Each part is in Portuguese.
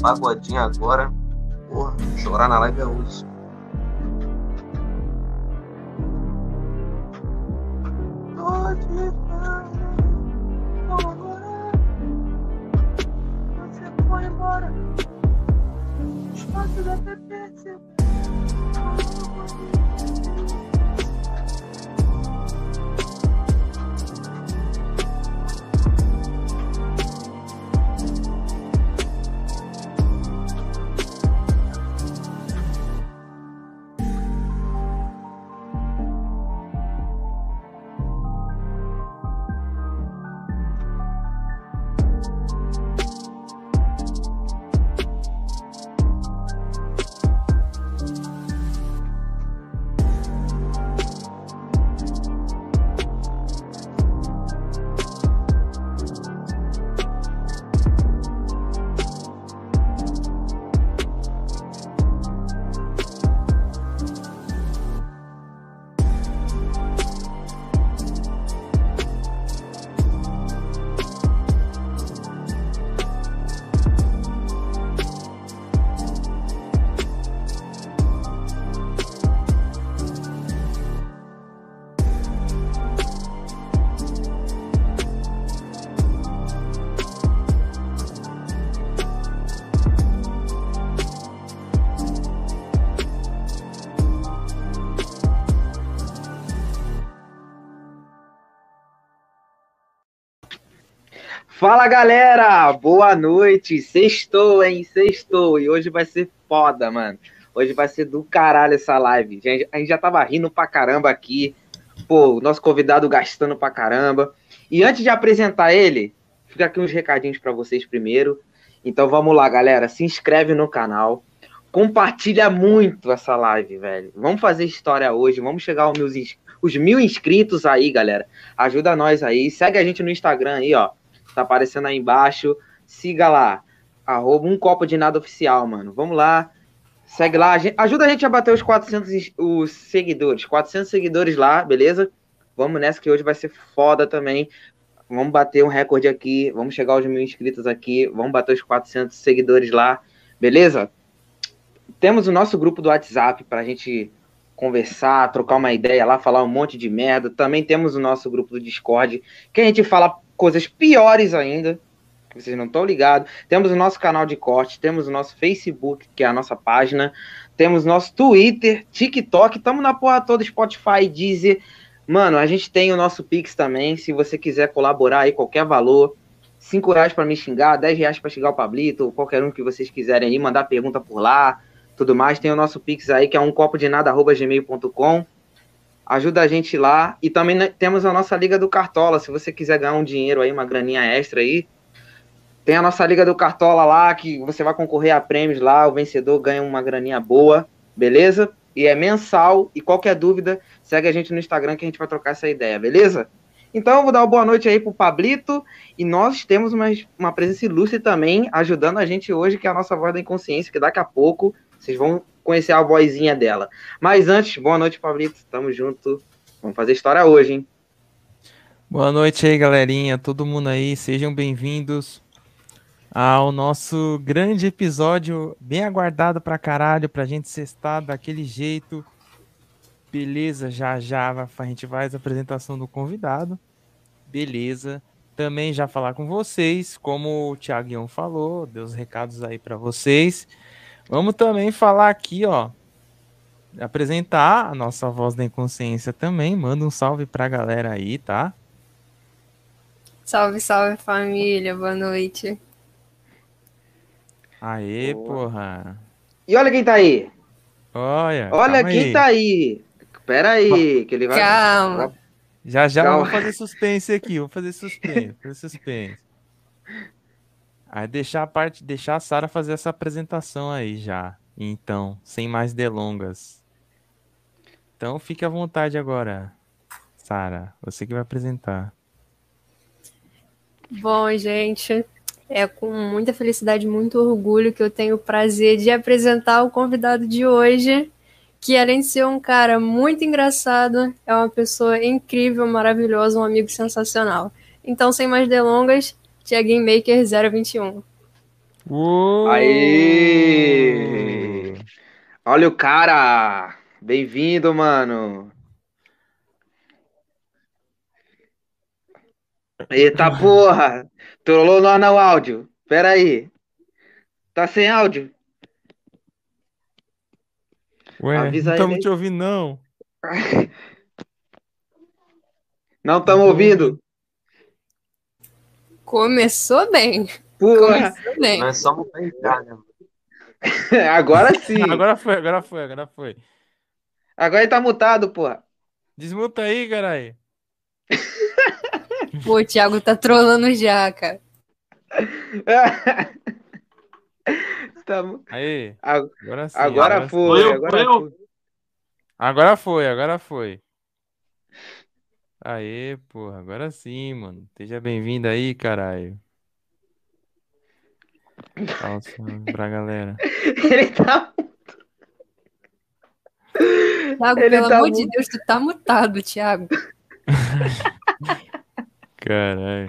pagodinho agora. Porra, chorar na live é uso. Fala galera, boa noite. Sextou, hein? Sextou. E hoje vai ser foda, mano. Hoje vai ser do caralho essa live. A gente já tava rindo pra caramba aqui. Pô, o nosso convidado gastando pra caramba. E antes de apresentar ele, fica aqui uns recadinhos para vocês primeiro. Então vamos lá, galera. Se inscreve no canal. Compartilha muito essa live, velho. Vamos fazer história hoje. Vamos chegar aos meus, os mil inscritos aí, galera. Ajuda nós aí. Segue a gente no Instagram aí, ó Tá aparecendo aí embaixo. Siga lá. Arroba um copo de nada oficial, mano. Vamos lá. Segue lá. Ajuda a gente a bater os 400 os seguidores. 400 seguidores lá, beleza? Vamos nessa que hoje vai ser foda também. Vamos bater um recorde aqui. Vamos chegar aos mil inscritos aqui. Vamos bater os 400 seguidores lá, beleza? Temos o nosso grupo do WhatsApp para a gente conversar, trocar uma ideia lá, falar um monte de merda. Também temos o nosso grupo do Discord, que a gente fala coisas piores ainda, que vocês não estão ligados. Temos o nosso canal de corte, temos o nosso Facebook, que é a nossa página, temos nosso Twitter, TikTok, estamos na porra toda, Spotify, Deezer. Mano, a gente tem o nosso Pix também, se você quiser colaborar aí, qualquer valor. 5 reais para me xingar, 10 reais para xingar o Pablito, qualquer um que vocês quiserem aí, mandar pergunta por lá, tudo mais. Tem o nosso Pix aí, que é um copo de nada, arroba gmail.com ajuda a gente lá. E também temos a nossa Liga do Cartola. Se você quiser ganhar um dinheiro aí, uma graninha extra aí, tem a nossa Liga do Cartola lá, que você vai concorrer a prêmios lá. O vencedor ganha uma graninha boa, beleza? E é mensal. E qualquer dúvida, segue a gente no Instagram que a gente vai trocar essa ideia, beleza? Então, eu vou dar uma boa noite aí pro Pablito. E nós temos uma, uma presença ilustre também ajudando a gente hoje, que é a nossa voz da inconsciência, que daqui a pouco vocês vão conhecer a vozinha dela. Mas antes, boa noite, Pablito. Tamo junto. Vamos fazer história hoje, hein? Boa noite aí, galerinha. Todo mundo aí, sejam bem-vindos ao nosso grande episódio, bem aguardado pra caralho, pra gente sextar daquele jeito. Beleza, já já a gente faz a apresentação do convidado. Beleza. Também já falar com vocês, como o Thiago falou, deu os recados aí para vocês. Vamos também falar aqui, ó. Apresentar a nossa voz da inconsciência também. Manda um salve pra galera aí, tá? Salve, salve família, boa noite. Aê, Boa. porra. E olha quem tá aí. Olha. Olha quem aí. tá aí. Pera aí, que ele vai. Calma. Já já Calma. vou fazer suspense aqui, vou fazer suspense, fazer suspense. Aí deixar a parte, deixar a Sara fazer essa apresentação aí já. Então, sem mais delongas. Então, fique à vontade agora, Sara. Você que vai apresentar. Bom, gente, É com muita felicidade, muito orgulho que eu tenho o prazer de apresentar o convidado de hoje, que além de ser um cara muito engraçado, é uma pessoa incrível, maravilhosa, um amigo sensacional. Então, sem mais delongas, Tiaguinho Maker 021. Uou! Aê! Olha o cara! Bem-vindo, mano! Eita porra! Trollou nós no áudio. Pera aí. Tá sem áudio? Ué, Avisa não estamos aí. te ouvindo, não. Não estamos ouvindo? Começou bem. Porra! Começou bem. Nós somos bem cá, né? Agora sim! Agora foi, agora foi, agora foi. Agora ele tá mutado, porra. Desmuta aí, caralho. Pô, o Thiago tá trolando já, cara. Tá Aí, agora sim. Agora sim. foi, eu, agora eu. foi. Agora foi, agora foi. Aê, porra, agora sim, mano. Seja bem-vindo aí, caralho. Fala um salve pra galera. Ele tá. Thiago, Ele pelo tá amor de Deus, tu tá mutado, Thiago. Caralho.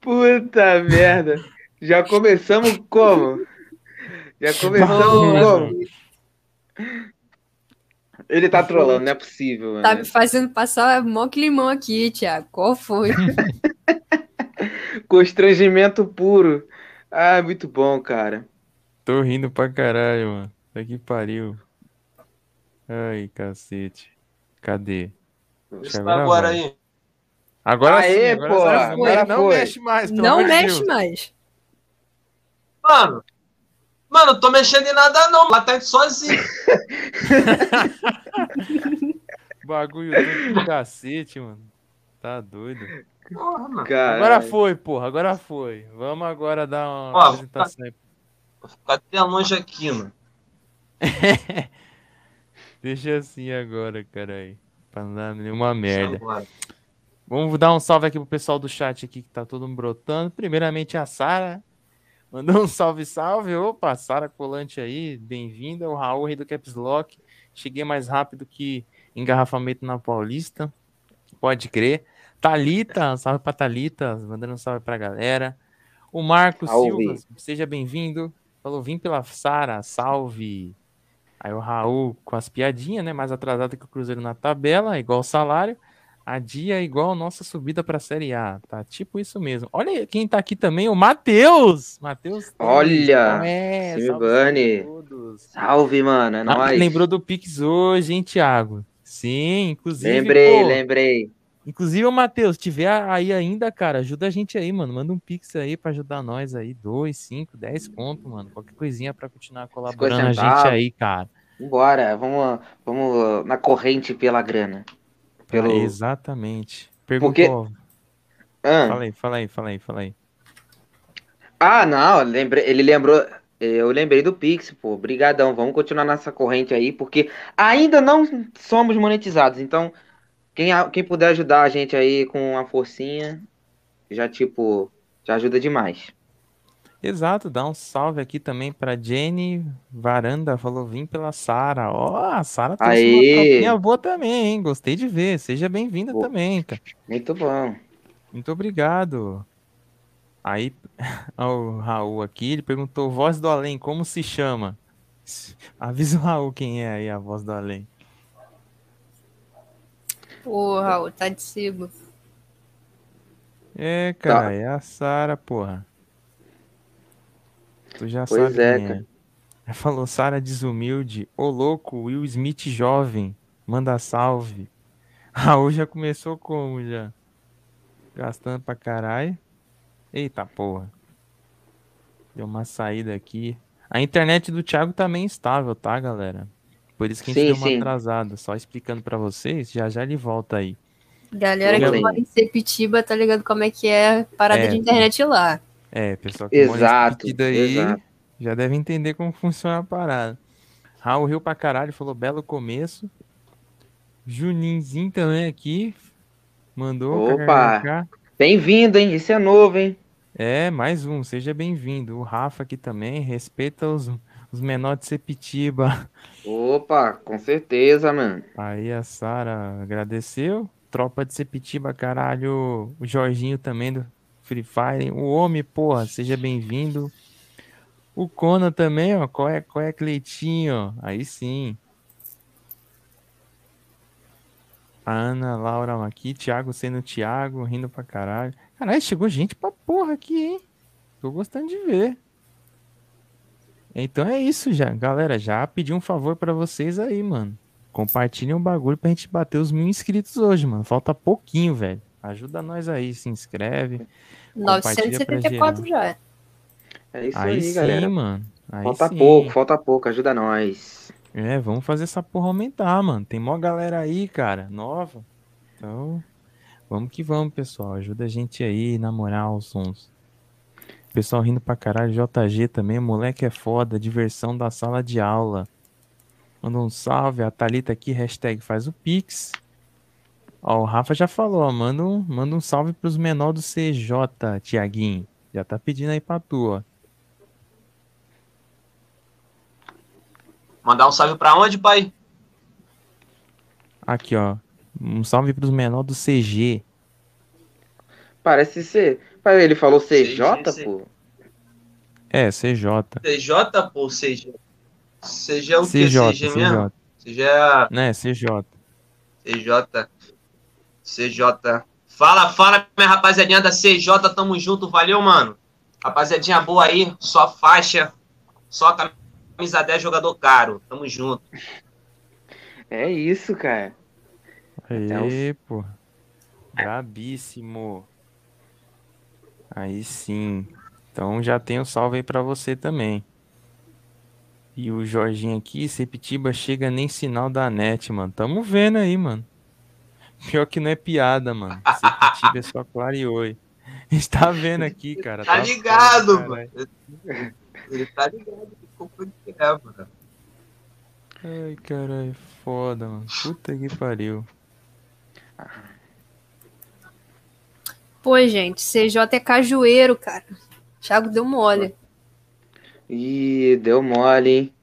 Puta merda. Já começamos como? Já começamos como? Ele tá trolando, não é possível, mano. Tá me fazendo passar mó climão aqui, Thiago. Qual foi? Constrangimento puro. Ah, muito bom, cara. Tô rindo pra caralho, mano. Tá que pariu. Ai, cacete. Cadê? Isso Agora agora aí. Agora Aê, sim, agora sai. agora não mexe mais, Não mexe Deus. mais. Mano, mano, eu tô mexendo em nada não, lá tá sozinho. Bagulho do cacete, mano. Tá doido. Porra, mano. Cara. Agora foi, porra, agora foi. Vamos agora dar uma Ó, apresentação aí. Vou ficar até longe aqui, mano. Deixa assim agora, caralho. Pra não dar nenhuma merda. Vamos dar um salve aqui pro pessoal do chat aqui que tá todo mundo brotando. Primeiramente a Sara. Mandou um salve, salve. Opa, Sara Colante aí, bem-vinda. O Raul, rei do Caps Lock. Cheguei mais rápido que engarrafamento na Paulista. Pode crer. Thalita, um salve pra Thalita, mandando um salve pra galera. O Marco Salve. Silva, seja bem-vindo. Falou, vim pela Sara, salve. Aí o Raul com as piadinhas, né? Mais atrasado que o Cruzeiro na tabela, igual o salário. A dia é igual a nossa subida pra Série A. Tá tipo isso mesmo. Olha quem tá aqui também, o Matheus. Matheus. Olha, é, me salve, salve a mano. É Ah, nóis. lembrou do Pix hoje, hein, Thiago? Sim, inclusive. Lembrei, pô, lembrei. Inclusive, o Matheus, tiver aí ainda, cara, ajuda a gente aí, mano. Manda um Pix aí pra ajudar nós aí. 2, 5, 10 conto, mano. Qualquer coisinha pra continuar colaborando a gente aí, cara. Vambora, vamos, vamos na corrente pela grana. Pelo... Ah, exatamente. Perguntou. Porque- Ah. Fala aí, fala aí, fala aí, fala aí. Ah, não, lembrei, ele lembrou. Eu lembrei do Pix, pô. Brigadão. Vamos continuar nessa corrente aí, porque ainda não somos monetizados. Então, quem, quem puder ajudar a gente aí com uma forcinha, já tipo, já ajuda demais. Exato, dá um salve aqui também pra Jenny Varanda, falou, vim pela Sara. Ó, a Sara trouxe uma Aê! tropinha boa também, hein? Gostei de ver. Seja bem-vinda também, cara. Muito bom. Muito obrigado. Aí, o Raul aqui, ele perguntou, voz do além, como se chama? Avisa o Raul quem é aí a voz do além. Pô, Raul, tá de cima. É, Tá. cara, é a Sara, porra. Tu já Pois sabe é, quem cara. é. Falou Sara desumilde. Ô louco, Will Smith jovem. Manda salve. Raul já começou como já? Gastando pra caralho. Eita porra. Deu uma saída aqui. A internet do Thiago tá meio instável, tá, galera? Por isso que a gente Sim, deu uma sim. atrasada. Só explicando pra vocês, já já ele volta aí. Galera que mora em Sepitiba tá ligado como é que é a parada É. de internet lá. É, pessoal que mora Exato, nesse sentido aí exato. já deve entender como funciona a parada. Raul riu pra caralho, falou belo começo. Juninzinho também aqui. Mandou. Opa! Bem-vindo, hein? Esse é novo, hein? É, mais um, seja bem-vindo. O Rafa aqui também, respeita os, os menores de Sepitiba. Opa, com certeza, mano. Aí a Sara agradeceu. Tropa de Sepitiba, caralho. O Jorginho também do Free Fire. O Homem, porra, seja bem-vindo. O Conan também, ó. Qual é, qual é, Cleitinho? Aí sim. A Ana Laura aqui, Thiago sendo Thiago, rindo pra caralho. Caralho, chegou gente pra porra aqui, hein? Tô gostando de ver. Então é isso já, galera. Já pedi um favor pra vocês aí, mano. Compartilhem o bagulho pra gente bater os mil inscritos hoje, mano. Falta pouquinho, velho. Ajuda nós aí, se inscreve. compartilha pra 974 já. é. É isso Aí, aí, sim, galera. mano. Aí Falta sim. pouco, falta pouco, ajuda nós. É, vamos fazer essa porra aumentar, mano. Tem mó galera aí, cara, nova. Então, vamos que vamos, pessoal. Ajuda a gente aí, na moral, os sons. Pessoal rindo pra caralho, JG também, moleque é foda, diversão da sala de aula. Manda um salve, a Thalita aqui, hashtag faz o Pix. Ó, o Rafa já falou, ó, manda um, manda um salve pros menor do CJ, Tiaguinho. Já tá pedindo aí pra tu, ó. Mandar um salve pra onde, pai? Aqui, ó. Um salve pros menor do CG. Parece ser. Pai, Ele falou CJ, CG. pô? É, CJ. CJ, pô, CG. CG é o que? CJ, CG mesmo? CJ. CG é Né, CJ. CJ. CJ. Fala, fala, minha rapaziadinha da CJ, tamo junto, valeu, mano. Rapaziadinha boa aí, só faixa, só camisa 10, jogador caro, tamo junto. É isso, cara. Aê, pô. Brabíssimo. Aí sim. Então já tem um salve aí pra você também. E o Jorginho aqui, Sepitiba chega nem sinal da net, mano. Tamo vendo aí, mano. Pior que não é piada, mano. Sepitiba é só clareoi. A gente tá vendo aqui, cara. Tá foda, ligado, mano. Ele tá ligado que culpa que é, mano. Ai, caralho, foda, mano. Puta que pariu. Pô, gente, CJ é cajueiro, cara. Thiago deu mole. Ih, deu mole, hein?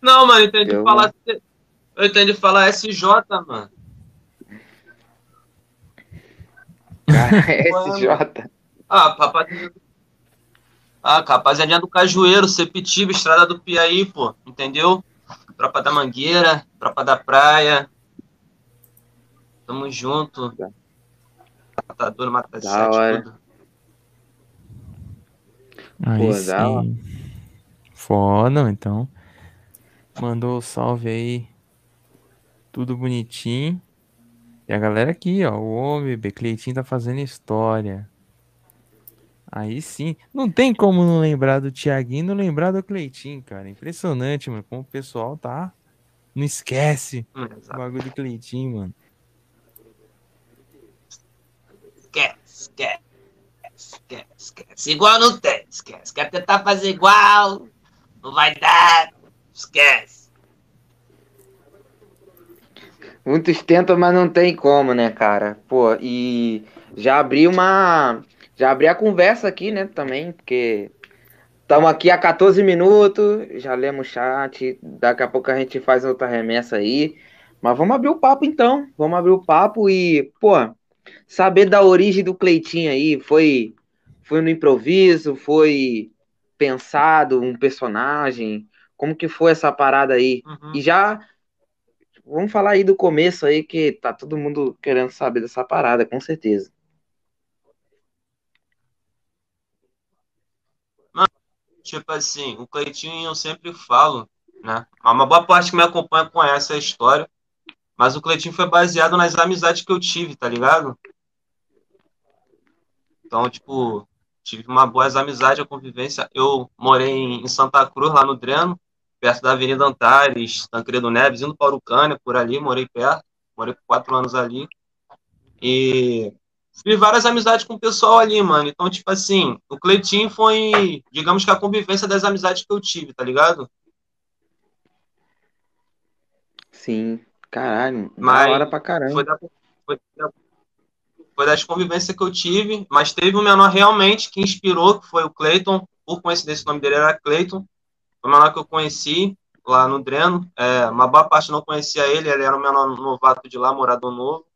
Não, mano, eu entendi Eu- falar. Eu entendi falar SJ, mano. Cara, SJ. Ah, rapaziadinha. Ah, rapaziadinha do Cajueiro, Sepitiba, Estrada do Piaí, pô. Entendeu? Tropa da Mangueira, Tropa da Praia. Tamo junto. Matador, mata Da sete, hora. tudo. Aí Pô, sim. Foda, então. Mandou o salve aí. Tudo bonitinho. E a galera aqui, ó. O homem, Becleitinho tá fazendo história. Aí sim. Não tem como não lembrar do Thiaguinho e não lembrar do Cleitinho, cara. Impressionante, mano. Como o pessoal tá. Não esquece Hum, o exato. bagulho do Cleitinho, mano. Esquece, esquece. Esquece, esquece. Igual não tem, esquece. Quer tentar fazer igual, não vai dar. Esquece. Muitos tentam, mas não tem como, né, cara? Pô, e já abri uma. Já abri a conversa aqui, né, também, porque estamos aqui há 14 minutos, já lemos o chat, daqui a pouco a gente faz outra remessa aí. Mas vamos abrir o papo então. Vamos abrir o papo e, pô, saber da origem do Cleitinho aí. Foi, foi no improviso? Foi pensado um personagem? Como que foi essa parada aí? Uhum. E já vamos falar aí do começo aí, que tá todo mundo querendo saber dessa parada, com certeza. Tipo assim, o Cleitinho eu sempre falo, né? Uma boa parte que me acompanha conhece a história. Mas o Cleitinho foi baseado nas amizades que eu tive, tá ligado? Então, tipo, tive uma boa amizade, a convivência. Eu morei em Santa Cruz, lá no Dreno, perto da Avenida Antares, Tancredo Neves, indo para Urucânia, por ali, morei perto. Morei por quatro anos ali. E fiz várias amizades com o pessoal ali, mano. Então, tipo assim, o Cleitinho foi, digamos que a convivência das amizades que eu tive, tá ligado? Sim, caralho, Mas hora pra caramba. Foi da, foi da- foi das convivências que eu tive, mas teve um menor realmente que inspirou, que foi o Clayton, por coincidência o nome dele era Clayton, o menor que eu conheci lá no Dreno, é, uma boa parte não conhecia ele, ele era um menor novato de lá, morador novo,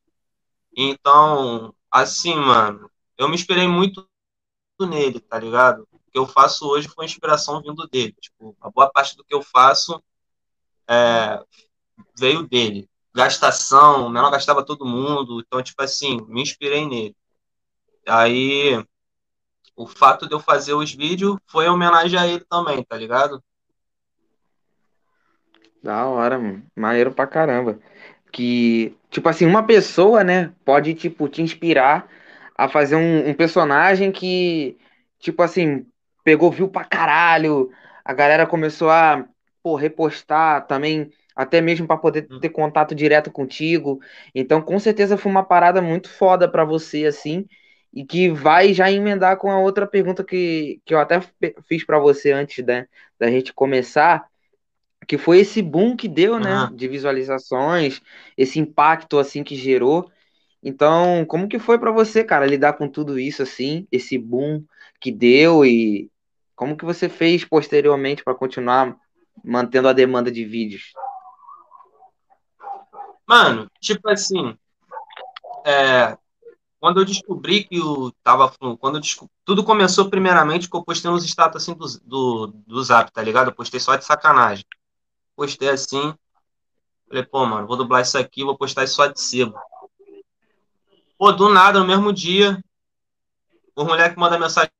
então, assim, mano, eu me inspirei muito nele, tá ligado? O que eu faço hoje foi inspiração vindo dele, tipo, a boa parte do que eu faço é, veio dele, gastação, o menor gastava todo mundo, então, tipo assim, me inspirei nele. Aí, o fato de eu fazer os vídeos foi em homenagem a ele também, tá ligado? Da hora, mano. Maneiro pra caramba. Que, tipo assim, uma pessoa, né, pode, tipo, te inspirar a fazer um, um personagem que, tipo assim, pegou view pra caralho, a galera começou a, pô, repostar também até mesmo para poder Hum. ter contato direto contigo. Então, com certeza foi uma parada muito foda para você, assim, e que vai já emendar com a outra pergunta que, que eu até fiz para você antes né, da gente começar, que foi esse boom que deu, né, de visualizações, esse impacto, assim, que gerou. Então, como que foi para você, cara, lidar com tudo isso, assim, esse boom que deu e como que você fez posteriormente para continuar mantendo a demanda de vídeos? Mano, tipo assim, é, quando eu descobri que o tava quando eu desco- tudo começou primeiramente que eu postei uns status assim do, do, do Zap, tá ligado? Eu postei só de sacanagem. Postei assim, falei, pô, mano, vou dublar isso aqui, vou postar isso só de sebo. Pô, do nada, no mesmo dia, o moleque manda mensagem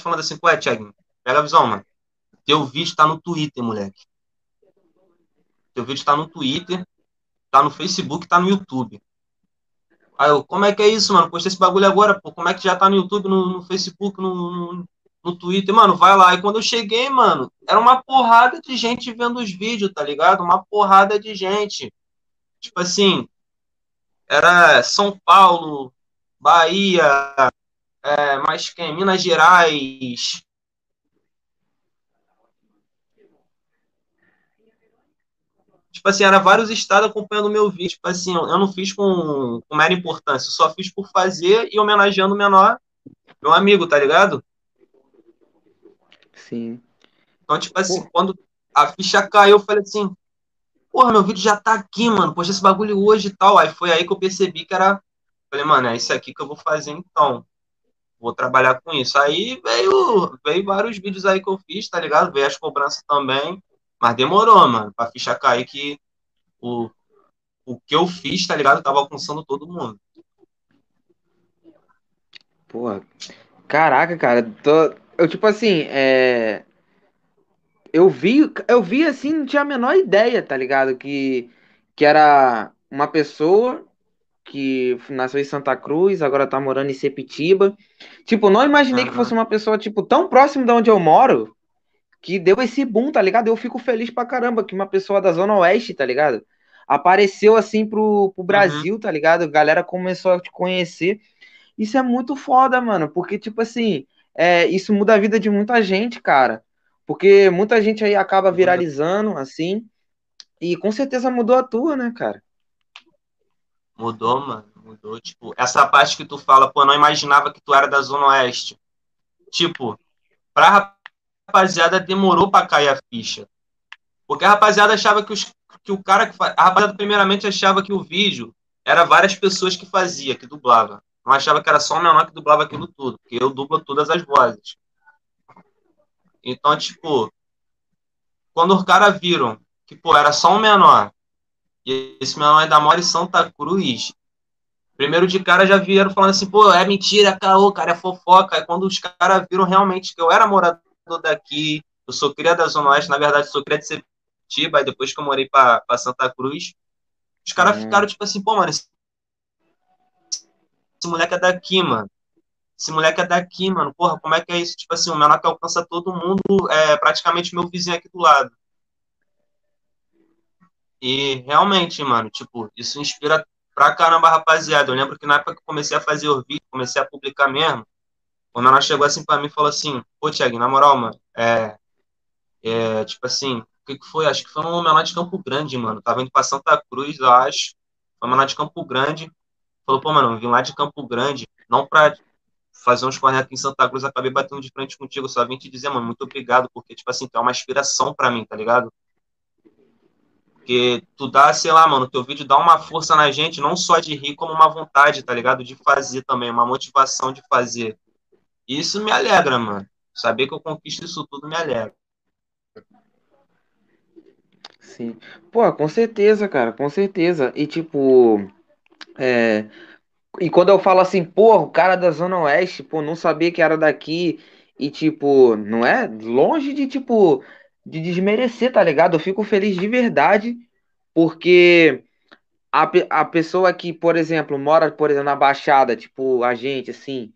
falando assim, ué, Thiaguinho, pega a visão, mano. Teu vídeo tá no Twitter, moleque. Teu vídeo tá no Twitter, tá no Facebook, tá no YouTube. Aí eu, como é que é isso, mano? Postei esse bagulho agora, pô. Como é que já tá no YouTube, no, no Facebook, no, no, no Twitter? Mano, vai lá. E quando eu cheguei, mano, era uma porrada de gente vendo os vídeos, tá ligado? Uma porrada de gente. Tipo assim, era São Paulo, Bahia, é, mais quem? Minas Gerais. Tipo assim, era vários estados acompanhando o meu vídeo. Tipo assim, eu não fiz com, com mera importância, eu só fiz por fazer e homenageando o menor, meu amigo, tá ligado? Sim. Então, tipo assim, quando a ficha caiu, eu falei assim, porra, meu vídeo já tá aqui, mano, postei esse bagulho hoje e tal. Aí foi aí que eu percebi que era. Falei, mano, é isso aqui que eu vou fazer então. Vou trabalhar com isso. Aí veio, veio vários vídeos aí que eu fiz, tá ligado? Veio as cobranças também. Mas demorou, mano, pra ficha cair que o, o que eu fiz, tá ligado? Tava alcançando todo mundo. Porra. Caraca, cara. Tô... Eu, tipo assim, é. Eu vi, eu vi assim, não tinha a menor ideia, tá ligado? Que, que era uma pessoa que nasceu em Santa Cruz, agora tá morando em Sepitiba. Tipo, não imaginei que Aham. fosse uma pessoa, tipo, tão próximo de onde eu moro, que deu esse boom, tá ligado? Eu fico feliz pra caramba que uma pessoa da Zona Oeste, tá ligado? Apareceu assim pro, pro Brasil, tá ligado? A galera começou a te conhecer. Isso é muito foda, mano, porque, tipo assim, é, isso muda a vida de muita gente, cara. Porque muita gente aí acaba viralizando, assim, e com certeza mudou a tua, né, cara? Mudou, mano. Mudou. Tipo, essa parte que tu fala, pô, não imaginava que tu era da Zona Oeste. Tipo, pra rapaziada demorou pra cair a ficha. Porque a rapaziada achava que, os, que o cara que fa... A rapaziada primeiramente achava que o vídeo era várias pessoas que fazia, que dublava. Não achava que era só o menor que dublava aquilo tudo. Porque eu dublo todas as vozes. Então, tipo, quando os caras viram que, pô, era só um menor, e esse menor ainda mora em Santa Cruz, primeiro de cara já vieram falando assim, pô, é mentira, caô, cara, é fofoca. Aí quando os caras viram realmente que eu era morador daqui, eu sou cria da Zona Oeste, na verdade, sou cria de Sepitiba, aí depois que eu morei pra, pra Santa Cruz, os caras Hum. ficaram tipo assim, pô, mano, esse, esse moleque é daqui, mano. Esse moleque é daqui, mano. Porra, como é que é isso? Tipo assim, o menor que alcança todo mundo é praticamente meu vizinho aqui do lado. E realmente, mano, tipo, isso inspira pra caramba rapaziada. Eu lembro que na época que comecei a fazer o vídeo, comecei a publicar mesmo, o menor chegou assim pra mim e falou assim, pô, Thiago, na moral, mano, é, é, tipo assim, o que que foi? Acho que foi um menor de Campo Grande, mano. Tava indo pra Santa Cruz, eu acho. Foi um menor de Campo Grande. Falou, pô, mano, eu vim lá de Campo Grande, não pra fazer uns corre aqui em Santa Cruz, acabei batendo de frente contigo, só vim te dizer, mano, muito obrigado, porque, tipo assim, tu é uma inspiração para mim, tá ligado? Porque tu dá, sei lá, mano, teu vídeo dá uma força na gente, não só de rir, como uma vontade, tá ligado? De fazer também, uma motivação de fazer. Isso me alegra, mano. Saber que eu conquisto isso tudo me alegra. Sim. Pô, com certeza, cara, com certeza. E tipo, é, e quando eu falo assim, pô, o cara da Zona Oeste, pô, não sabia que era daqui. E, tipo, não é longe de, tipo, de desmerecer, tá ligado? Eu fico feliz de verdade, porque a, a pessoa que, por exemplo, mora, por exemplo, na Baixada, tipo, a gente, assim,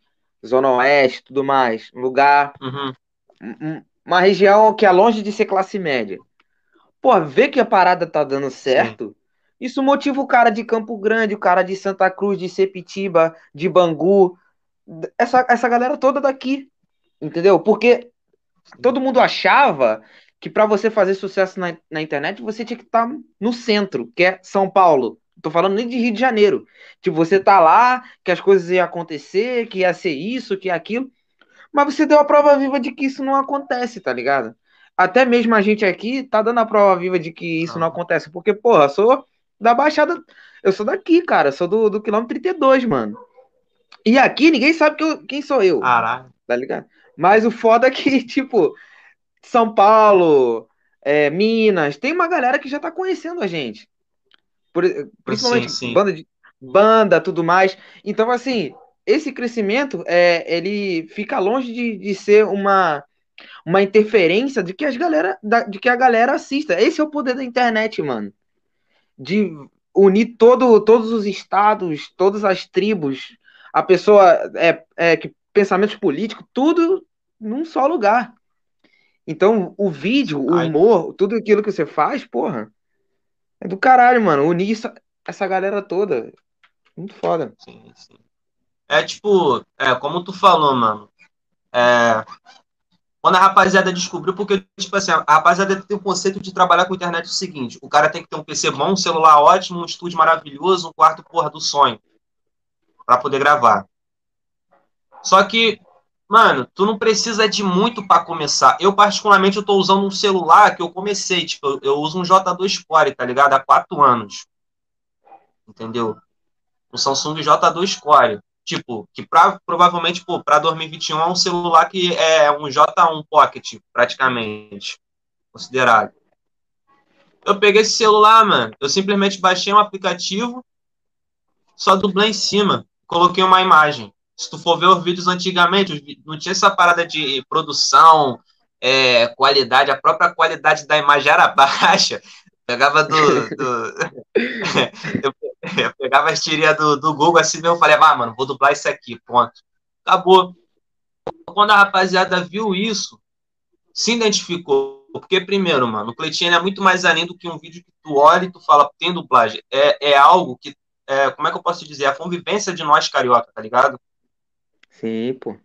Zona Oeste, tudo mais, lugar, Uhum. uma região que é longe de ser classe média. Pô, ver que a parada tá dando certo, isso motiva o cara de Campo Grande, o cara de Santa Cruz, de Sepitiba, de Bangu, essa, essa galera toda daqui, entendeu? Porque todo mundo achava que para você fazer sucesso na, na internet você tinha que estar no centro, que é São Paulo. Tô falando nem de Rio de Janeiro. Tipo, você tá lá, que as coisas iam acontecer, que ia ser isso, que aquilo. Mas você deu a prova viva de que isso não acontece, tá ligado? Até mesmo a gente aqui tá dando a prova viva de que isso não acontece. Porque, porra, sou da Baixada. Eu sou daqui, cara. Eu sou do, do quilômetro 32, mano. E aqui ninguém sabe que eu- quem sou eu, Caralho. tá ligado? Mas o foda é que, tipo, São Paulo, é, Minas, tem uma galera que já tá conhecendo a gente. Por- principalmente sim. banda de banda, tudo mais. Então, assim, esse crescimento é, ele fica longe de, de ser uma, uma interferência de que as galera, da- de que a galera assista. Esse é o poder da internet, mano. De unir todo, todos os estados, todas as tribos, a pessoa é, é que pensamentos políticos, tudo num só lugar. Então, o vídeo, o Ai. humor, tudo aquilo que você faz, porra, é do caralho, mano. Unir essa, essa galera toda. Muito foda. Sim, sim. É tipo, é, como tu falou, mano. É, quando a rapaziada descobriu, porque, tipo assim, a rapaziada tem o conceito de trabalhar com internet o seguinte: o cara tem que ter um PC bom, um celular ótimo, um estúdio maravilhoso, um quarto, porra, do sonho. Pra poder gravar. Só que, mano, tu não precisa de muito pra começar. Eu, particularmente, eu tô usando um celular que eu comecei, tipo, eu, eu uso um J2 Core, tá ligado? Há quatro anos. Entendeu? Um Samsung J2 Core. Tipo, que pra, provavelmente, pô, pra 2021 é um celular que é um J1 Pocket, praticamente. Considerado. Eu peguei esse celular, mano. Eu simplesmente baixei um aplicativo, só dublei em cima, coloquei uma imagem. Se tu for ver os vídeos antigamente, não tinha essa parada de produção, é, qualidade, a própria qualidade da imagem era baixa. Pegava do. do- eu, eu pegava as tirinhas do, do Google assim mesmo, eu falei, ah, mano, vou dublar isso aqui, ponto. Acabou. Quando a rapaziada viu isso, se identificou. Porque, primeiro, mano, o Cleitinho é muito mais além do que um vídeo que tu olha e tu fala, tem dublagem. É, é algo que, é, como é que eu posso dizer? É a convivência de nós carioca, tá ligado? Sim, pô.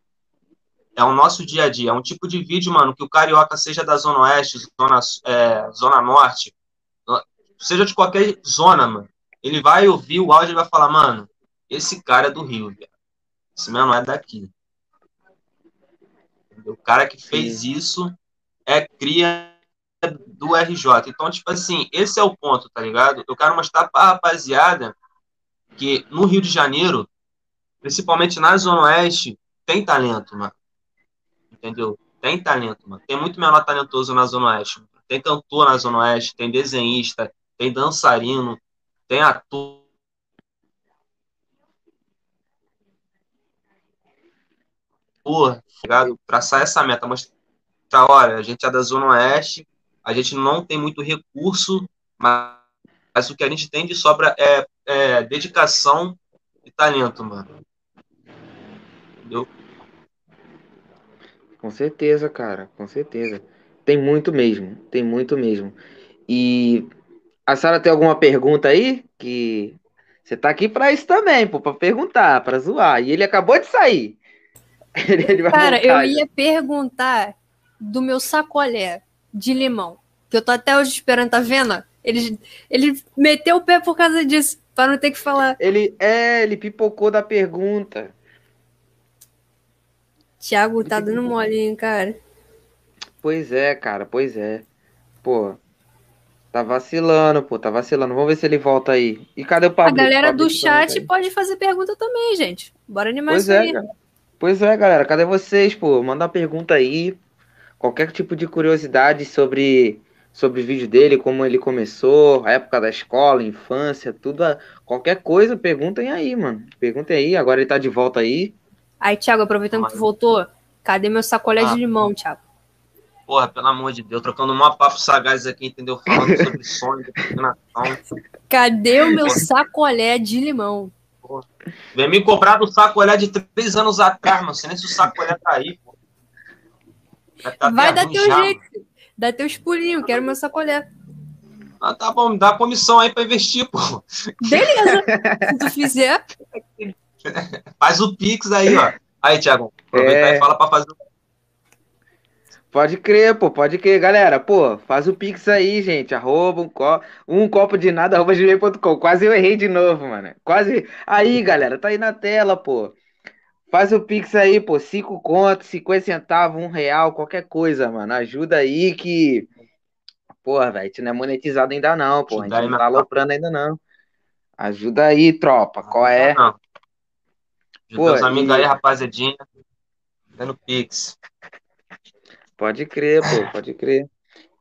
É o nosso dia a dia. É um tipo de vídeo, mano, que o carioca seja da Zona Oeste, Zona, é, zona Norte, seja de qualquer zona, mano. Ele vai ouvir o áudio e vai falar, mano, esse cara é do Rio, velho. Esse meu não é daqui. O cara que fez isso é cria do RJ. Então, tipo assim, esse é o ponto, tá ligado? Eu quero mostrar pra rapaziada que no Rio de Janeiro, principalmente na Zona Oeste, tem talento, mano. Entendeu? Tem talento, mano. Tem muito menor talentoso na Zona Oeste. mano. Tem cantor na Zona Oeste, tem desenhista, tem dançarino, tem ator. Porra, tá? Traçar essa meta, mostrar, olha, a gente é da Zona Oeste, a gente não tem muito recurso, mas, mas o que a gente tem de sobra é, é dedicação e talento, mano. Entendeu? Com certeza, cara, com certeza. Tem muito mesmo, tem muito mesmo. E a Sara tem alguma pergunta aí? Que você tá aqui pra isso também, pô, pra perguntar, pra zoar. E ele acabou de sair. Cara, eu ia perguntar do meu sacolé de limão. Que eu tô até hoje esperando, tá vendo? Ele, ele meteu o pé por causa disso. Pra não ter que falar. Ele é, ele pipocou da pergunta. Thiago tá dando mole, hein, cara. Pois é, cara, pois é. Pô, tá vacilando, pô, tá vacilando. Vamos ver se ele volta aí. E cadê o A Pablo? galera do Pablo tá chat pode fazer pergunta também, gente. Bora animar Pois isso é, aí. cara. Pois é, galera. Cadê vocês, pô? Manda uma pergunta aí. Qualquer tipo de curiosidade sobre, sobre o vídeo dele, como ele começou, a época da escola, infância, tudo. a- Qualquer coisa, perguntem aí, mano. Perguntem aí. Agora ele tá de volta aí. Aí, Thiago, aproveitando que tu voltou, cadê meu sacolé Ah. de limão, Thiago? Porra, pelo amor de Deus, trocando um papo sagaz aqui, entendeu? Falando sobre sonho, determinação. Cadê o meu sacolé de limão? Vem me cobrar do sacolé de três anos atrás, mano. Sei nem se o sacolé tá aí, pô. Tá Vai dar teu já, jeito. Dá teus pulinhos, quero meu sacolé. Ah, tá bom, me dá a comissão aí pra investir, pô. Beleza. Se tu fizer, Faz o Pix aí, ó. Aí, Thiago, aproveita É. e fala pra fazer o Pode crer, pô, pode crer. Galera, pô, faz o Pix aí, gente. Arroba um, co um copo de nada, arroba gmail.com. Quase eu errei de novo, mano. Quase. Aí, galera, tá aí na tela, pô. Faz o Pix aí, pô. Cinco contos, 50 centavos, um real, qualquer coisa, mano. Ajuda aí que. Porra, velho, tu não é monetizado ainda não, pô. A gente não tá aloprando ainda não. Ajuda aí, tropa. Qual é? Não. Pô, Ajuda os amigos e- aí, rapaziadinha. Dando Pix. Pode crer, pô, pode crer.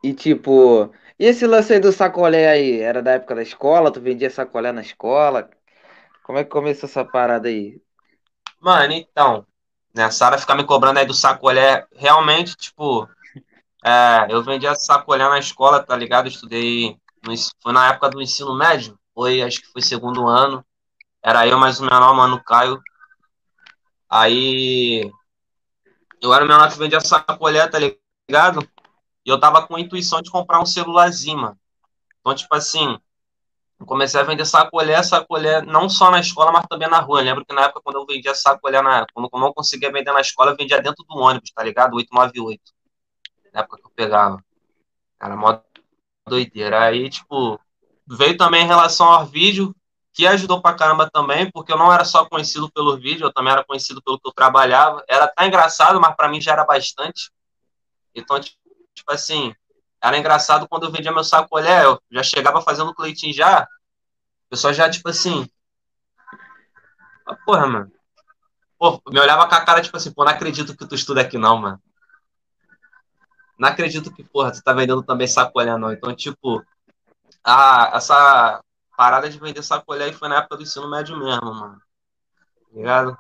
E tipo, e esse lance aí do sacolé aí? Era da época da escola? Tu vendia sacolé na escola? Como é que começou essa parada aí? Mano, então, né, a Sara ficar me cobrando aí do sacolé, realmente, tipo, é, eu vendia sacolé na escola, tá ligado? Estudei, no foi na época do ensino médio, foi, acho que foi segundo ano, era eu mais o menor, mano, Caio. Aí, eu era o menor que vendia sacolé, tá ligado? E eu tava com a intuição de comprar um celularzinho, mano. Então, tipo assim, comecei a vender sacolé, sacolé, não só na escola, mas também na rua. Eu lembro que na época, quando eu vendia sacolé, na, quando eu não conseguia vender na escola, eu vendia dentro do ônibus, tá ligado? 898. Na época que eu pegava. Era mó doideira. Aí, tipo, veio também em relação ao vídeo, que ajudou pra caramba também, porque eu não era só conhecido pelo vídeo, eu também era conhecido pelo que eu trabalhava. Era até engraçado, mas pra mim já era bastante. Então, tipo assim, era engraçado quando eu vendia meu sacolé, eu já chegava fazendo cleitinho já, o pessoal já, tipo assim. Ah, porra, mano. Pô, me olhava com a cara, tipo assim, pô, não acredito que tu estuda aqui, não, mano. Não acredito que, porra, tu tá vendendo também sacolé, não. Então, tipo, a, essa parada de vender sacolé aí foi na época do ensino médio mesmo, mano. Tá ligado?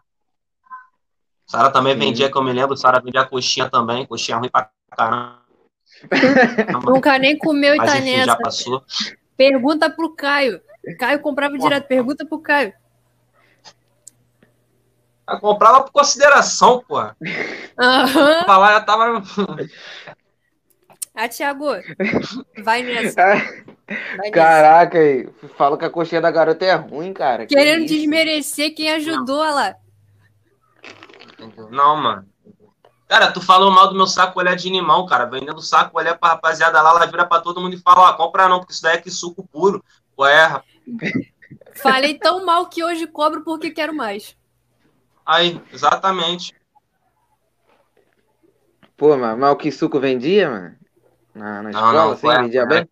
Sara também Sim. vendia, que eu me lembro, Sara vendia coxinha também, coxinha ruim pra caramba. nunca nem comeu e Mas tá enfim, nessa. já passou. Pergunta pro Caio. Caio comprava direto. Pergunta pro Caio. Eu comprava por consideração, porra. Aham. Falar, já tava. Ah, Thiago, vai nessa. Vai. Caraca, aí, fala que a coxinha da garota é ruim, cara. Que Querendo isso? desmerecer quem ajudou lá. Entendeu? Não, mano. Cara, tu falou mal do meu sacolé de limão, cara. Vendendo sacolé pra rapaziada lá, ela vira pra todo mundo e fala, ó, compra não, porque isso daí é que suco puro. Ué, rapaz. Falei tão mal que hoje cobro porque quero mais. Aí, exatamente. Pô, mas, mas o que suco vendia, mano? Na, na Não, escola, não, assim, vendia foi- bem?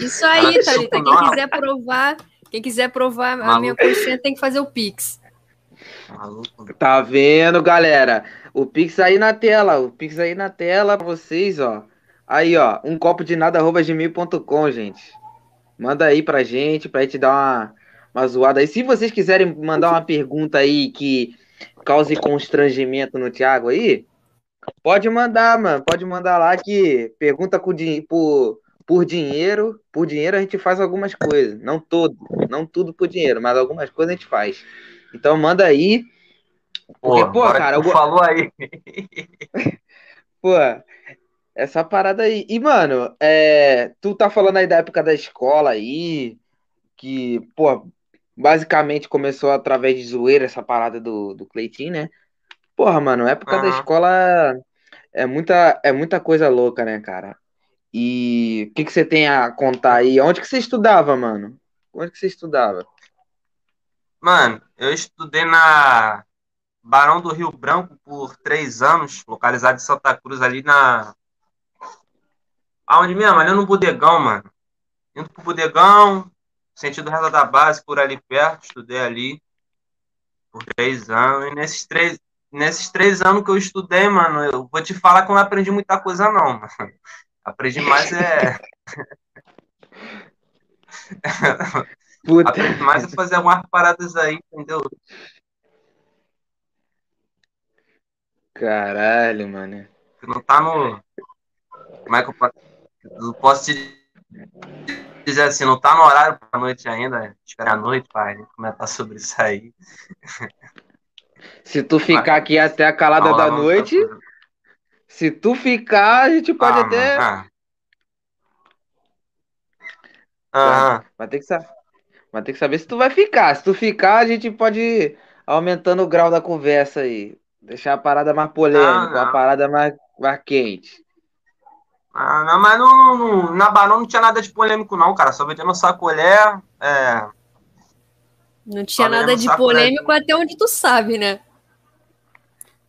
Isso aí, Thalita. Quem quiser provar, quem quiser provar a Maluco. minha coxinha tem que fazer o Pix. Maluco. Tá vendo, galera? O Pix aí na tela, o Pix aí na tela pra vocês, ó. Aí, ó, um copo de nada, arroba gmail.com, gente. Manda aí pra gente, pra gente dar uma, uma zoada aí. Se vocês quiserem mandar uma pergunta aí que cause constrangimento no Thiago aí, pode mandar, mano. Pode mandar lá que pergunta por, por dinheiro. Por dinheiro a gente faz algumas coisas. Não todo, não tudo por dinheiro, mas algumas coisas a gente faz. Então manda aí. Porque, pô, agora cara, go- falou aí. Pô, essa parada aí. E, mano, é, tu tá falando aí da época da escola aí, que, pô, basicamente começou através de zoeira essa parada do, do Cleitinho, né? Porra, mano, época da Aham. escola é muita, é muita coisa louca, né, cara? E o que que você tem a contar aí? Onde que você estudava, mano? onde que você estudava? Mano, eu estudei na Barão do Rio Branco por três anos, localizado em Santa Cruz, ali na. Aonde mesmo? Ali no Bodegão, mano. Indo pro Bodegão, sentido reta da base, por ali perto, estudei ali por três anos. E nesses três, nesses três anos que eu estudei, mano, eu vou te falar que eu não aprendi muita coisa, não, mano. Aprendi mais é. Puta. aprendi mais é fazer algumas paradas aí, entendeu? Caralho, mano. Que não tá no. Como é que eu posso. Te dizer assim, não tá no horário pra noite ainda. Espera a noite gente comentar sobre isso aí. Se tu ficar aqui até a calada Não, da noite, tá- se tu ficar, a gente pode Ah, até. mano, ah. Aham. Vai ter que saber. Vai ter que saber se tu vai ficar. Se tu ficar, a gente pode ir aumentando o grau da conversa aí. Deixar a parada mais polêmica, não. a parada mais, mais quente. Ah, não, mas não, não- na Barão não tinha nada de polêmico, não, cara. Só vendendo sacolé. É, Não tinha nada de polêmico até onde tu sabe, né?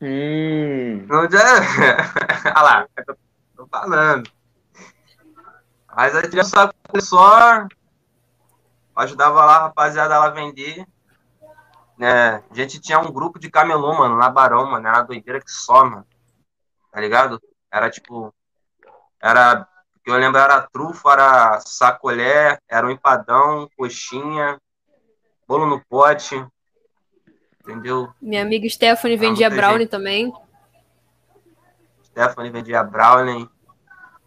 Hum. não. Olha lá, é o que eu tô falando. Mas aí sacolé só. Ajudava lá a rapaziada lá vender. É, a gente tinha um grupo de camelô, mano, na Barão, mano. Era doideira que só, mano. Tá ligado? Era tipo. Era. que Eu lembro era trufa, era sacolé, era um empadão, coxinha, bolo no pote. Entendeu? Minha amiga Stephanie vendia brownie também. Stephanie vendia brownie.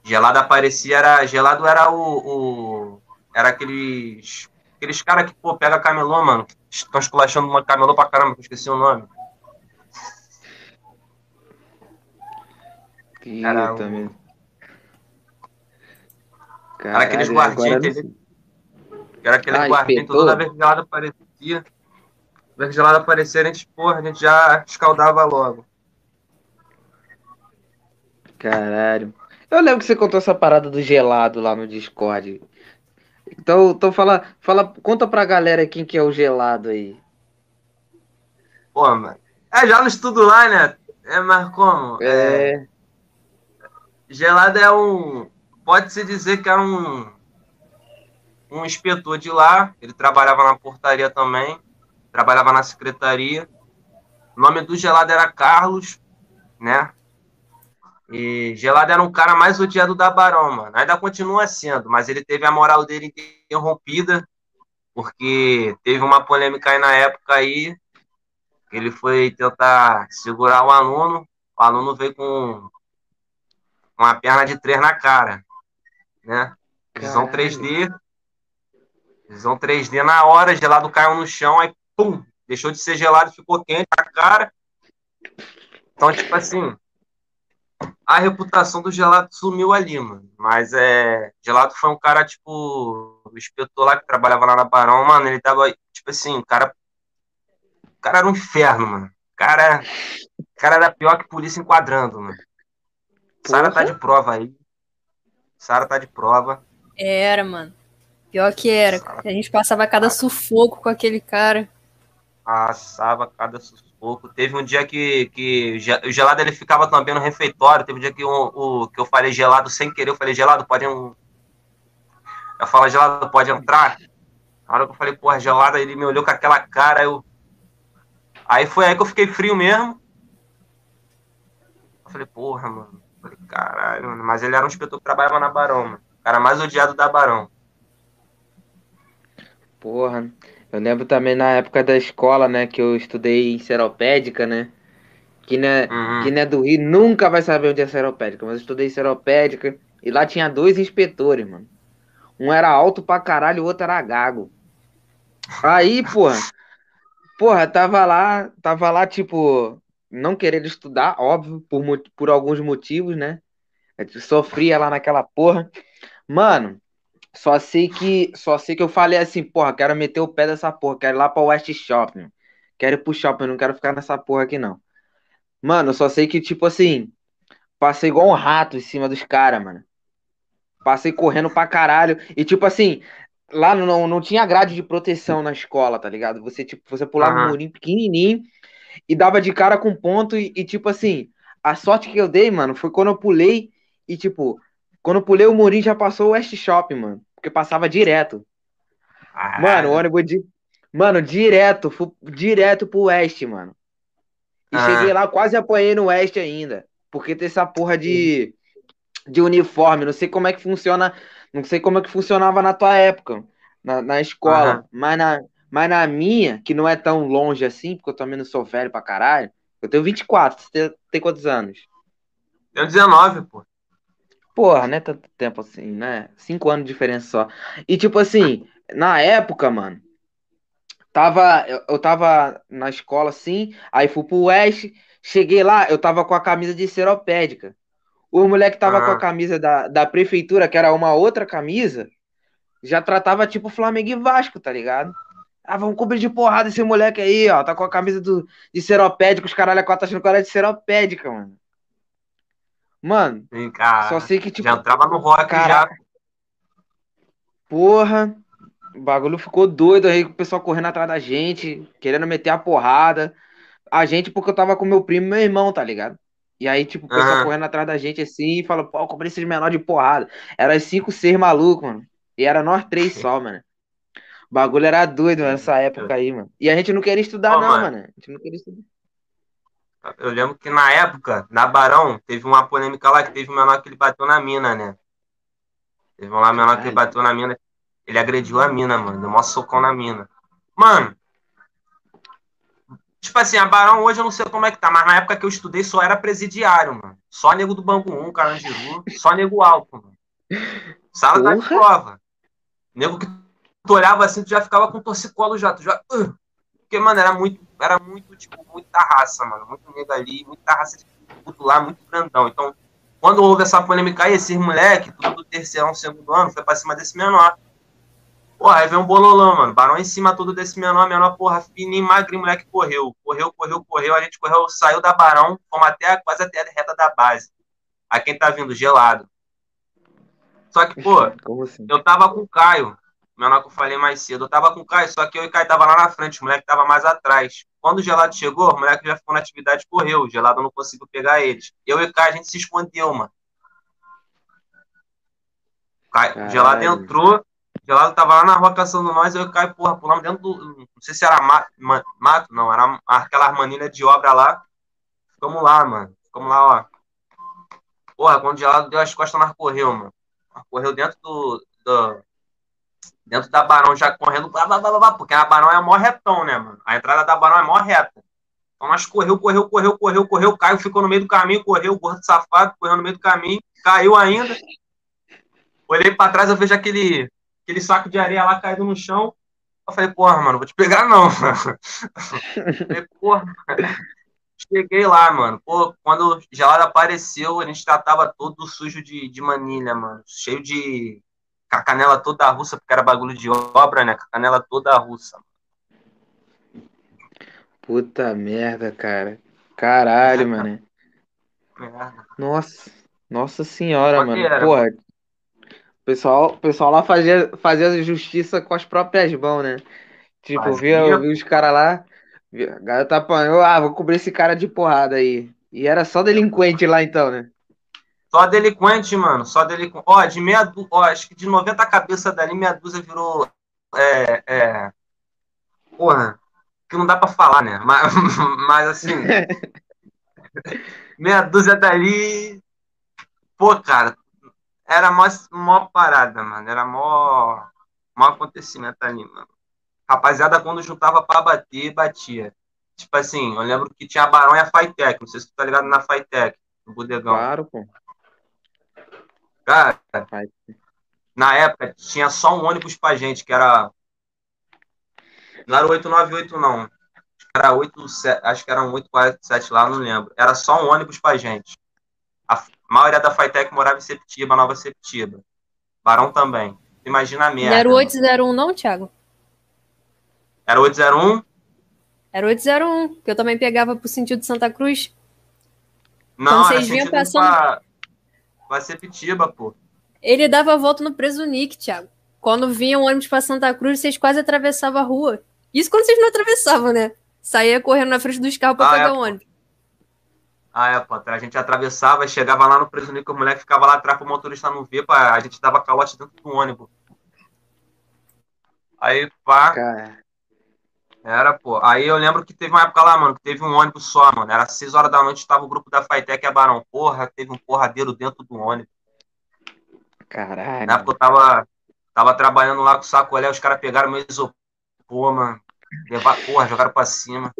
Gelado aparecia, era. Gelado era o. o- era aqueles. Aqueles caras que, pô, pega camelô, mano. Estão esculachando uma camelô pra caramba, que eu esqueci o nome. Era eu o- também. Era aqueles Caralho, guardinhos, agora entendeu? Era aquele Ah, guardinho, toda vez que gelado aparecia. Que gelado aparecia, a gente, porra, a gente já escaldava logo. Caralho. Eu lembro que você contou essa parada do gelado lá no Discord. Então, então fala, fala, conta pra galera quem que é o gelado aí. Pô, mano. É, já no estudo lá, né? É, mas como? É, Gelado é um. Pode-se dizer que era um. Um inspetor de lá. Ele trabalhava na portaria também. Trabalhava na secretaria. O nome do Gelado era Carlos, né? E Gelado era um cara mais odiado da Barão, mano. Ainda continua sendo, mas ele teve a moral dele interrompida. Porque teve uma polêmica aí na época aí. Ele foi tentar segurar o aluno. O aluno veio com uma perna de três na cara, né? Visão Caralho. 3D. Visão 3D na hora, gelado caiu no chão, aí pum, deixou de ser gelado, ficou quente a cara. Então, tipo assim, a reputação do gelado sumiu ali, mano. Mas é, gelado foi um cara tipo o inspetor lá que trabalhava lá na Barão, mano, ele tava tipo assim, o cara o cara era um inferno, mano. O cara, o cara era pior que polícia enquadrando, mano. Sara tá de prova aí. Sara tá de prova. Era, mano. Pior que era. A gente passava cada sufoco com aquele cara. Passava cada sufoco. Teve um dia que, que o gelado ele ficava também no refeitório. Teve um dia que, o, o- que eu falei gelado sem querer. Eu falei, gelado, pode. Um... Eu falo, gelado, pode entrar. Na hora que eu falei, porra, gelado, ele me olhou com aquela cara. Eu... Aí foi aí que eu fiquei frio mesmo. Eu falei, porra, mano. Eu falei, caralho, mano. Mas ele era um inspetor que trabalhava na Barão, mano. O cara mais odiado da Barão. Porra. Eu lembro também na época da escola, né, que eu estudei em Seropédica, né? Que né, Uhum. quem não é do Rio nunca vai saber onde é Seropédica, mas eu estudei em Seropédica e lá tinha dois inspetores, mano. Um era alto pra caralho, o outro era gago. Aí, porra, porra, tava lá, tava lá, tipo, não querendo estudar, óbvio, por, por alguns motivos, né? Sofria lá naquela porra. Mano, só sei que, só sei que eu falei assim, porra, quero meter o pé dessa porra, quero ir lá pra West Shopping. Quero ir pro shopping, não quero ficar nessa porra aqui, não. Mano, só sei que, tipo assim, passei igual um rato em cima dos caras, mano. Passei correndo pra caralho. E, tipo assim, lá não, não tinha grade de proteção na escola, tá ligado? Você, tipo, você pulava um Aham. murinho pequenininho e dava de cara com ponto e, e, tipo assim, a sorte que eu dei, mano, foi quando eu pulei e, tipo, quando pulei o murinho já passou o West Shopping, mano, porque passava direto. Ah, Mano, o ônibus de... Mano, direto, fui direto pro West, mano. E Ah. cheguei lá, quase apanhei no West ainda. Porque tem essa porra de, de uniforme. Não sei como é que funciona. Não sei como é que funcionava na tua época, na, na escola. Mas, na, mas na minha, que não é tão longe assim, porque eu também não sou velho pra caralho. Eu tenho 24, você tem, tem quantos anos? Deu 19, pô. Porra, não é tanto tempo assim, né? Cinco anos de diferença só. E tipo assim, na época, mano, tava, eu, eu tava na escola assim, aí fui pro Oeste, cheguei lá, eu tava com a camisa de seropédica. O moleque tava com Ah. a camisa da, da prefeitura, que era uma outra camisa, já tratava tipo Flamengo e Vasco, tá ligado? Ah, vamos cobrir de porrada esse moleque aí, ó, tá com a camisa do, de seropédica, os caralho a quatro tá achando que era de seropédica, mano. Mano, só sei que tipo, Já entrava no rock Caraca. já. Porra, o bagulho ficou doido aí, com o pessoal correndo atrás da gente, querendo meter a porrada. A gente, porque eu tava com meu primo e meu irmão, tá ligado? E aí, tipo, o pessoal Aham. correndo atrás da gente assim, e falou, pô, eu comprei esses menor de porrada. Era cinco, seis malucos, mano. E era nós três só, mano. O bagulho era doido nessa época aí, mano. E a gente não queria estudar, Ó, não, mano. mano. A gente não queria estudar. Eu lembro que na época, na Barão, teve uma polêmica lá que teve um menor que ele bateu na mina, né? Teve um lá menor que ele bateu na mina. Ele agrediu a mina, mano. Deu um socão na mina. Mano. Tipo assim, a Barão hoje eu não sei como é que tá, mas na época que eu estudei só era presidiário, mano. Só nego do Banco 1, Carandiru, só nego alto, mano. Sala da Porra. prova. Nego que tu olhava assim, tu já ficava com torcicolo já. Tu já. "Ugh". Porque, mano, era muito, era muito, tipo, muita raça, mano. Muito nego ali, muita raça de tudo lá, muito grandão. Então, quando houve essa polêmica aí, esses moleque, tudo do terceirão, segundo ano, foi pra cima desse menor. Porra, aí vem um bololão, mano. Barão em cima tudo desse menor, menor, porra, fininho, magrinho, moleque correu. Correu, correu, correu. A gente correu, saiu da Barão, fomos até, quase até a reta da base. A quem tá vindo, gelado. Só que, pô, assim? eu tava com o Caio, menor que eu falei mais cedo. Eu tava com o Caio, só que eu e o Caio tava lá na frente, o moleque tava mais atrás. Quando o gelado chegou, o moleque já ficou na atividade e correu. O gelado não conseguiu pegar eles. Eu e o Caio, a gente se escondeu, mano. O Caio- o gelado entrou, o gelado tava lá na rua caçando nós, eu e o Caio, porra, pulamos dentro do. Não sei se era ma- ma- mato, não, era aquela armanilha de obra lá. Ficamos lá, mano. Ficamos lá, ó. Porra, quando o gelado deu as costas, nós correu, mano. Nós correu dentro do, do- dentro da Barão, já correndo, blá, blá, blá, blá, porque a Barão é maior retão, né, mano? A entrada da Barão é maior reta. Então nós correu, correu, correu, correu, correu, Caio ficou no meio do caminho, correu, gordo safado, correu no meio do caminho, caiu ainda. Olhei pra trás, eu vejo aquele, aquele saco de areia lá caído no chão. Eu falei, porra, mano, vou te pegar não. falei, porra. Cheguei lá, mano. Pô, quando o gelado apareceu, a gente já tava todo sujo de, de manilha, mano. Cheio de. Com a canela toda russa, porque era bagulho de obra, né? Com a canela toda russa. Puta merda, cara. Caralho, mano. Merda. Nossa, nossa senhora, mano. era, Porra. O pessoal, o pessoal lá fazia, fazia justiça com as próprias mãos, né? Tipo, Fazia. via, via os caras lá, via- a garota apanhou, ah, vou cobrir esse cara de porrada aí. E era só delinquente lá então, né? Só delinquente, mano. Só delinquente. Ó, de meia dúzia. Ó, acho que de 90 cabeças dali, meia dúzia virou. É. é... Porra. Que não dá pra falar, né? Mas, mas assim. meia dúzia dali. Pô, cara. Era mó, mó parada, mano. Era mó. Mó acontecimento ali, mano. Rapaziada, quando juntava pra bater, batia. Tipo assim, eu lembro que tinha a Barão e a Fitec. Não sei se tu tá ligado na Fitec, no Bodegão. Claro, pô. Cara, na época tinha só um ônibus pra gente, que era. Não era o 898, não. Era 87, acho que era um 847 lá, não lembro. Era só um ônibus pra gente. A maioria da Fitec morava em Septiba, Nova Septiba. Barão também. Imagina a Não merda. era o mano. 801, não, Thiago? Era 801? Era o 801, que eu também pegava pro sentido de Santa Cruz. Não, Quando era vocês vinham passando- pra, pra Septiba, pô. Ele dava a volta no Preso Nick, Thiago. quando vinha um ônibus pra Santa Cruz, vocês quase atravessavam a rua. Isso quando vocês não atravessavam, né? Saía correndo na frente dos carros pra Ah, pegar é, o ônibus. Ah, é, pô. A gente atravessava e chegava lá no preso que o moleque ficava lá atrás pro motorista não ver, pá, a gente dava calote dentro do ônibus. Aí, pá, Cara, era, pô. Aí eu lembro que teve uma época lá, mano, que teve um ônibus só, mano. Era 6 horas da noite, tava o grupo da Faitec e a Barão. Porra, teve um porradeiro dentro do ônibus. caralho. Na época eu tava, tava trabalhando lá com o sacolé, os caras pegaram meu isopor, mano. Levar, porra, jogaram pra cima.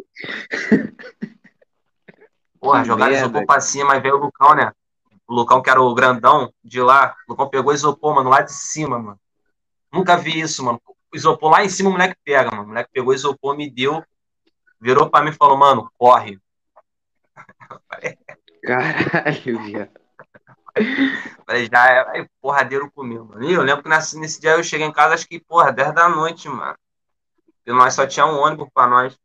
Porra, Que jogaram merda, isopor pra cima, aí veio o Lucão, né? O Lucão, que era o grandão de lá, o Lucão pegou isopor, mano, lá de cima, mano. Nunca vi isso, mano. Isopor lá em cima o moleque pega, mano. O moleque pegou isopor, me deu, virou pra mim e falou, mano, corre. Caralho, viado. Falei, já é porradeiro comigo, mano. E eu lembro que nesse, nesse dia eu cheguei em casa, acho que, porra, 10 da noite, mano. E nós só tinha um ônibus pra nós.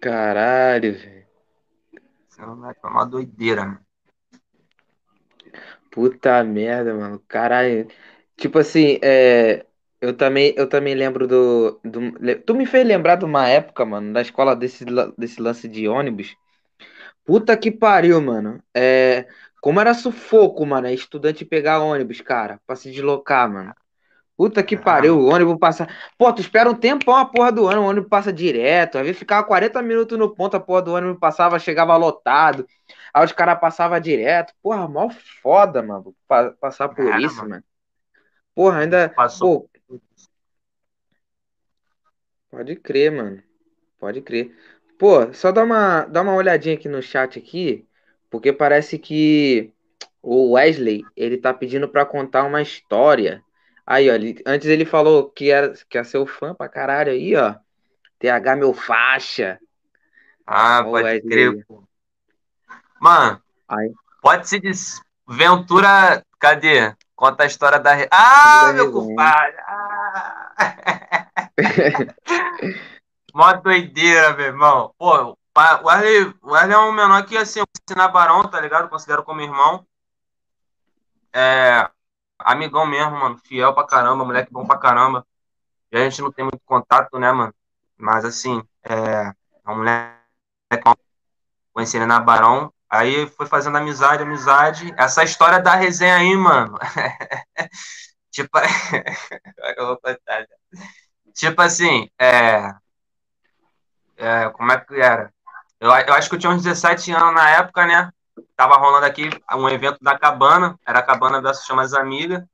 Caralho, velho. Senão, Foi uma doideira, mano. Puta merda, mano. Caralho. Tipo assim, é, eu também, eu também lembro do, do. Tu me fez lembrar de uma época, mano, da escola desse, desse lance de ônibus. Puta que pariu, mano. É, como era sufoco, mano, é estudante pegar ônibus, cara, pra se deslocar, mano. Puta que pariu, o ônibus passa. Pô, tu espera um tempão a porra do ônibus, o ônibus passa direto. Vezes ficava 40 minutos no ponto, a porra do ônibus passava, chegava lotado. Aí os caras passavam direto. Porra, mó foda, mano, pa- passar por isso, mano. mano. Porra, ainda. Passou. Pô, pode crer, mano. Pode crer. Pô, só dá uma, dá uma olhadinha aqui no chat aqui, porque parece que o Wesley, ele tá pedindo pra contar uma história. Aí, ó, ele- antes ele falou que era, que é seu fã pra caralho aí, ó. TH meu faixa. Ah, o pode Wesley crer, pô. Mano, pode ser de Ventura. Cadê? Conta a história da. Ah, Da meu compadre! Ah. Mó doideira, meu irmão. Pô, o pa- o é um menor que, assim, na Barão, tá ligado? Considero como irmão. É. Amigão mesmo, mano. Fiel pra caramba, moleque bom pra caramba. E a gente não tem muito contato, né, mano? Mas, assim, é. É um moleque. Conheci ele na Barão. Aí foi fazendo amizade, amizade. Essa história da resenha aí, mano. tipo. Tipo assim, é. É, como é que era? Eu, eu acho que eu tinha uns 17 anos na época, né? Tava rolando aqui um evento da Cabana, era a Cabana versus Chamas Amiga.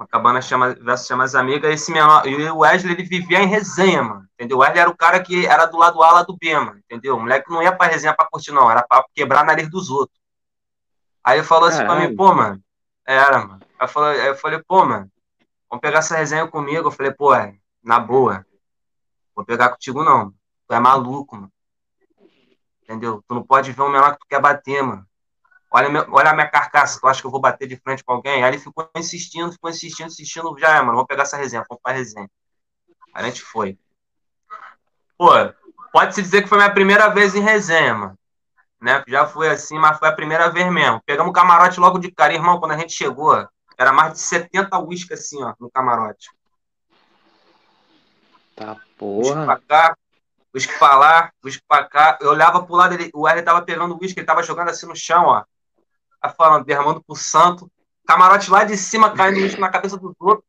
A Cabana chama, versus Chamas Amiga. Esse menor, e o Wesley, ele vivia em resenha, mano. Entendeu? O Wesley era o cara que era do lado A, lado B, mano. Entendeu? O moleque não ia pra resenha pra curtir, não. Era pra quebrar a nariz dos outros. Aí ele falou assim pra Caralho. mim, pô, mano. Era, mano. Aí eu falei, aí eu falei pô, mano, vamos pegar essa resenha comigo. Eu falei, pô, é, na boa. Vou pegar contigo, não. Tu é maluco, mano. Entendeu? Tu não pode ver um menor que tu quer bater, mano. Olha, meu, olha a minha carcaça, tu acha que eu vou bater de frente com alguém? Aí ele ficou insistindo, ficou insistindo, insistindo. Já é, mano, vamos pegar essa resenha, vamos pra resenha. Aí a gente foi. Pô, pode-se dizer que foi minha primeira vez em resenha, mano. Né? Já foi assim, mas foi a primeira vez mesmo. Pegamos o camarote logo de cara. Irmão, quando a gente chegou, era mais de 70 uísques assim, ó, no camarote. Tá porra. pra cá, whisky pra lá, whisky pra cá. Eu olhava pro lado, ele, o R tava pegando o whisky, ele tava jogando assim no chão, ó. Tá falando, derramando pro santo. Camarote lá de cima caindo na cabeça dos outros.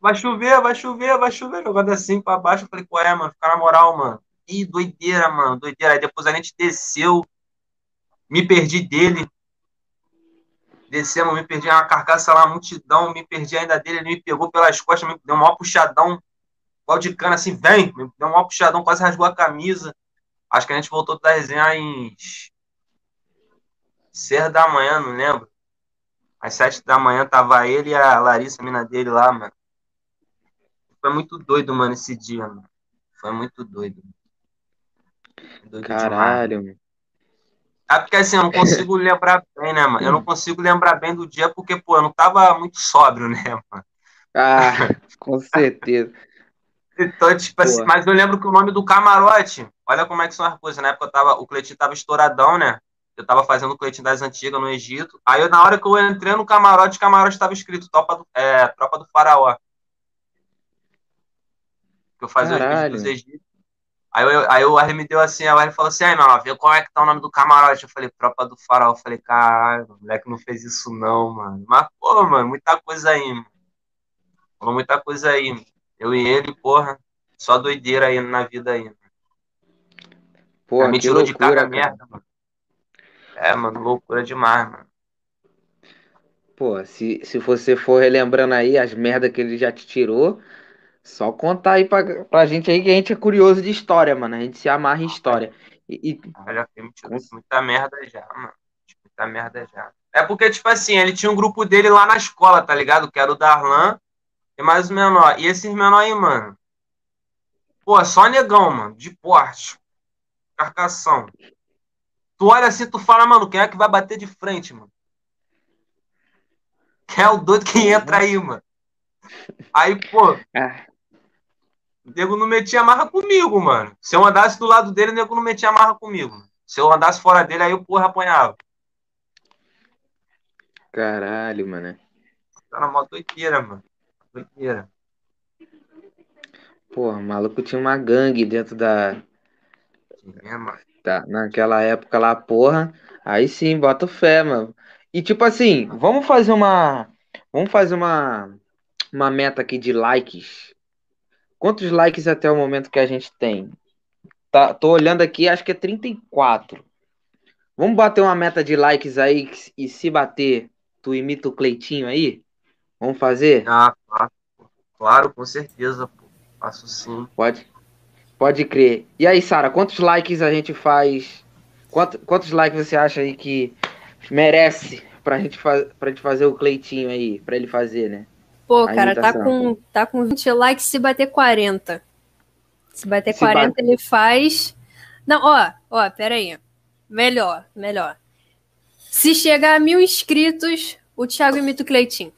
Vai chover, vai chover, vai chover. Jogando assim pra baixo. Eu falei, qual é, mano? Fica na moral, mano. Ih, doideira, mano, doideira. Aí depois a gente desceu, me perdi dele. Descemos, me perdi uma carcaça lá, multidão, me perdi ainda dele. Ele me pegou pelas costas, me deu um maior puxadão igual de cana, assim, vem, me deu um maior puxadão, quase rasgou a camisa. Acho que a gente voltou da resenha em seis da manhã, não lembro. Às sete da manhã tava ele e a Larissa, a mina dele lá, mano. Foi muito doido, mano, esse dia, mano. Foi muito doido. Doido demais. Caralho, mano. É porque assim, eu não consigo lembrar bem, né, mano? Eu não consigo lembrar bem do dia porque, pô, eu não tava muito sóbrio, né, mano? Ah, com certeza. Então, tipo assim, mas eu lembro que o nome do camarote, olha como é que são as coisas. Na época eu tava, o Cleitinho tava estouradão, né? Eu tava fazendo o coletinho das antigas no Egito. Aí, na hora que eu entrei no camarote, o camarote estava escrito Tropa do, é, Tropa do Faraó. Que eu fazia os Caralho. vídeos dos Egípcios. Aí, eu, aí o R me deu assim, aí o falou assim, aí, meu, vê qual é que tá o nome do camarote. Eu falei, Tropa do Faraó. Eu falei, caralho, o moleque não fez isso não, mano. Mas, pô, mano, muita coisa aí, mano. Falou muita coisa aí. mano. Eu e ele, porra, só doideira aí na vida aí. Pô, me que tirou de cada cara. merda, mano. É, mano, loucura demais, mano. Pô, se, se você for relembrando aí as merdas que ele já te tirou, só contar aí pra, pra gente aí que a gente é curioso de história, mano. A gente se amarra em história. E, e- já fez me tirou de muita merda já, mano. Muita merda já. É porque, tipo assim, ele tinha um grupo dele lá na escola, tá ligado? Que era o Darlan e mais o menor. E esses menor aí, mano. Pô, só negão, mano. De porte. Carcação. Tu olha assim, tu fala, mano, quem é que vai bater de frente, mano? Quem é o doido que entra aí, mano? Aí, pô, o nego não metia marra comigo, mano. Se eu andasse do lado dele, o nego não metia marra comigo. mano. Se eu andasse fora dele, aí o porra apanhava. caralho, mano. Tá na mó doideira, mano. Doideira. Pô, o maluco tinha uma gangue dentro da, É, mano. Da. Naquela época lá, porra. Aí sim, bota fé, mano. E tipo assim, vamos fazer uma. Vamos fazer uma. Uma meta aqui de likes. Quantos likes até o momento que a gente tem? Tá, tô olhando aqui, acho que é 34. Vamos bater uma meta de likes aí e se bater, tu imita o Cleitinho aí? Vamos fazer? Ah, claro, claro, com certeza, pô. Faço sim. Pode, pode crer. E aí, Sara, quantos likes a gente faz? Quanto- quantos likes você acha aí que merece pra gente, fa pra gente fazer o Cleitinho aí, pra ele fazer, né? Pô, A cara, tá com, tá com 20 likes se bater 40. Se bater Se 40, bate- ele faz. Não, ó, ó, pera aí. Melhor, melhor. Se chegar a mil inscritos, o Thiago imita o Cleitinho.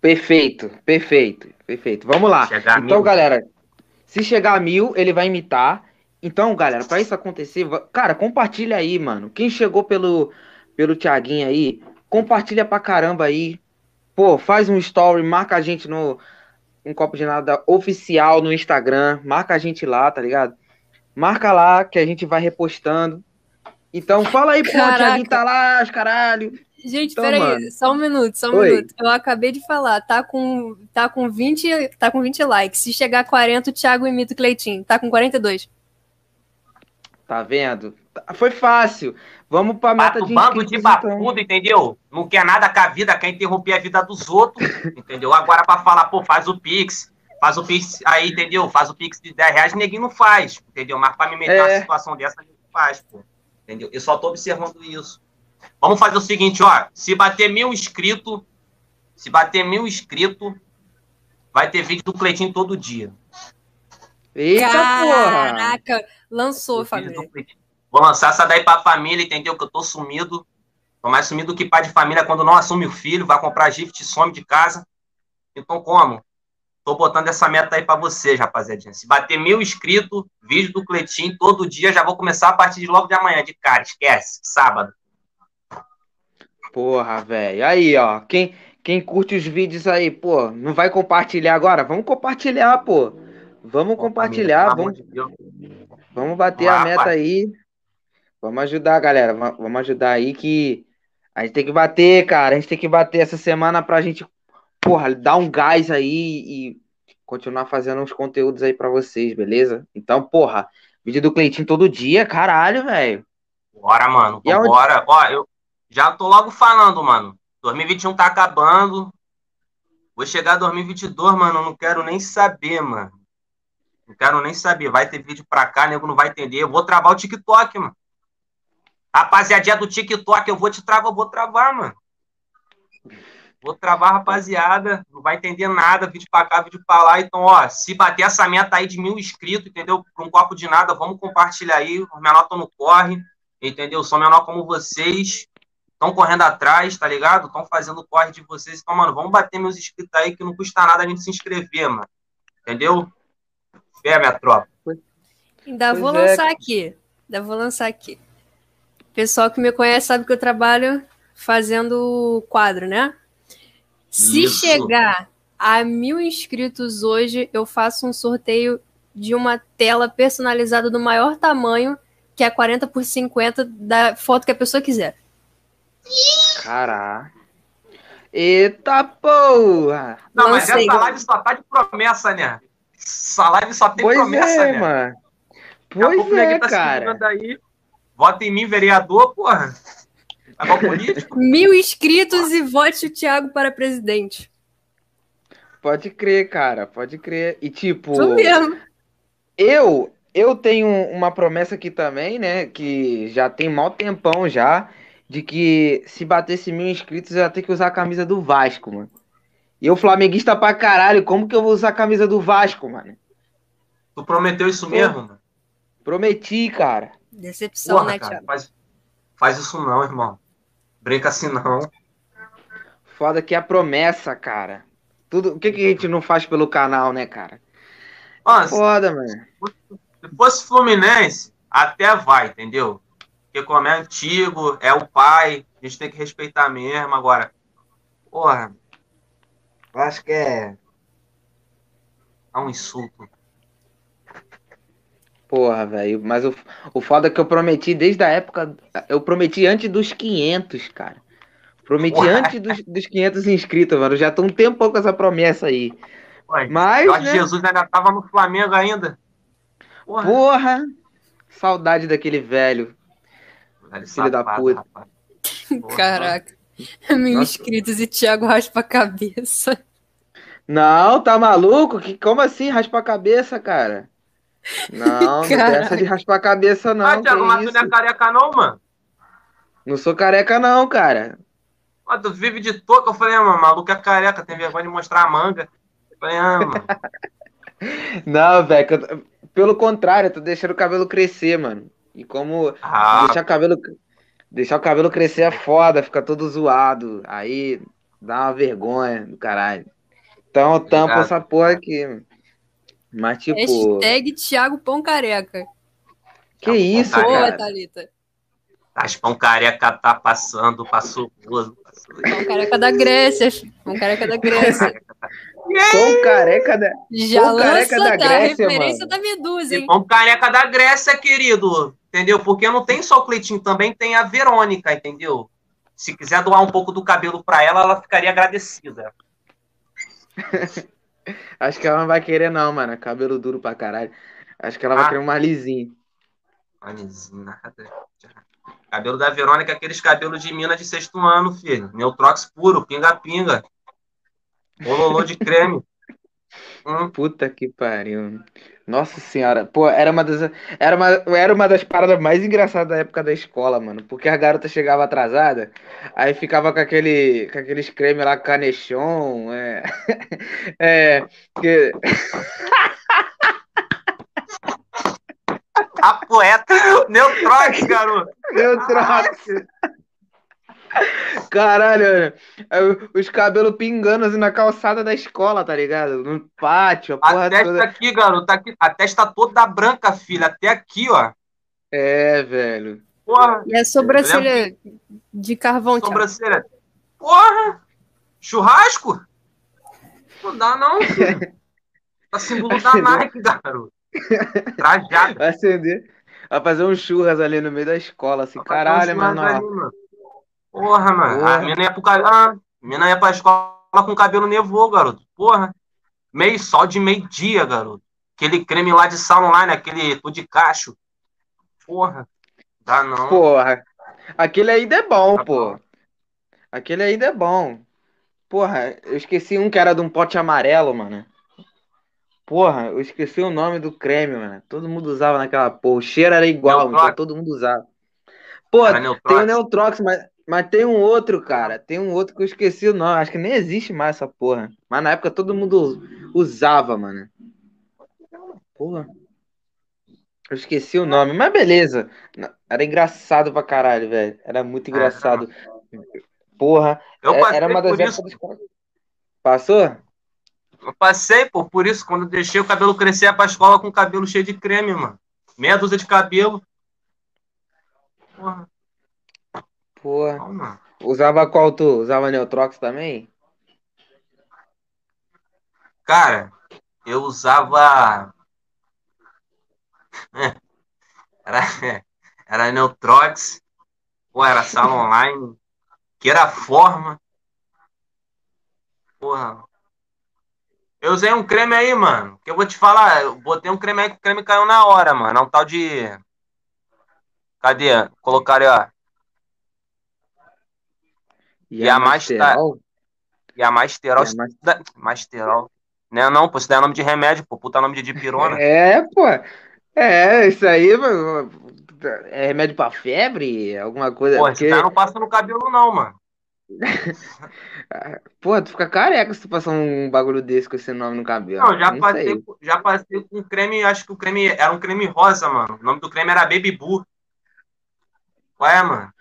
Perfeito, perfeito, perfeito. Vamos lá. Chegar então, mil. galera, se chegar a mil, ele vai imitar. Então, galera, pra isso acontecer, cara, compartilha aí, mano. Quem chegou pelo, pelo Thiaguinho aí, compartilha pra caramba aí. Pô, faz um story, marca a gente no um copo de nada oficial no Instagram, marca a gente lá, tá ligado? Marca lá que a gente vai repostando. Então, fala aí, pô, o Caraca. Thiaguinho tá lá, os caralho. Gente, Então, peraí, só um minuto, só um Oi. minuto. Eu acabei de falar, tá com, tá com 20, tá com 20 likes. Se chegar a 40, o Thiago imita o Cleitinho. Tá com 42. Tá vendo? Tá- Foi fácil. Vamos pra meta Bato de bando de então. bafudo, entendeu? Não quer nada com a vida, quer interromper a vida dos outros, entendeu? Agora pra falar, pô, faz o Pix, faz o Pix aí, entendeu? Faz o Pix de 10 reais, ninguém não faz, entendeu? Mas pra me meter É. uma situação dessa, ninguém faz, pô. Entendeu? Eu só tô observando isso. Vamos fazer o seguinte, ó. Se bater mil inscritos, se bater mil inscritos, vai ter vídeo do Cleitinho todo dia. Eita porra! Caraca, lançou, família. Vou lançar essa daí pra família, entendeu? Que eu tô sumido. Tô mais sumido que pai de família quando não assume o filho, vai comprar gift e some de casa. Então, como? Tô botando essa meta aí pra vocês, rapaziadinha. Se bater mil inscritos, vídeo do Cleitinho todo dia, já vou começar a partir de logo de amanhã, de cara, esquece, sábado. Porra, velho. Aí, ó. Quem, quem curte os vídeos aí, pô, não vai compartilhar agora? Vamos compartilhar, pô. Vamos compartilhar, vamos, vamos bater a meta aí. Vamos ajudar, galera. Va- Vamos ajudar aí que a gente tem que bater, cara. A gente tem que bater essa semana pra gente, porra, dar um gás aí e continuar fazendo uns conteúdos aí pra vocês, beleza? Então, porra, vídeo do Cleitinho todo dia, caralho, velho. Bora, mano. Bora. Ó, eu já tô logo falando, mano. 2021 tá acabando. Vou chegar 2022, mano. Não quero nem saber, mano. Não quero nem saber. Vai ter vídeo pra cá, nego não vai entender. Eu vou travar o TikTok, mano. Rapaziadinha do TikTok, eu vou te travar, eu vou travar, mano. Vou travar, rapaziada. Não vai entender nada. Vídeo pra cá, vídeo pra lá. Então, ó, se bater essa meta aí de mil inscritos, entendeu? Pra um copo de nada, vamos compartilhar aí. Os menores estão no corre, entendeu? Sou menor como vocês. Estão correndo atrás, tá ligado? Estão fazendo o corre de vocês. Então, mano, vamos bater meus inscritos aí, que não custa nada a gente se inscrever, mano. Entendeu? Fé, minha tropa. Ainda Pois vou é. lançar aqui. Ainda vou lançar aqui. Pessoal que me conhece sabe que eu trabalho fazendo quadro, né? Se Isso. chegar a mil inscritos hoje, eu faço um sorteio de uma tela personalizada do maior tamanho, que é 40 por 50 da foto que a pessoa quiser. Caraca. Eita porra! Não, mas essa live só tá de promessa, né? Essa live só tem Pois promessa, é, né? mano. Pois é, tá cara. aí. Vota em mim, vereador, porra. Agora político. Mil inscritos e vote o Thiago para presidente. Pode crer, cara. Pode crer. E tipo, Isso mesmo. eu eu tenho uma promessa aqui também, né? Que já tem mal tempão já. De que se batesse mil inscritos, eu ia ter que usar a camisa do Vasco, mano. E eu, flamenguista pra caralho, como que eu vou usar a camisa do Vasco, mano? Tu prometeu isso mesmo, mano? Prometi, cara. Decepção, Porra, né, cara, Thiago? faz, faz isso não, irmão. Brinca assim não. Foda que é a promessa, cara. Tudo, o que, que a gente não faz pelo canal, né, cara? Se Foda, mano. fosse Fluminense, até vai, entendeu? Porque como é antigo, é o pai, a gente tem que respeitar mesmo. Agora, porra, eu acho que é. É um insulto. Porra, velho. Mas o, o foda é que eu prometi desde a época. Eu prometi antes dos 500, cara. Prometi Ué. antes dos, dos 500 inscritos, mano. Eu Já tô um tempão com essa promessa aí. Ué, Mas, Jorge né? Jesus ainda tava no Flamengo ainda. Porra, Porra! Saudade daquele velho. Filho da puta. Caraca. Mil inscritos e Thiago raspa a cabeça. Não, tá maluco? Que, como assim raspar a cabeça, cara? Não, não tem Caraca. essa de raspar a cabeça, não. Ah, Thiago, mas tu não é careca não, mano? Não sou careca, não, cara. Ah, tu vive de touca. Eu falei, ah, mano, maluco é careca, tem vergonha de mostrar a manga. Eu falei, ah, mano. Não, velho. Pelo contrário, eu tô deixando o cabelo crescer, mano. E como Ah, deixar o cabelo, deixar o cabelo crescer é foda, fica todo zoado. Aí dá uma vergonha do caralho. Então eu tampo Obrigado. essa porra aqui. Mas tipo, Hashtag Thiago Pão Careca. que isso, Careca. Boa, cara? Thalita. Raspão careca tá passando, passou. passou. Pão Careca da Grécia. Pão Careca da Grécia. Pão careca da. Já Pão Careca lança da Grécia, referência mano. da Medusa, hein? Pão careca da Grécia, querido. Entendeu? Porque não tem só o Cleitinho, também tem a Verônica, entendeu? Se quiser doar um pouco do cabelo pra ela, ela ficaria agradecida. Acho que ela não vai querer, não, mano. Cabelo duro pra caralho. Acho que ela vai Ah. querer um mais lisinho. Anizinho, nada. Cabelo da Verônica, aqueles cabelos de mina de sexto ano, filho. Neutrox puro, pinga-pinga. Bololô de creme. Hum, Puta que pariu. Nossa senhora. Pô, era uma das, era uma, era uma das paradas mais engraçadas da época da escola, mano. Porque a garota chegava atrasada, aí ficava com aquele, com aqueles creme lá, canechon, é, é, que, a poeta. Neutrox, garoto. meu troço. Caralho, os cabelos pingando assim na calçada da escola, tá ligado? No pátio, a porra A testa toda. aqui, garoto. Aqui, a testa toda branca, filha. Até aqui, ó. É, velho. Porra, E a sobrancelha de carvão, sobrancelha. Porra! Churrasco? Não dá, não, filho. Tá símbolo da. Nike, garoto. Trajado. Vai acender, vai fazer um churras ali no meio da escola, assim, caralho, mano. ó. Porra, mano. Porra. A mina ia pro. Ah, mina ia pra escola com cabelo nevou, garoto. Porra. Meio sol de meio-dia, garoto. Aquele creme lá de sauna online, aquele tudo de cacho. Porra. Dá não. Porra, aquele ainda é bom, Tá pô. bom. Aquele ainda é bom. Porra, eu esqueci um que era de um pote amarelo, mano. Porra, eu esqueci o nome do creme, mano. Todo mundo usava naquela porra. O cheiro era igual, Neutrox. então todo mundo usava. Pô, Era tem o Neutrox. Mas, mas tem um outro, cara. Tem um outro que eu esqueci o nome. Acho que nem existe mais essa porra. Mas na época todo mundo usava, mano. Porra. Eu esqueci o nome, mas beleza. Era engraçado pra caralho, velho. Era muito engraçado. Porra, Eu é- era uma das épocas. Passou? Eu passei, pô, por isso, quando deixei o cabelo crescer, pra escola com o cabelo cheio de creme, mano. Meia dúzia de cabelo. Porra. Mano. usava qual tu? Usava Neutrox também? Cara, eu usava. Era, era Neutrox, ou era sala online, que era forma. Porra. Eu usei um creme aí, mano. Que eu vou te falar, eu botei um creme aí que o creme caiu na hora, mano. É um tal de. Cadê? Colocaram aí, ó. E a Masterol? E a Masterol. E a Masterol. Não é não, pô, isso daí é nome de remédio, pô. Puta nome de dipirona. É, pô. É, isso aí, mano. É remédio pra febre? Alguma coisa? Pô, porque, esse cara não passa no cabelo, não, mano. pô, tu fica careca se tu passar um bagulho desse com esse nome no cabelo. Não, já sei. passei, já passei com creme, acho que o creme era um creme rosa, mano. O nome do creme era Baby Boo. Qual é, mano?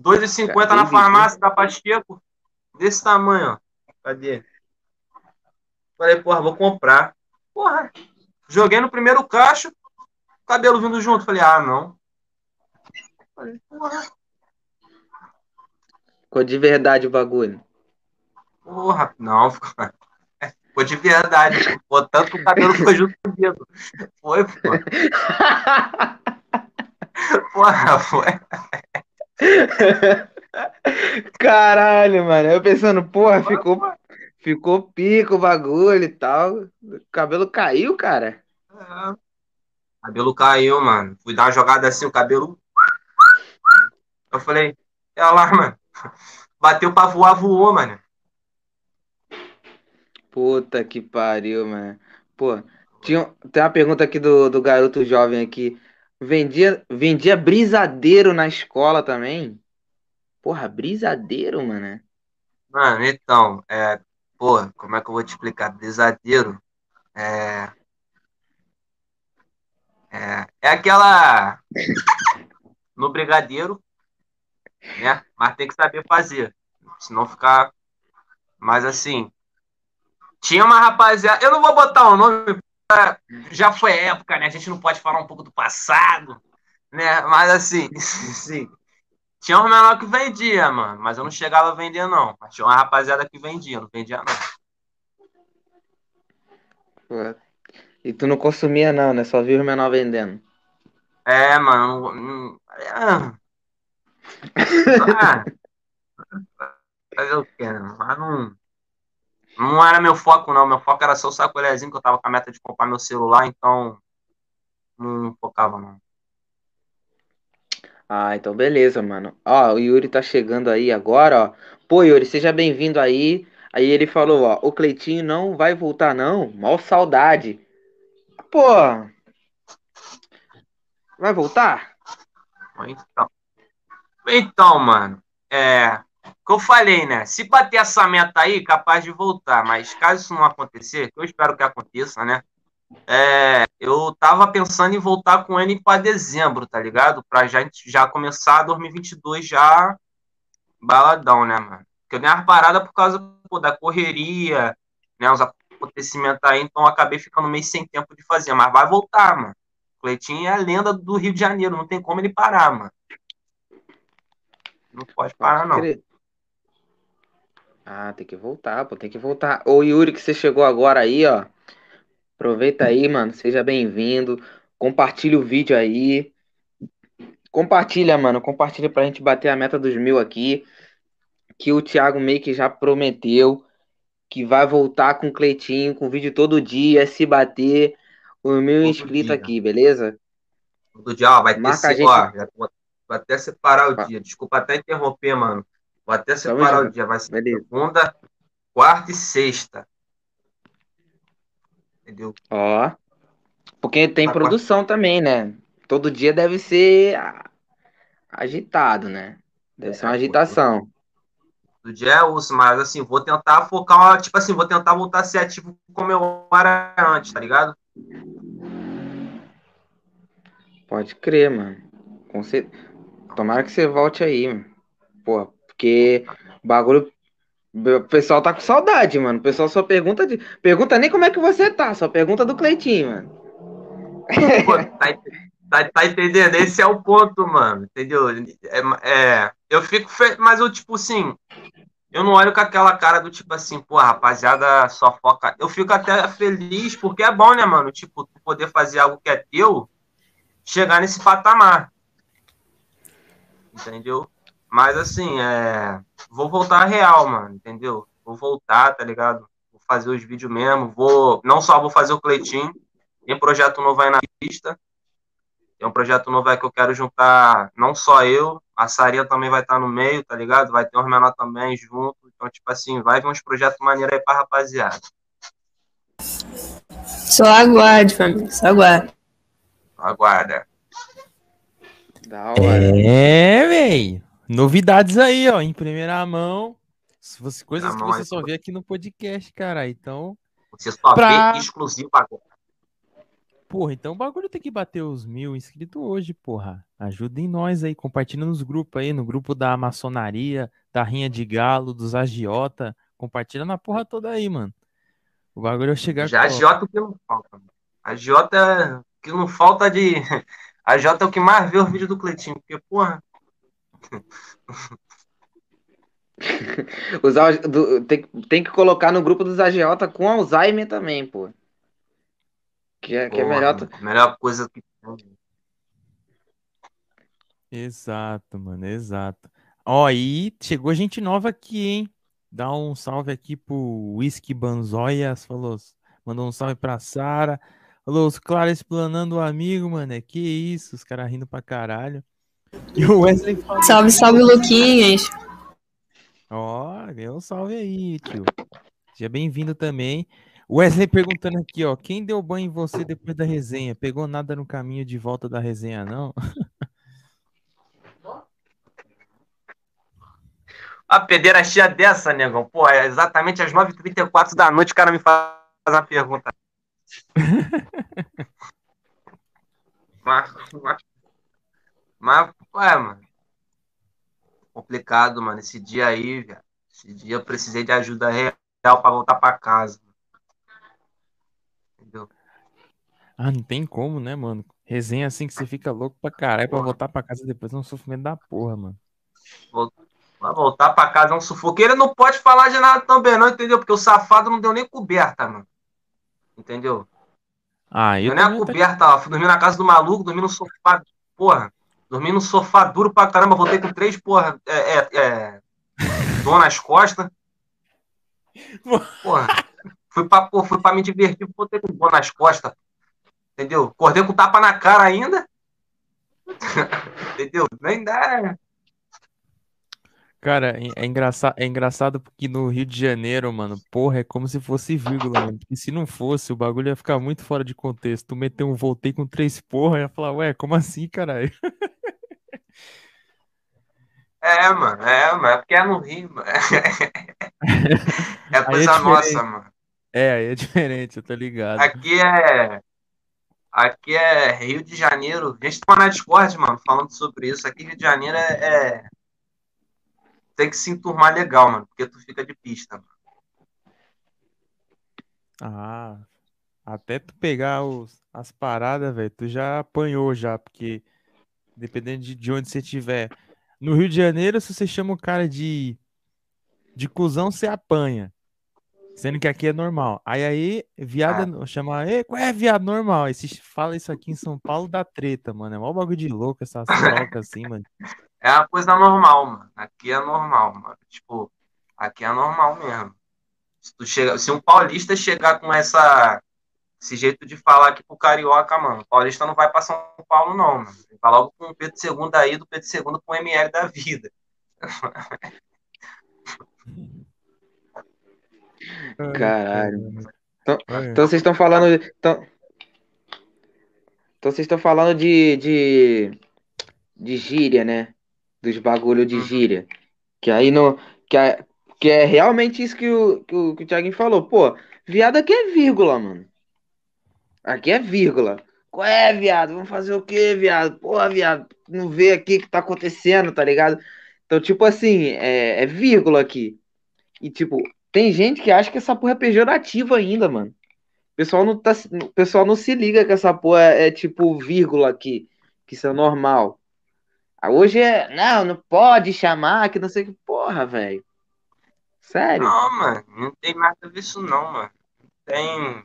2,50 na farmácia da Pacheco. Desse tamanho, ó. Cadê? Falei, porra, vou comprar. Porra. Joguei no primeiro cacho, cabelo vindo junto. Falei, ah, não. Falei, porra. Ficou de verdade o bagulho. Porra, não, ficou, de verdade. Pô, tanto que o cabelo ficou junto com o dedo. Foi, pô. Porra, foi. Caralho, mano. Eu pensando, porra, ficou, ficou pico o bagulho e tal. O cabelo caiu, cara. É. Cabelo caiu, mano. Fui dar uma jogada assim, o cabelo. Eu falei, é lá, mano. Bateu pra voar, voou, mano. Puta que pariu, mano. Pô, tinha, tem uma pergunta aqui do, do garoto jovem aqui. Vendia, vendia brisadeiro na escola também? Porra, brisadeiro, mano. Mano, então, é. Porra, como é que eu vou te explicar? Brisadeiro. É. É, é aquela. No brigadeiro, né? Mas tem que saber fazer. Senão ficar. Mas assim. Tinha uma rapaziada. Eu não vou botar o nome. Já foi época, né? A gente não pode falar um pouco do passado, né? Mas assim, sim. Tinha um menor que vendia, mano. Mas eu não chegava a vender, não. Mas tinha uma rapaziada que vendia, não vendia, não. E tu não consumia, não, né? Só viu os menor vendendo. É, mano. é. Ah, fazer o quê, né? Mas não. Não era meu foco, não. Meu foco era só o sacolezinho, que eu tava com a meta de comprar meu celular, então. Não focava, não. Ah, então beleza, mano. Ó, o Yuri tá chegando aí agora, ó. Pô, Yuri, seja bem-vindo aí. Aí ele falou, ó, o Cleitinho não vai voltar, não. Mal saudade. Pô. Vai voltar? Então, então mano, é. Que eu falei, né? Se bater essa meta aí, capaz de voltar. Mas caso isso não acontecer, eu espero que aconteça, né? É, eu tava pensando em voltar com ele para dezembro, tá ligado? Pra já, já começar 2022 já baladão, né, mano? Porque eu dei uma parada por causa pô, da correria, né? Os acontecimentos aí, então acabei ficando meio sem tempo de fazer. Mas vai voltar, mano. Cleitinho é a lenda do Rio de Janeiro, não tem como ele parar, mano. Não pode parar, não. Ah, tem que voltar, pô, tem que voltar. Ô, Yuri, que você chegou agora aí, ó. Aproveita aí, mano. Seja bem-vindo. Compartilha o vídeo aí. Compartilha, mano. Compartilha pra gente bater a meta dos mil aqui. Que o Thiago meio que já prometeu que vai voltar com o Cleitinho, com vídeo todo dia, se bater os mil Todo inscritos dia. aqui, beleza? Do dia, ó, vai ter Marca gente. ó, já vou, até separar o Tá. dia. Desculpa até interromper, mano. Vou até Tamo separar junto. o dia. Vai ser Beleza. segunda, quarta e sexta. Entendeu? Ó. Porque tem produção também, né? Todo dia deve ser agitado, né? Deve ser uma É, agitação. Do dia é osso, mas assim, vou tentar focar, tipo assim, vou tentar voltar a ser ativo como eu era antes, tá ligado? Pode crer, mano. Com cer- Tomara que você volte aí, mano. Porque o bagulho. O pessoal tá com saudade, mano. O pessoal só pergunta de. Pergunta nem como é que você tá, só pergunta do Cleitinho, mano. Pô, tá, Tá, tá entendendo? Esse é o ponto, mano. Entendeu? É, é, eu fico. Fe... Mas eu, tipo assim. Eu não olho com aquela cara do tipo assim, pô, rapaziada, só foca. Eu fico até feliz, porque é bom, né, mano? Tipo, poder fazer algo que é teu, chegar nesse patamar. Entendeu? Mas assim, é. Vou voltar real, mano, entendeu? Vou voltar, tá ligado? Vou fazer os vídeos mesmo. Vou. Não só vou fazer o Cleitinho, tem projeto novo aí na pista. Tem um projeto novo aí que eu quero juntar não só eu, a Saria também vai estar no meio, tá ligado? Vai ter uns menor também junto. Então, tipo assim, vai vir uns projetos maneiros aí pra rapaziada. Só aguarde, família. Só aguarde. Aguarda. Da hora. É, véi. Novidades aí, ó, em primeira mão. Se você- Coisas que mão você só vê aqui no podcast, cara. Então, Você só Pra- vê exclusivo agora. porra, então o bagulho tem que bater os mil inscritos hoje, porra. Ajudem nós aí, compartilha nos grupos aí, no grupo da maçonaria, da rinha de galo, dos agiota. Compartilha na porra toda aí, mano. O bagulho é chegar Já agiota o que não falta. mano. Agiota é que não falta de. Agiota é o que mais vê o vídeo do Cleitinho. Porque, porra, Os do- tem, tem que colocar no grupo dos agiota com Alzheimer também, pô. Que é, que é porra, melhor. melhor coisa que. Exato, mano, exato. Ó, e chegou gente nova aqui, hein? Dá um salve aqui pro Whisky Banzóias, falou, mandou um salve pra Sara. Falou, os Clara explanando o amigo, mano, é que isso, os caras rindo pra caralho. E o Wesley falou, Salve, salve, Luquinhas. ó, ganhou um salve aí, tio. Seja bem-vindo também. O Wesley perguntando aqui, ó, quem deu banho em você depois da resenha? Pegou nada no caminho de volta da resenha, não? A pederastia dessa, negão. Pô, é exatamente às 9h34 da noite o cara me faz uma pergunta. Mas, mas, mas, ué, mano. Complicado, mano. Esse dia aí, velho. Esse dia eu precisei de ajuda real pra voltar pra casa. Entendeu? Ah, não tem como, né, mano? Resenha assim que você fica louco pra caralho pra voltar pra casa depois é um sofrimento da porra, mano. Vai voltar pra casa é um sufoco. Ele não pode falar de nada também, não, entendeu? Porque o safado não deu nem coberta, mano. Entendeu? Ah, eu Eu nem a também até- coberta, ó. Fui dormir na casa do maluco, dormi no sofá, porra. Dormi no sofá duro pra caramba, voltei com três, porra, é, é, é, dor nas costas. Porra. Fui pra, pô, fui pra me divertir, voltei com dor nas costas. Entendeu? Acordei com tapa na cara ainda. Entendeu? Nem dá. Cara, é, é engraçado, é engraçado porque no Rio de Janeiro, mano, porra, é como se fosse vírgula, mano. Porque se não fosse, o bagulho ia ficar muito fora de contexto. Tu meteu um voltei com três porra, ia falar, ué, como assim, caralho? É, mano, é, mano, é porque é no Rio, mano. É coisa diferente. nossa, mano. É, aí é diferente, eu tô ligado. Aqui é. Aqui é Rio de Janeiro. A gente tá na Discord, mano, falando sobre isso. Aqui Rio de Janeiro é. é- Tem que se enturmar legal, mano, porque tu fica de pista, mano. Ah, até tu pegar os, as paradas, velho, tu já apanhou já, porque dependendo de, de onde você estiver. No Rio de Janeiro, se você chama o cara de, de cuzão, você apanha. Sendo que aqui é normal. Aí aí, viado, é no- chama, Ei, qual é viado normal? Aí se fala isso aqui em São Paulo, dá treta, mano. É mó bagulho de louco essas trocas assim, mano. É uma coisa normal, mano. Aqui é normal, mano. Tipo, aqui é normal mesmo. Se, tu chega, se um paulista chegar com essa, esse jeito de falar aqui pro carioca, mano, o paulista não vai pra São Paulo, não, mano. Ele vai logo com o Pedro II aí, do Pedro II com o ML da vida. Caralho. Então, então vocês estão falando. Então, então vocês estão falando de, de. de gíria, né? Dos bagulho de Uhum. gíria. Que aí não. Que é, que é realmente isso que o, que o, que o Thiaguinho falou. Pô, viado aqui é vírgula, mano. Aqui é vírgula. Qual é, viado? Vamos fazer o quê, viado? Porra, viado, não vê aqui o que tá acontecendo, tá ligado? Então, tipo assim, é, é vírgula aqui. E, tipo, tem gente que acha que essa porra é pejorativa ainda, mano. O pessoal não, tá, pessoal não se liga que essa porra é, é tipo vírgula aqui. que isso é normal. Ah, Hoje é, não, não pode chamar, que não sei que. Porra, velho. Sério? Não, mano, não tem nada a ver isso não, mano. Não tem.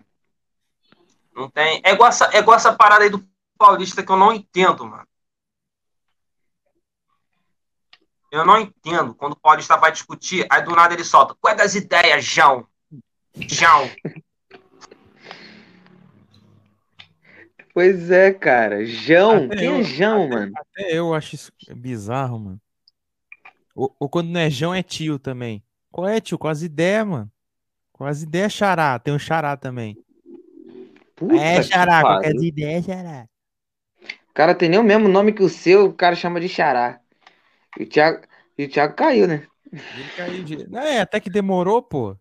Não tem. É igual, essa, é igual essa parada aí do Paulista que eu não entendo, mano. Eu não entendo. Quando o Paulista vai discutir, aí do nada ele solta. Qual é das ideias, João? João. Pois é, cara. João. Até Quem eu- é João, até- mano? Até eu acho isso bizarro, mano. Ou, ou quando não é João, é tio também. Qual é, tio? Qual as ideias, mano? Qual as ideias, xará? Tem um xará também. Puta é, xará. Qual que é xará? O cara tem nem o mesmo nome que o seu, o cara chama de Xará. E o Thiago, e o Thiago caiu, né? Ele caiu de... É, até que demorou, pô.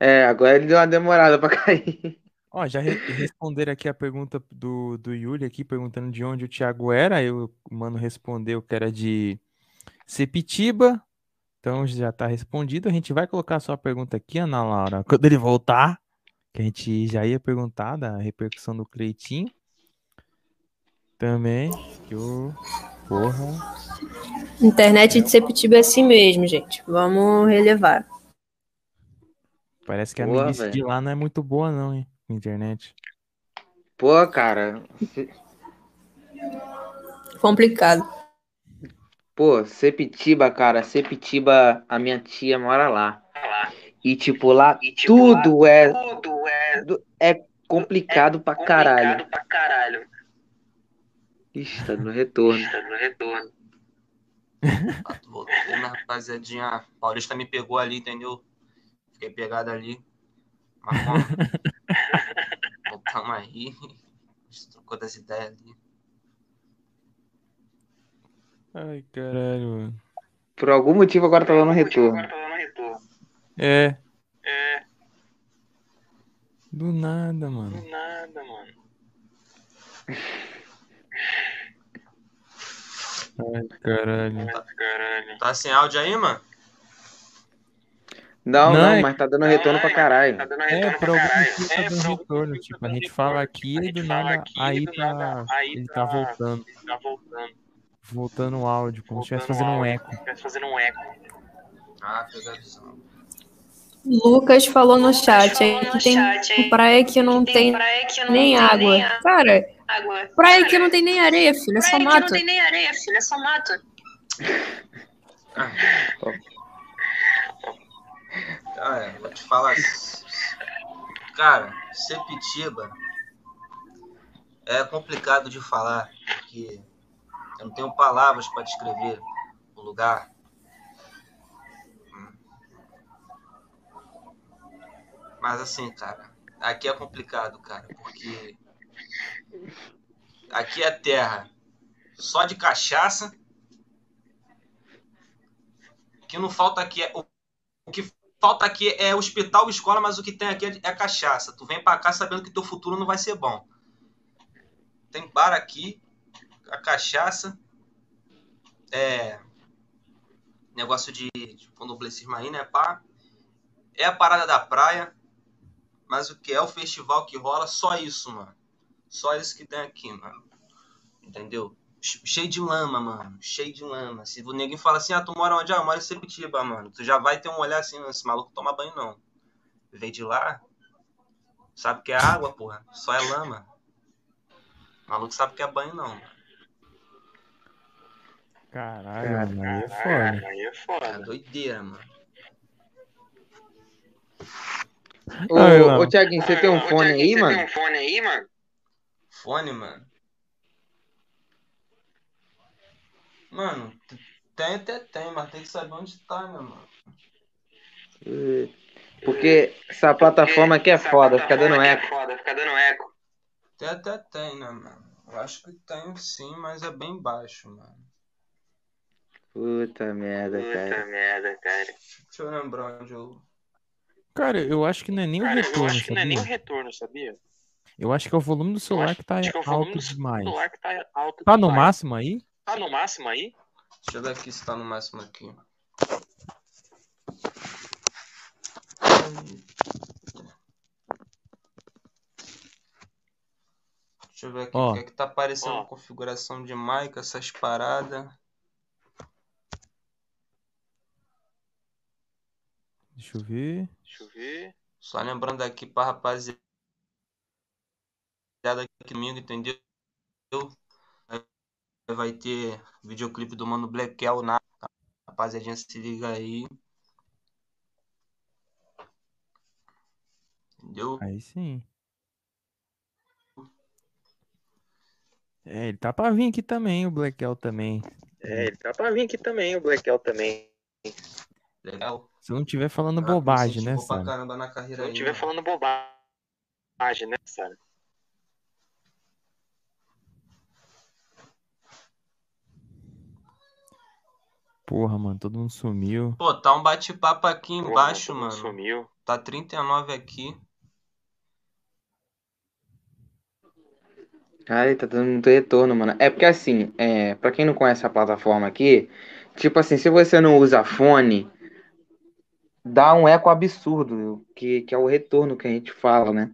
É, agora ele deu uma demorada pra cair. Ó, já re- responderam aqui a pergunta do, do Yuri aqui, perguntando de onde o Thiago era. Aí o mano respondeu que era de Sepitiba. Então já tá respondido. A gente vai colocar a sua pergunta aqui, Ana Laura, quando ele voltar. Que a gente já ia perguntar da repercussão do Cleitinho. Também. Que o. Porra. Internet de Sepetiba é assim mesmo, gente. Vamos relevar. Parece que a Boa, milícia de lá não é muito boa, não, hein? Internet. Pô, cara. se- Complicado. Pô, Sepitiba, cara. Sepitiba, a minha tia mora lá. E tipo, lá tudo é. Tudo é complicado pra caralho. Ixi, tá no retorno. Voltei na rapaziadinha. Paulista me pegou ali, entendeu? Fiquei pegado ali. Mas? Voltamos aí. A gente trocou das ideias ali. Ai, caralho, mano. Por algum motivo agora tá dando retorno. É. Do nada, mano. Ai, caralho. Tá sem áudio aí, mano? Não, Não, não, é- mas tá dando retorno pra caralho. É, por algum motivo tá dando retorno. Tipo, a gente fala aqui e do nada aí tá. Ele tá voltando. Voltando o áudio, como se estivesse fazendo um eco. Ah, pegou a visão. Lucas falou no chat aí que tem praia que não tem nem água. Cara, praia que não tem nem areia, filho. É só mato. Cara, vou te falar. Cara, Sepitiba é complicado de falar, porque eu não tenho palavras para descrever o lugar. Mas assim, cara, aqui é complicado, cara, porque aqui é terra só de cachaça. O que não falta aqui é o que falta aqui é hospital, escola, mas o que tem aqui é, é cachaça. Tu vem pra cá sabendo que teu futuro não vai ser bom. Tem bar aqui, a cachaça, é negócio de, de candomblessismo aí, né, pá? É a parada da praia, mas o que é o festival que rola, só isso, mano. Só isso que tem aqui, mano. Entendeu? Che- Cheio de lama, mano. Cheio de lama. Se o neguinho fala assim, ah, tu mora onde? Ah, eu moro em Sepitiba, mano. Tu já vai ter um olhar assim, esse maluco toma banho, não. Veio de lá, sabe que é água, porra. Só é lama. O maluco sabe que é banho, não. mano. Caralho, mano, aí é foda. É doideira, mano. Ô, Ai, ô Thiaguinho, você tem um fone aí, mano? Fone, mano. Mano, t- tem até tem, mas tem que saber onde tá, né, mano? Porque essa plataforma aqui é foda, fica dando eco. Tem até tem, né, mano? Eu acho que tem sim, mas é bem baixo, mano. Puta merda, cara. Deixa eu lembrar onde eu. Cara, eu acho que não é nem o Cara, eu retorno, acho que não é nem o sabia? retorno, sabia? Eu acho que é o volume do celular que tá é o alto do demais. que tá alto Tá no demais. máximo aí? Tá no máximo aí? Deixa eu ver aqui se tá no máximo aqui. Deixa eu ver aqui o que é que tá aparecendo Ó. configuração de mic, essas paradas. Deixa eu ver. Deixa eu ver. Só lembrando aqui pra rapaziada que domingo, entendeu? Vai ter videoclipe do Mano Blackel na rapaziadinha, se liga aí. Entendeu? Aí sim. É, ele tá pra vir aqui também, o Blackel também. É, ele tá pra vir aqui também, o Blackel também. Legal. Se não tiver falando me bobagem, né, Sara? Se aí, estiver mano. falando bobagem, né, Sara? Porra, mano, todo mundo sumiu. Pô, tá um bate-papo aqui embaixo, todo mundo mano. Sumiu. Tá 39 aqui. Cara, tá dando muito retorno, mano. É porque assim, é, pra quem não conhece a plataforma aqui, tipo assim, se você não usa fone, dá um eco absurdo, que, que é o retorno que a gente fala, né?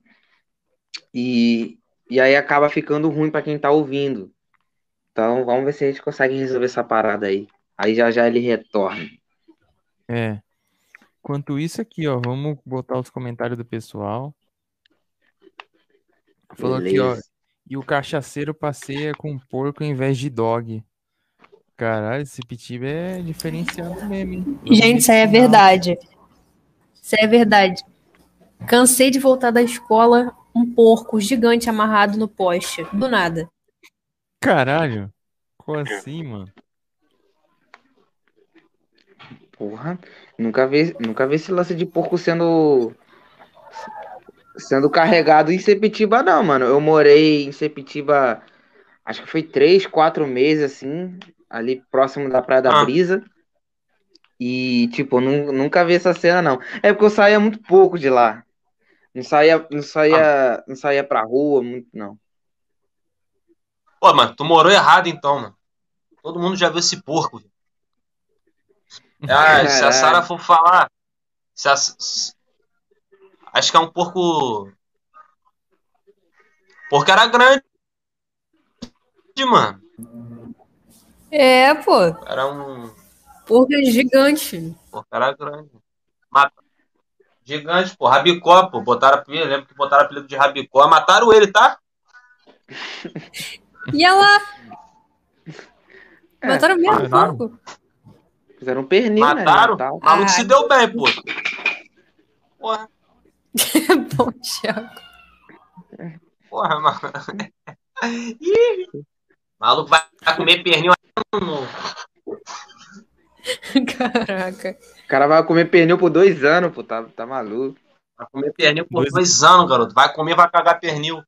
E, e aí acaba ficando ruim pra quem tá ouvindo. Então vamos ver se a gente consegue resolver essa parada aí. Aí já já ele retorna. É. Enquanto isso aqui, ó, vamos botar os comentários do pessoal. Falou aqui, ó, Beleza. e o cachaceiro passeia com porco em vez de dog. Caralho, esse pitiba é diferenciado mesmo, hein? Vamos Gente, isso aí é verdade. Isso aí é verdade. Cansei de voltar da escola, um porco gigante amarrado no poste. Do nada. Caralho. Como assim, mano? Porra, nunca vi, nunca vi esse lance de porco sendo sendo carregado em Sepitiba, não, mano. Eu morei em Sepitiba, acho que foi três, quatro meses, assim, ali próximo da Praia da Ah. Brisa. E, tipo, nu- nunca vi essa cena, não. É porque eu saía muito pouco de lá. Não saía, não saía, não saía pra rua, muito, não. Pô, mano, tu morou errado então, mano. Todo mundo já viu esse porco. velho. Ah, se a. Sara for falar. se a- se- acho que é um porco. Porco era grande, mano. É, pô. Era um. Porco é gigante. Porco era grande. Mata- Gigante, pô. Rabicó, pô. Botaram apelido. Lembro que botaram apelido de Rabicó. Mataram ele, tá? E ela. É, Mataram mesmo porco. Fizeram um pernil, né? Mataram. O maluco Ah. se deu bem, pô. Porra, Bom, Thiago. porra, mano. Maluco vai comer pernil. Caraca. O cara vai comer pernil por dois anos, pô, tá, tá maluco. Vai comer pernil por Dois- dois anos, garoto. Vai comer, vai cagar pernil.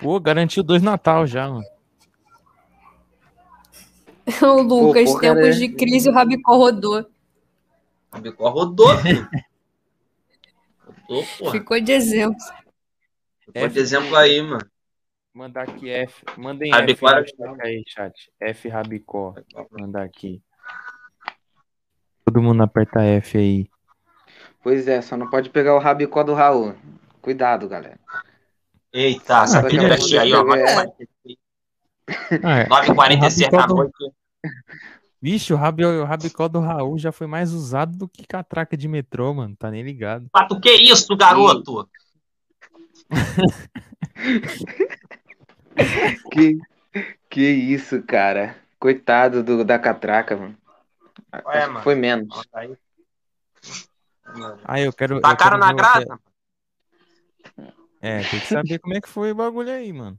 Pô, garantiu dois Natal já, mano. O Lucas, era- tempos de crise, o Rabicó rodou. Rabicó rodou, filho. Rodou, porra. Ficou de exemplo. Ficou de exemplo aí, mano. Mandar aqui F. Mandem Rabicó F chat aí, chat. F Rabicó. Mandar aqui. Todo mundo aperta F aí. Pois é, só não pode pegar o rabicó do Raul. Cuidado, galera. Eita, essa daqui a pilha pouco cheia aí, ó. deve pegar. 9h46 Ah, é. 9h46 O da Rabicó do- noite. Vixe, o, rabi, o Rabicó do Raul já foi mais usado do que catraca de metrô, mano. Tá nem ligado. Mas tu que isso, garoto? Que, que isso, cara. Coitado do, da catraca, mano. Mano. Foi menos. Tá aí. Ah, eu quero. eu Tacaram quero Tá na ver o- grada? É, tem que saber como é que foi o bagulho aí, mano.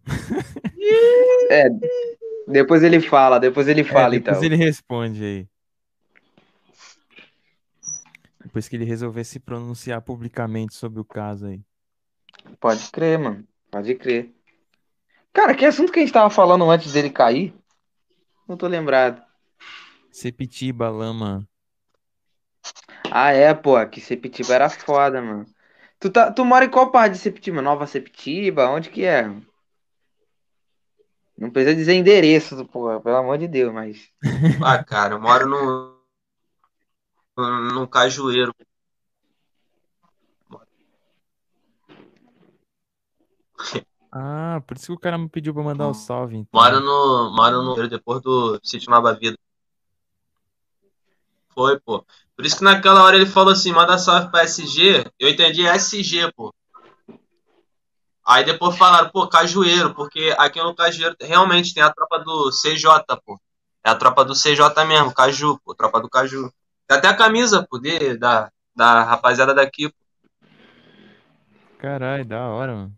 É, depois ele fala, depois ele fala, É, depois então. ele responde aí. Depois que ele resolver se pronunciar publicamente sobre o caso aí. Pode crer, mano. Pode crer. Cara, que assunto que a gente tava falando antes dele cair? Não tô lembrado. Sepitiba, lama. Ah, é, pô, que Sepitiba era foda, mano. Tu, tá, tu mora em qual parte de Sepitiba? Nova Sepitiba? Onde que é? Não precisa dizer endereço, pô, pelo amor de Deus, mas. Ah, cara, eu moro no. no, no Cajueiro. Ah, por isso que o cara me pediu pra mandar o salve. Então. Mora no. Mora no. Depois do sítio Nova Vida. Foi, pô. Por isso que naquela hora ele falou assim: manda salve pra SG. Eu entendi SG, pô. Aí depois falaram, pô, Cajueiro, porque aqui no Cajueiro realmente tem a tropa do CJ, pô. É a tropa do CJ mesmo, Caju, pô, tropa do Caju. Tem até a camisa, pô, de, da, da rapaziada daqui, pô. Caralho, da hora, mano.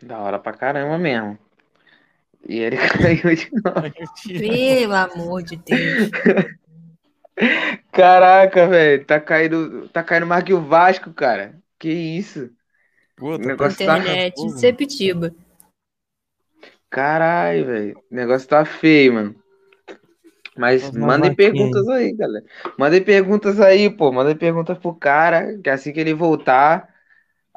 Da hora pra caramba mesmo. E ele caiu de novo. Pelo amor de Deus. Caraca, velho. Tá caindo, tá caindo mais que o Vasco, cara. Que isso? Tá negócio tá- Internet de Sepitiba. Caralho, velho. O negócio tá feio, mano. Mas mandem perguntas aí, galera. Mandem perguntas aí, pô. Mandem perguntas pro cara, que assim que ele voltar,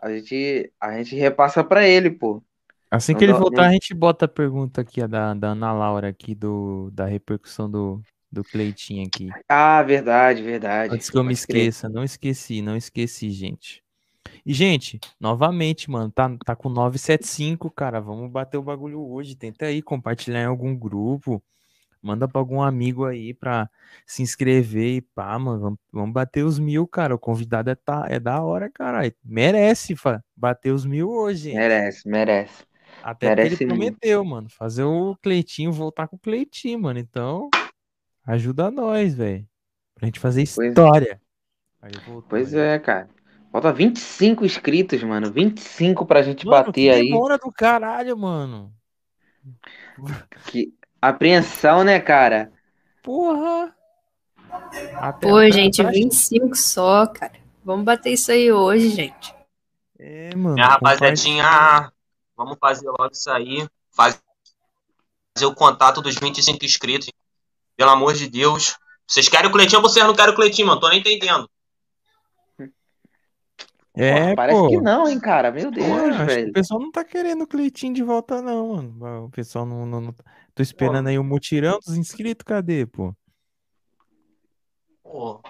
a gente, a gente repassa pra ele, pô. Assim Não que ele dá- voltar, não- a gente bota a pergunta aqui, a da, da Ana Laura aqui, do, da repercussão do, do Cleitinho aqui. Ah, verdade, verdade. Antes que eu me esqueça, não esqueci, não esqueci, gente. E, gente, novamente, mano, tá, tá com 975, cara. Vamos bater o bagulho hoje. Tenta aí compartilhar em algum grupo. Manda pra algum amigo aí pra se inscrever e pá, mano. Vamos, vamos bater os mil, cara. O convidado é, tá, é da hora, cara. Merece fa- bater os mil hoje, gente. Merece, merece. Até merece ele prometeu, mano. Fazer o Cleitinho voltar com o Cleitinho, mano. Então, ajuda nós, velho. Pra gente fazer Pois- história. Aí voltou Pois é, cara. Falta 25 inscritos, mano. 25 pra gente Mano, que bater aí. demora do caralho, mano. Que apreensão, né, cara? Porra. Até Pô, gente, pra- 25 só, cara. Vamos bater isso aí hoje, gente. É, mano. Minha compartilha. rapaziadinha, vamos fazer logo isso aí. Fazer o contato dos 25 inscritos. Pelo amor de Deus. Vocês querem o Cleitinho ou vocês não querem o Cleitinho, mano? Tô nem entendendo. É, Porra, parece pô. que não, hein, cara. Meu Deus, Pô, acho que velho. o pessoal não tá querendo o Cleitinho de volta, não, mano. O pessoal não. não, não- Tô esperando aí o mutirão dos inscritos, cadê, pô? Pô,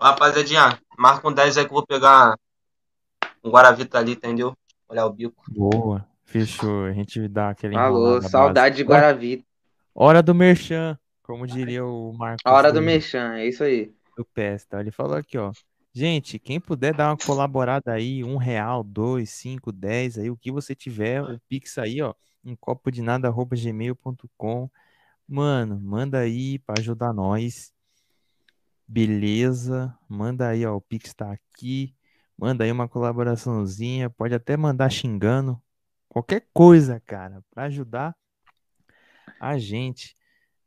rapaziadinha, marca um 10 aí que eu vou pegar um Guaravita ali, entendeu? Olhar o bico. Boa. Fechou. A gente dá aquele Alô, saudade de Guaravita. Hora do Merchan, como diria o Marcos A hora do do, Mechan, é isso aí. do Pesta. Ele falou aqui, ó. Gente, quem puder dar uma colaborada aí, um real, dois, cinco, dez, aí o que você tiver, o Pix aí, ó, um copo de nada, arroba gmail.com. Mano, manda aí pra ajudar nós. Beleza? Manda aí, ó, o Pix tá aqui. Manda aí uma colaboraçãozinha, pode até mandar xingando. Qualquer coisa, cara, pra ajudar a gente.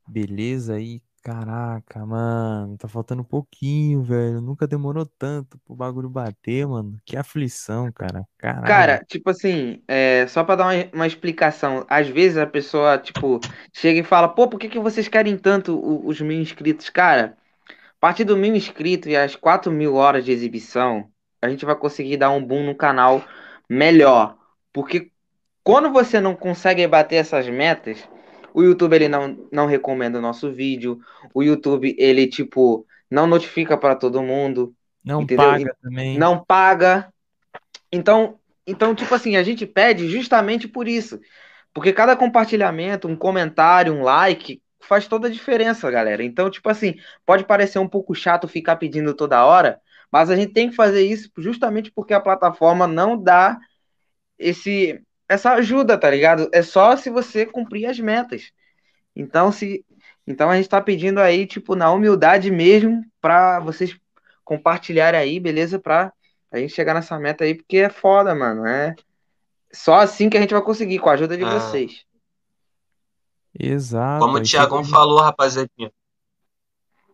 Beleza aí? Caraca, mano, tá faltando um pouquinho, velho. Nunca demorou tanto pro bagulho bater, mano. Que aflição, cara. Caralho. Cara, tipo assim, é, só pra dar uma, uma explicação, às vezes a pessoa, tipo, chega e fala, pô, por que que vocês querem tanto o- os mil inscritos? Cara, a partir do mil inscritos e as quatro mil horas de exibição, a gente vai conseguir dar um boom no canal melhor. Porque quando você não consegue bater essas metas, o YouTube ele não, não recomenda o nosso vídeo, o YouTube ele, tipo, não notifica pra todo mundo, não entendeu? paga também. não paga. Então, então, tipo assim, a gente pede justamente por isso. Porque cada compartilhamento, um comentário, um like, faz toda a diferença, galera. Então, tipo assim, pode parecer um pouco chato ficar pedindo toda hora, mas a gente tem que fazer isso justamente porque a plataforma não dá esse essa ajuda, tá ligado? É só se você cumprir as metas. Então, se então a gente tá pedindo aí, tipo, na humildade mesmo, pra vocês compartilharem aí, beleza? Pra a gente chegar nessa meta aí, porque é foda, mano. É só assim que a gente vai conseguir, com a ajuda de Ah. vocês. Exato. Como o Thiagão chegou- falou, rapaziadinha.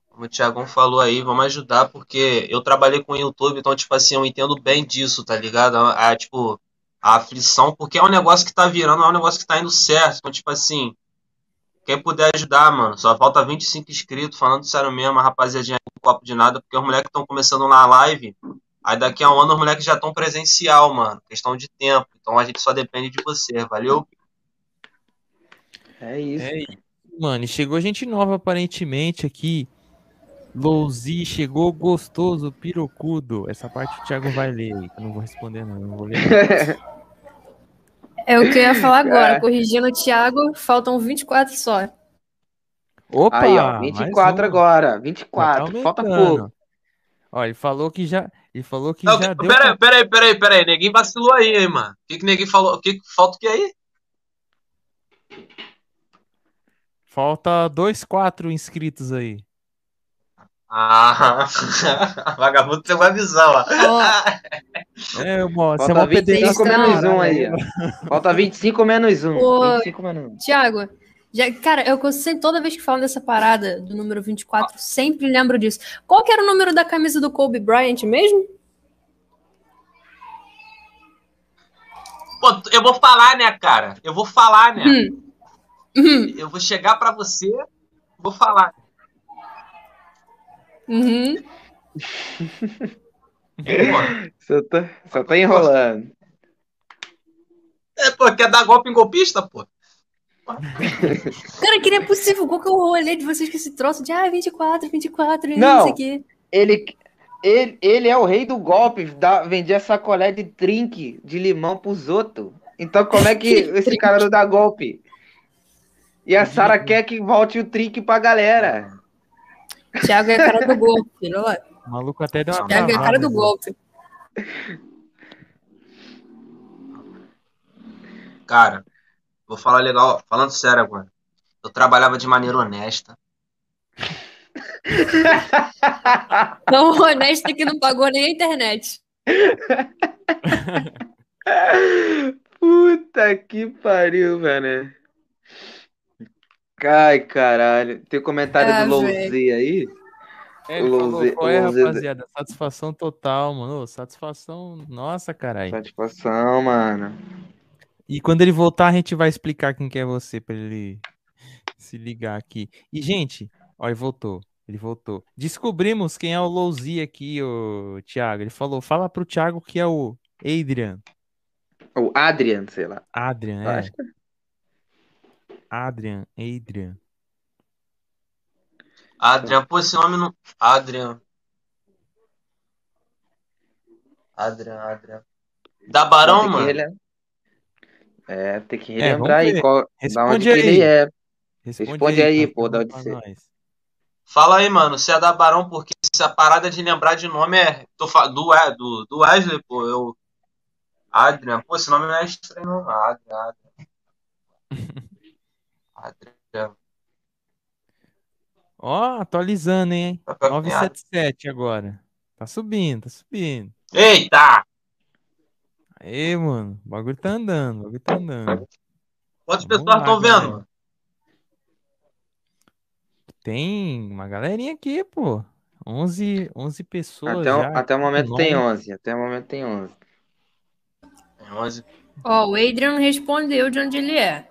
Como o Thiagão falou aí, vamos ajudar, porque eu trabalhei com o YouTube, então, tipo assim, eu entendo bem disso, tá ligado? A, a, tipo, a aflição, porque é um negócio que tá virando, é um negócio que tá indo certo. Então, tipo assim, quem puder ajudar, mano, só falta 25 inscritos, falando sério mesmo, a rapaziadinha com copo de nada, porque os moleques estão começando na live, aí daqui a um ano os moleques já estão presencial, mano, questão de tempo. Então a gente só depende de você, valeu? É isso. É isso, mano. E chegou gente nova aparentemente aqui. Louzi chegou gostoso, pirocudo. Essa parte o Thiago vai ler aí, que eu não vou responder, não. Eu não vou ler. É o que eu ia falar agora. Cara. Corrigindo o Thiago, faltam 24 só. Opa! Aí, ó, mais 24 uma. agora. Já 24. tá Falta pouco. Ó, ele falou que já. Ele falou que Não, já que- deu. peraí, peraí, peraí, peraí. Neguinho vacilou aí, hein, mano. O que que neguinho falou? O que que falta o que aí? Falta dois, quatro inscritos aí. Ah, vagabundo tem uma visão, ó. Ó, É, mó, você é Falta uma 25 Vocês estão- menos um aí, ó. Falta 25 menos um. Ô. 25 menos um. Thiago, já, cara, eu sempre, toda vez que falam dessa parada do número 24, sempre lembro disso. Qual que era o número da camisa do Kobe Bryant mesmo? Pô, eu vou falar, né, cara? Eu vou falar, né? Hum. Uhum. Eu vou chegar pra você, vou falar. Uhum. Só tá, só tá enrolando. é, pô, quer dar golpe em golpista, pô? Cara, que não é possível. Qual que é o rolê de vocês com esse troço de ah, 24, 24 e Não. não sei o quê? Ele, ele, ele é o rei do golpe. Dá, vendia sacolé de drink de limão pros outros. Então como é que esse cara não dá golpe? E a Sara quer que volte o drink pra galera. Thiago é a cara do golpe, olha lá. O maluco até deu uma Thiago é a cara do travada, golpe. Cara, vou falar legal, falando sério agora. Eu trabalhava de maneira honesta. Tão honesto que não pagou nem a internet. Puta que pariu, velho. Ai, caralho. Tem comentário Ah, do Louzê aí? É, ele falou, Lousê- qual é, Lousê- rapaziada? Satisfação total, mano. Satisfação, nossa, caralho. Satisfação, mano. E quando ele voltar, a gente vai explicar quem que é você pra ele se ligar aqui. E, gente, ó, ele voltou. Ele voltou. Descobrimos quem é o Louzi aqui, o Thiago. Ele falou, fala pro Thiago que é o Adrian. O Adrian, sei lá. Adrian, Eu é. acho que- Adrian, Adrian. Adrian, pô, esse nome não. Adrian. Adrian, Adrian. Da Barão, mano? rele- É, tem que É, relembrar aí ver. qual, da Responde onde que aí. ele é. Responde, Responde aí, pra pô, da onde você- nós. Fala aí, mano. Se é da Barão, porque essa parada de lembrar de nome é. Tô fa... do, é, do, do Wesley, pô. Eu. Adrian. Pô, esse nome não é estranho, não. Adrian, Adrian. Adrian. Ó, atualizando, hein? Tá pra- 977 agora. Tá subindo, tá subindo. Eita! Aê, mano. O bagulho tá andando, o bagulho tá andando. Quantas Vamos pessoas estão galera. vendo? Tem uma galerinha aqui, pô. 11, 11 pessoas Até, o- já. até o momento tem Nome. 11. Até o momento tem 11. É 11. Ó, o Adrian respondeu de onde ele é.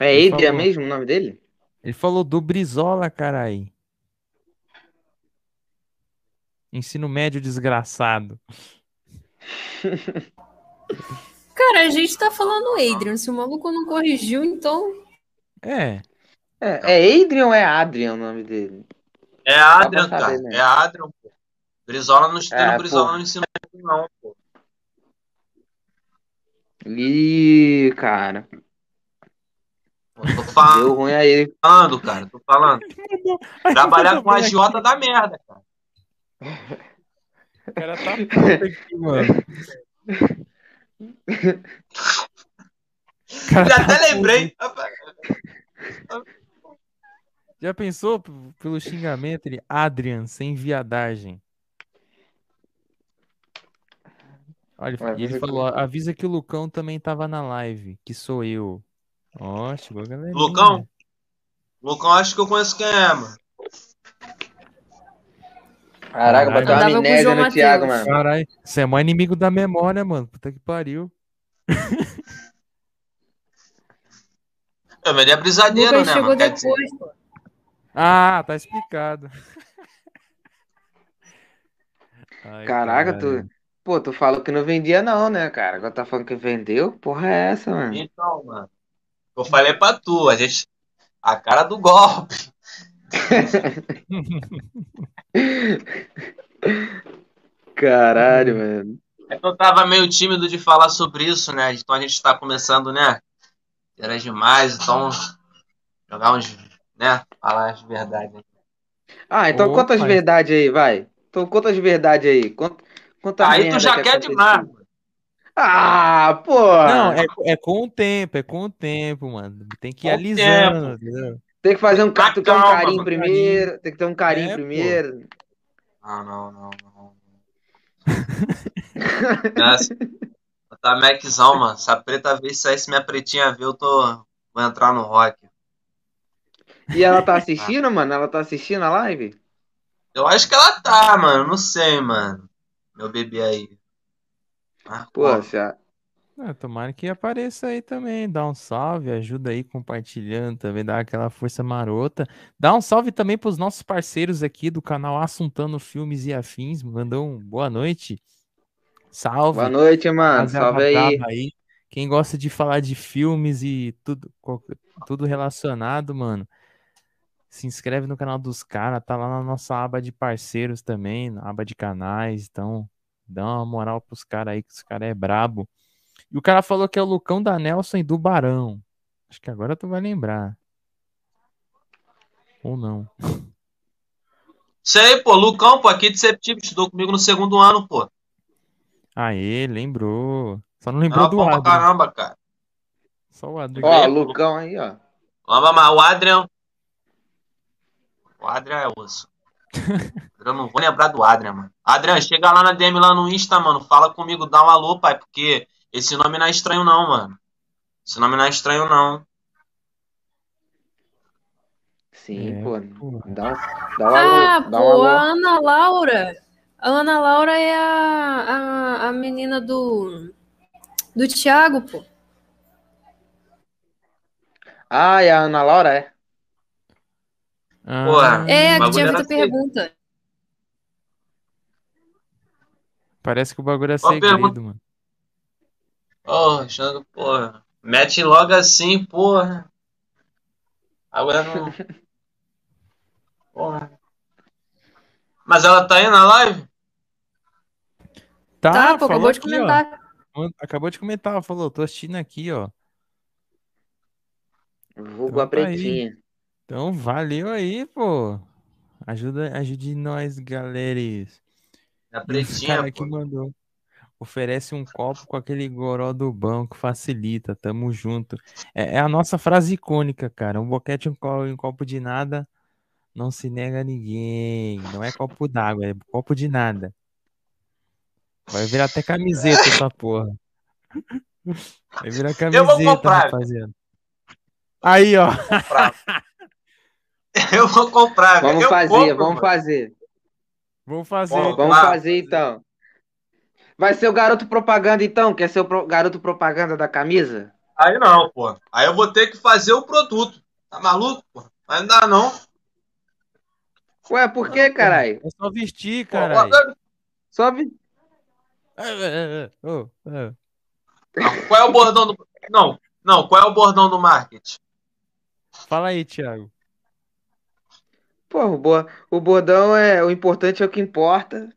É Ele Adrian falou. mesmo o nome dele? Ele falou do Brizola, carai. Ensino médio desgraçado. Cara, a gente tá falando Adrian. Se o maluco não corrigiu, então. É, É, é Adrian ou é Adrian o nome dele? É Adrian, cara. né? É Adrian, pô. Brizola não ensina, É, Brizola pô. não ensina não, pô. Ih, cara. Tô falando, Deu ruim aí. cara. Tô falando. Trabalhar com agiota da merda, cara. O cara tá puto aqui, mano. Cara Já tá até lembrei. Já pensou pelo xingamento? Ele, Adrian, sem viadagem. Olha, e ele falou: avisa que o Lucão também tava na live, que sou eu. Ó, chegou a galerinha. Lucão? Lucão, acho que eu conheço quem é, mano. Caraca, botou uma amnésia João no Thiago, mano. Caralho, você é mó inimigo da memória, mano. Puta que pariu. Eu dei a O brisadeiro, Lucas né, chegou mano? Quer dizer, depois, pô. Ah, tá explicado. Ai, Caraca, caralho. tu. Pô, tu falou que não vendia, não, né, cara? Agora tá falando que vendeu? Porra, é essa, mano? então, mano. Eu falei pra tu, a gente. A cara do golpe. Caralho, mano. eu tava meio tímido de falar sobre isso, né? Então a gente tá começando, né? Era demais, então. Jogar uns. né? Falar as verdades. Ah, então conta as verdades aí, vai. Então conta as verdades aí. Conta, conta as Aí tu já que quer aconteceu. demais. Ah, pô! Não, é, é com o tempo, é com o tempo, mano. Tem que ir Com alisando? Tem que fazer um, ca- tu quer um Calma, carinho mano, primeiro, tem que ter um carinho É, pô. primeiro. Não, não, não, não. Nossa, tá Maczão, mano. Se a preta ver isso aí, se minha pretinha ver, eu tô. Vou entrar no rock. E ela tá assistindo, mano? Ela tá assistindo a live? Eu acho que ela tá, mano. Não sei, mano. Meu bebê aí. Ah. Poxa. Ah, tomara que apareça aí também. Dá um salve, ajuda aí compartilhando também, dá aquela força marota. Dá um salve também pros nossos parceiros aqui do canal Assuntando Filmes e Afins. Mandou um boa noite. Salve. Boa noite, mano. Salve aí. aí. Quem gosta de falar de filmes e tudo, tudo relacionado, mano, se inscreve no canal dos caras. Tá lá na nossa aba de parceiros também, na aba de canais. Então, dá uma moral pros caras aí, que os caras é brabo. E o cara falou que é o Lucão da Nelson e do Barão. Acho que agora tu vai lembrar. Ou não. Isso aí, pô. Lucão, pô, aqui de estudou comigo no segundo ano, pô. Aê, lembrou. Só não lembrou Não, do Adrian. caramba, cara. Só o Adrian. Ó, Lucão aí, ó. Vamos lá, o Adrian. O Adrian é osso. Eu não vou lembrar do Adrian, mano. Adrian, chega lá na DM lá no Insta, mano. Fala comigo, dá um alô, pai, porque esse nome não é estranho, não, mano. Esse nome não é estranho, não. Sim, É, pô. Dá um, dá um Ah, alô. Dá um pô, alô. a Ana Laura. A Ana Laura é a, a, a menina do, do Thiago, pô. Ah, e a Ana Laura é? Ah, É, que tinha a feio. pergunta. Parece que o bagulho é Qual segredo, pergunta? mano. Xango, porra. Mete logo assim, porra. Agora não. Porra. Mas ela tá aí na live? Tá, Tá, pô, acabou de aqui, ó. comentar. Acabou de comentar, falou, tô assistindo aqui, ó. Vulgo Então a tá aí. pretinha. Então, valeu aí, pô. Ajuda, ajude nós, galeres. Pretinha, cara que mandou. Oferece um copo com aquele goró do banco, facilita, tamo junto. É, é a nossa frase icônica, cara. Um boquete um copo, um copo de nada não se nega a ninguém. Não é copo d'água, é copo de nada. Vai virar até camiseta essa porra. Vai virar Eu vou camiseta, comprar. rapaziada. Aí, ó. comprar. Eu vou comprar, velho. Vamos Eu fazer, compro, vamos mano. fazer. Vamos fazer. Bom. Vamos Lá. fazer então. Vai ser o garoto propaganda então? Quer ser o pro- garoto propaganda da camisa? Aí não, pô. Aí eu vou ter que fazer o produto. Tá maluco, pô? Mas não dá, não. Ué, por que, caralho? É só vestir, caralho. Só vi... É, é, é, é. Qual é o bordão do. Não, não, qual é o bordão do marketing? Fala aí, Thiago. Pô, o, bo... o bordão é o importante é o que importa.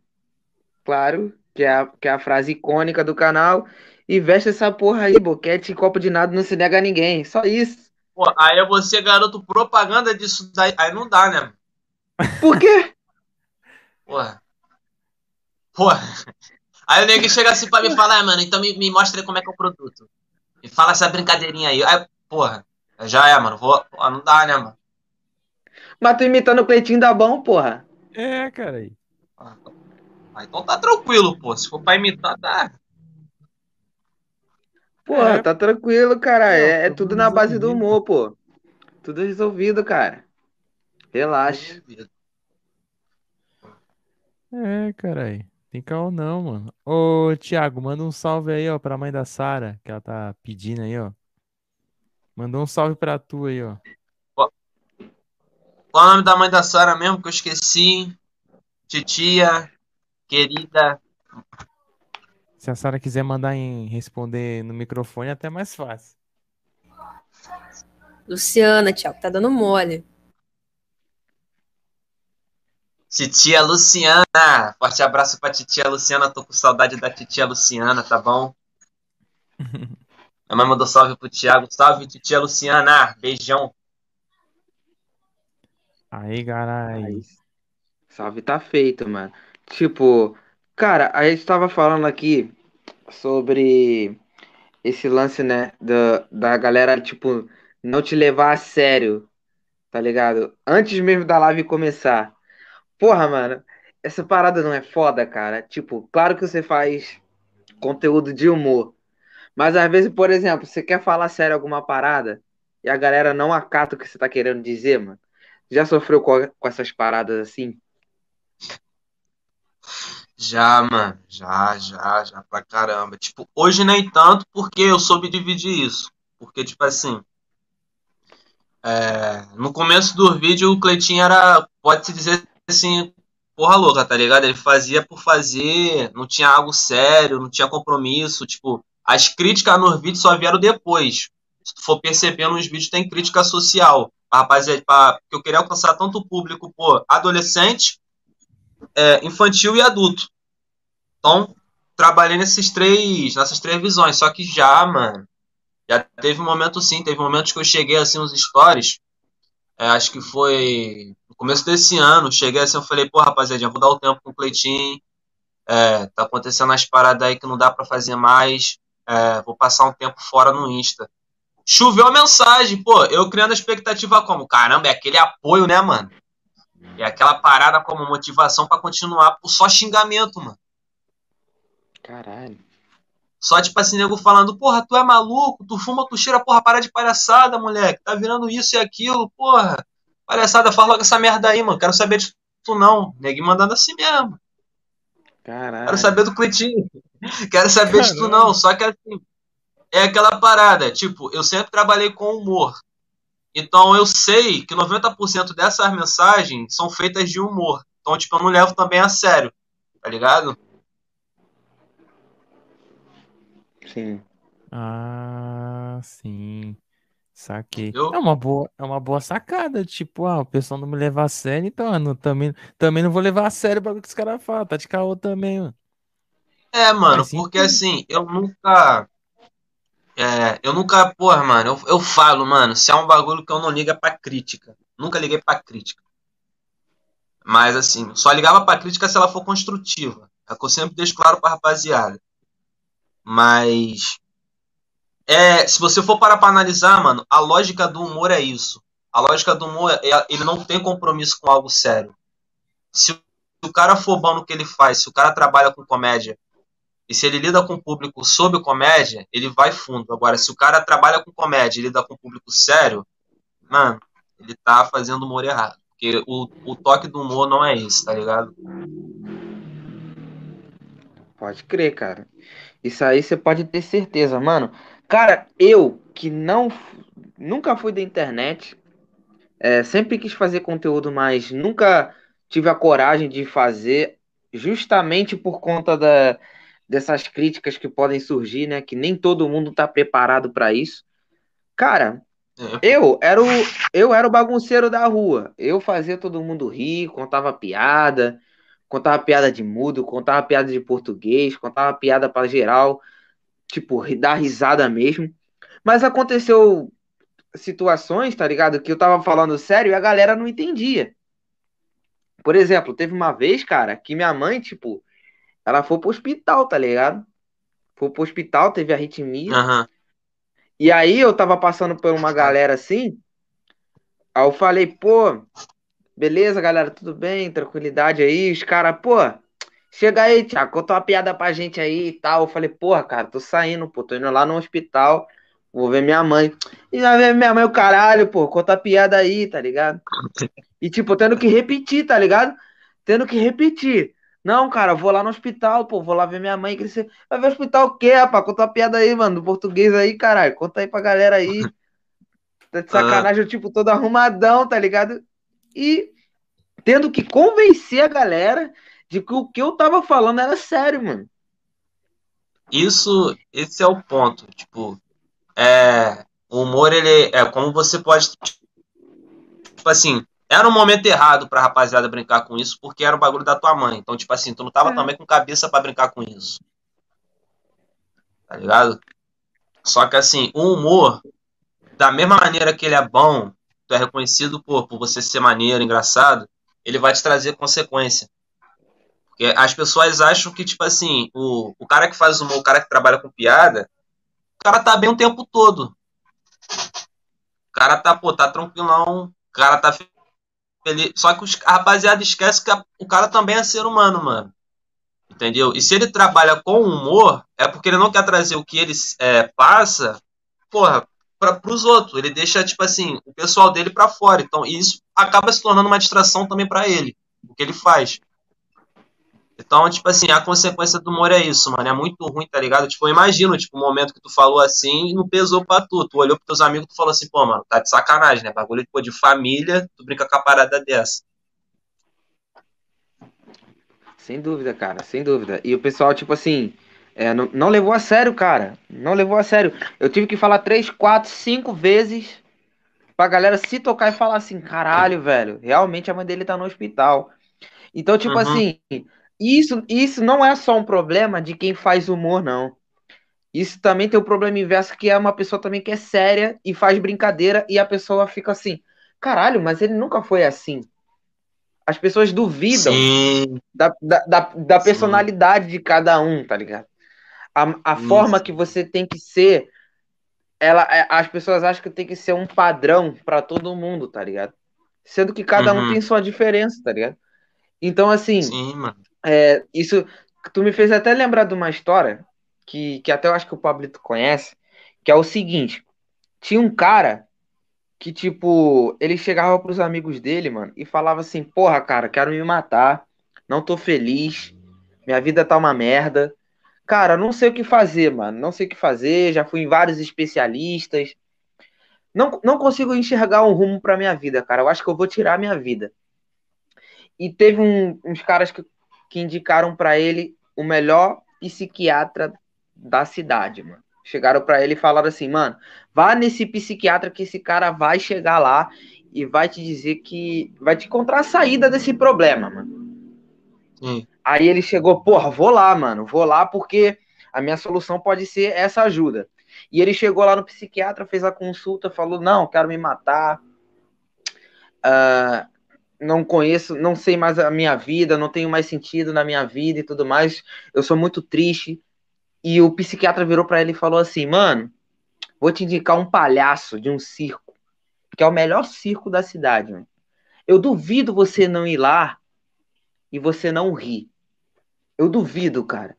Claro, que é, a... que é a frase icônica do canal. E veste essa porra aí, boquete e copo de nada não se nega a ninguém. Só isso. Pô, aí é você, garoto, propaganda disso daí. Aí não dá, né? Por quê? Porra. Porra. Aí o nego chega assim pra me falar, ah, mano, então me, me mostra aí como é que é o produto. Me fala essa brincadeirinha aí. Aí, porra, já é, mano. Vou, não dá, né, mano? Mas tu imitando o Cleitinho da bom, porra. É, cara aí. Ah, então tá tranquilo, pô. Se for pra imitar, tá. Porra, É. tá tranquilo, cara. Não, É, é tudo na base do humor, pô. Tudo resolvido, cara. Relaxa. É, cara aí. Tem caô não, mano. Ô, Thiago, manda um salve aí, ó, pra mãe da Sara, que ela tá pedindo aí, ó. Mandou um salve pra tu aí, ó. Qual é o nome da mãe da Sara mesmo que eu esqueci? Titia, querida. Se a Sara quiser mandar em responder no microfone, é até mais fácil. Luciana, Thiago, tá dando mole. Titia Luciana. Forte abraço pra titia Luciana. Tô com saudade da titia Luciana, tá bom? Minha mãe mandou salve pro Thiago. Salve, titia Luciana. Beijão. Aí. Aí, salve tá feito, mano. Tipo, cara, a gente tava falando aqui sobre esse lance, né, da, da galera, tipo, não te levar a sério, tá ligado? Antes mesmo da live começar. Porra, mano, essa parada não é foda, cara? Tipo, claro que você faz conteúdo de humor, mas às vezes, por exemplo, você quer falar sério alguma parada e a galera não acata o que você tá querendo dizer, mano. Já sofreu com, com essas paradas assim? Já, mano. Já, já, já pra caramba. Tipo, hoje nem tanto, porque eu soube dividir isso. Porque, tipo assim. é, no começo do vídeo, o Cleitinho era, pode-se dizer assim, porra louca, tá ligado? Ele fazia por fazer, não tinha algo sério, não tinha compromisso. Tipo, as críticas nos vídeos só vieram depois. Se tu for perceber, nos vídeos tem crítica social. Rapaziada, porque eu queria alcançar tanto o público, pô, adolescente, é, infantil e adulto. Então, trabalhei nesses três, nessas três visões. Só que já, mano, já teve um momento sim, teve momentos que eu cheguei assim nos stories. é, acho que foi no começo desse ano. Cheguei assim, eu falei, pô, rapaziada, vou dar o tempo com o Cleitinho. É, tá acontecendo as paradas aí que não dá pra fazer mais. É, vou passar um tempo fora no Insta. Choveu a mensagem, pô, eu criando a expectativa como, caramba, é aquele apoio, né, mano? É aquela parada como motivação pra continuar, por só xingamento, mano. Caralho. Só tipo assim, nego falando, porra, tu é maluco, tu fuma, tu cheira, porra, para de palhaçada, moleque. Tá virando isso e aquilo, porra. Palhaçada, fala logo essa merda aí, mano. Quero saber de tu não. Nego mandando assim mesmo. Caralho. Quero saber do Cleitinho. Quero saber de tu não. Só que assim, é aquela parada, tipo, eu sempre trabalhei com humor. Então eu sei que 90% dessas mensagens são feitas de humor. Então, tipo, eu não levo também a sério. Tá ligado? Sim. Ah, sim. Saquei. Eu- É uma boa, é uma boa sacada. Tipo, ah, o pessoal não me leva a sério, então eu não- também, também não vou levar a sério o bagulho que os caras falam. Tá de caô também, mano. É, mano, Faz porque sentido. assim, eu nunca. É, eu nunca, porra, mano, eu, eu falo, mano, se é um bagulho que eu não ligo é pra crítica. Nunca liguei pra crítica. Mas assim, só ligava pra crítica se ela for construtiva. É que eu sempre deixo claro pra rapaziada. Mas. É, se você for parar pra analisar, mano, a lógica do humor é isso. A lógica do humor é ele não tem compromisso com algo sério. Se o cara for bom no que ele faz, se o cara trabalha com comédia, e se ele lida com o público sob comédia, ele vai fundo. Agora, se o cara trabalha com comédia e lida com o público sério, mano, ele tá fazendo humor errado. Porque o, o toque do humor não é esse, tá ligado? Pode crer, cara. Isso aí você pode ter certeza, mano. Cara, eu que não nunca fui da internet, é, sempre quis fazer conteúdo, mas nunca tive a coragem de fazer, justamente por conta da, dessas críticas que podem surgir, né? Que nem todo mundo tá preparado para isso. Cara, É, eu era o eu era o bagunceiro da rua. Eu fazia todo mundo rir, contava piada, contava piada de mudo, contava piada de português, contava piada para geral, tipo, dar risada mesmo. Mas aconteceu situações, tá ligado? Que eu tava falando sério e a galera não entendia. Por exemplo, teve uma vez, cara, que minha mãe, tipo, ela foi pro hospital, tá ligado? Foi pro hospital, teve arritmia. aham. E aí eu tava passando por uma galera assim, aí eu falei, pô, beleza, galera, tudo bem, tranquilidade aí, os caras, pô, chega aí, Thiago, conta uma piada pra gente aí e tal. Eu falei, porra, cara, tô saindo, pô, tô indo lá no hospital, vou ver minha mãe. E vai ver minha mãe o caralho, pô, conta a piada aí, tá ligado? E tipo, tendo que repetir, tá ligado? Tendo que repetir. Não, cara, vou lá no hospital, pô, vou lá ver minha mãe crescer. Vai ver o hospital o quê, rapaz? Conta uma piada aí, mano, do português aí, caralho. Conta aí pra galera aí. Tá de sacanagem, eu, tipo, todo arrumadão, tá ligado? E tendo que convencer a galera de que o que eu tava falando era sério, mano. Isso, esse é o ponto. Tipo, é, o humor, ele é como você pode. Tipo assim, Era um momento errado pra rapaziada brincar com isso, porque era o bagulho da tua mãe. Então, tipo assim, tu não tava É. também com cabeça pra brincar com isso. Tá ligado? Só que assim, o humor, da mesma maneira que ele é bom, tu é reconhecido por, por você ser maneiro, engraçado, ele vai te trazer consequência. Porque as pessoas acham que, tipo assim, o, o cara que faz humor, o cara que trabalha com piada, o cara tá bem o tempo todo. O cara tá, pô, tá tranquilão, o cara tá feliz. Só que os, a rapaziada esquece que a- o cara também é ser humano, mano. Entendeu? E se ele trabalha com humor, é porque ele não quer trazer o que ele é, passa, porra, pra, pros outros. Ele deixa, tipo assim, o pessoal dele pra fora. Então, isso acaba se tornando uma distração também pra ele, o que ele faz. Então, tipo assim, a consequência do humor é isso, mano. É muito ruim, tá ligado? Tipo, eu imagino, tipo, o momento que tu falou assim e não pesou pra tu. Tu olhou pros teus amigos e tu falou assim, pô, mano, tá de sacanagem, né? Bagulho pô, de família, tu brinca com a parada dessa. Sem dúvida, cara, sem dúvida. E o pessoal, tipo assim, é, não, não levou a sério, cara. Não levou a sério. Eu tive que falar três, quatro, cinco vezes pra galera se tocar e falar assim, caralho, velho, realmente a mãe dele tá no hospital. Então, tipo Uhum. assim, isso, isso não é só um problema de quem faz humor, não. Isso também tem o problema inverso, que é uma pessoa também que é séria e faz brincadeira e a pessoa fica assim, caralho, mas ele nunca foi assim. As pessoas duvidam Sim, da, da, da, da personalidade de cada um, tá ligado? A, a forma que você tem que ser, ela, é- as pessoas acham que tem que ser um padrão pra todo mundo, tá ligado? Sendo que cada um Uhum. tem sua diferença, tá ligado? Então, assim, sim, mano. É, isso tu me fez até lembrar de uma história que, que até eu acho que o Pablito conhece, que é o seguinte: tinha um cara que, tipo, ele chegava pros amigos dele, mano, e falava assim: Porra, cara, quero me matar, não tô feliz, minha vida tá uma merda. Cara, não sei o que fazer, mano, não sei o que fazer, já fui em vários especialistas. Não, não consigo enxergar um rumo pra minha vida, cara. Eu acho que eu vou tirar a minha vida. E teve um- uns caras que, que indicaram pra ele o melhor psiquiatra da cidade, mano. Chegaram pra ele e falaram assim, mano, vá nesse psiquiatra que esse cara vai chegar lá e vai te dizer que vai te encontrar a saída desse problema, mano. Aí ele chegou, porra, vou lá, mano, vou lá porque a minha solução pode ser essa ajuda. E ele chegou lá no psiquiatra, fez a consulta, falou, não, quero me matar, ah, não conheço, não sei mais a minha vida, não tenho mais sentido na minha vida e tudo mais, eu sou muito triste. E o psiquiatra virou pra ele e falou assim, mano, vou te indicar um palhaço de um circo, que é o melhor circo da cidade, mano. Eu duvido você não ir lá e você não rir. Eu duvido, cara.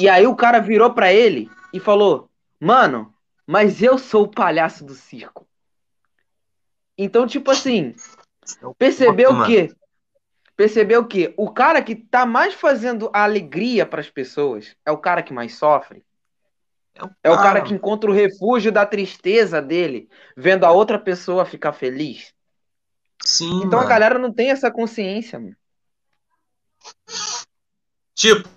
E aí o cara virou pra ele e falou: Mano, mas eu sou o palhaço do circo. Então, tipo assim, percebeu Mano. o quê? Percebeu o quê? O cara que tá mais fazendo a alegria pras pessoas é o cara que mais sofre. É o cara que encontra o refúgio da tristeza dele, vendo a outra pessoa ficar feliz. Sim, Então a mano. galera não tem essa consciência, mano. Tipo,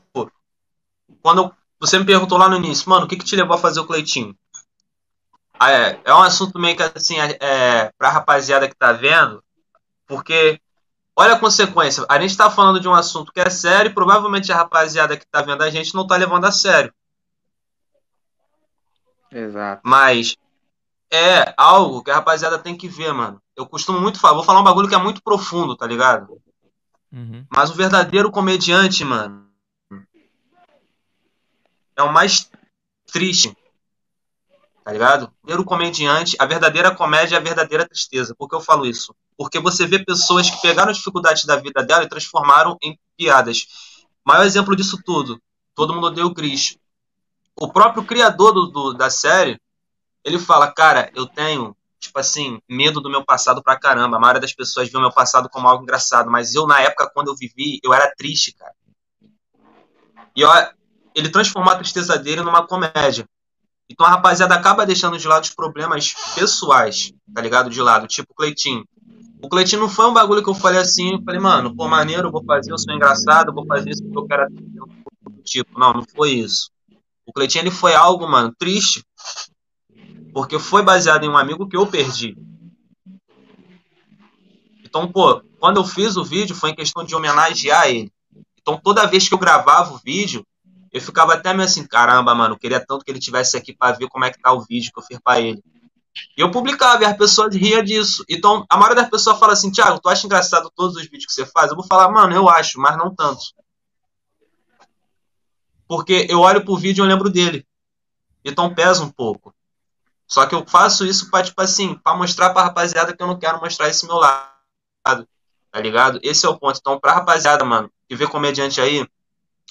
quando você me perguntou lá no início, mano, o que que te levou a fazer o Cleitinho? Ah, É, é um assunto meio que assim, é, é, pra rapaziada que tá vendo, porque olha a consequência. A gente tá falando de um assunto que é sério e provavelmente a rapaziada que tá vendo a gente não tá levando a sério. Exato. Mas é algo que a rapaziada tem que ver, mano. Eu costumo muito falar, vou falar um bagulho que é muito profundo, tá ligado? Uhum. Mas o verdadeiro comediante, mano, é o mais triste. Tá ligado? O verdadeiro comediante, a verdadeira comédia é a verdadeira tristeza. Por que eu falo isso? Porque você vê pessoas que pegaram dificuldades da vida dela e transformaram em piadas. Maior exemplo disso tudo, todo mundo odeia o Chris. O próprio criador do, do- da série, ele fala, cara, eu tenho, tipo assim, medo do meu passado pra caramba. A maioria das pessoas vê o meu passado como algo engraçado, mas eu, na época, quando eu vivi, eu era triste, cara. E ó, ele transformou a tristeza dele numa comédia. Então a rapaziada acaba deixando de lado os problemas pessoais, tá ligado? De lado, tipo o Cleitinho. O Cleitinho não foi um bagulho que eu falei assim, eu falei, mano, pô, maneiro, vou fazer, eu sou engraçado, vou fazer isso porque eu quero tipo. Não, não foi isso. O Cleitinho, ele foi algo, mano, triste, porque foi baseado em um amigo que eu perdi. Então, pô, quando eu fiz o vídeo foi em questão de homenagear ele. Então, toda vez que eu gravava o vídeo, eu ficava até meio assim, caramba, mano, queria tanto que ele tivesse aqui para ver como é que tá o vídeo que eu fiz pra ele. E eu publicava e as pessoas riam disso. Então, a maioria das pessoas fala assim, Thiago, tu acha engraçado todos os vídeos que você faz? Eu vou falar, mano, eu acho, mas não tanto. Porque eu olho pro vídeo e eu lembro dele. Então pesa um pouco. Só que eu faço isso pra, tipo assim, pra mostrar pra rapaziada que eu não quero mostrar esse meu lado. Tá ligado? Esse é o ponto. Então, pra rapaziada, mano, que vê comediante aí,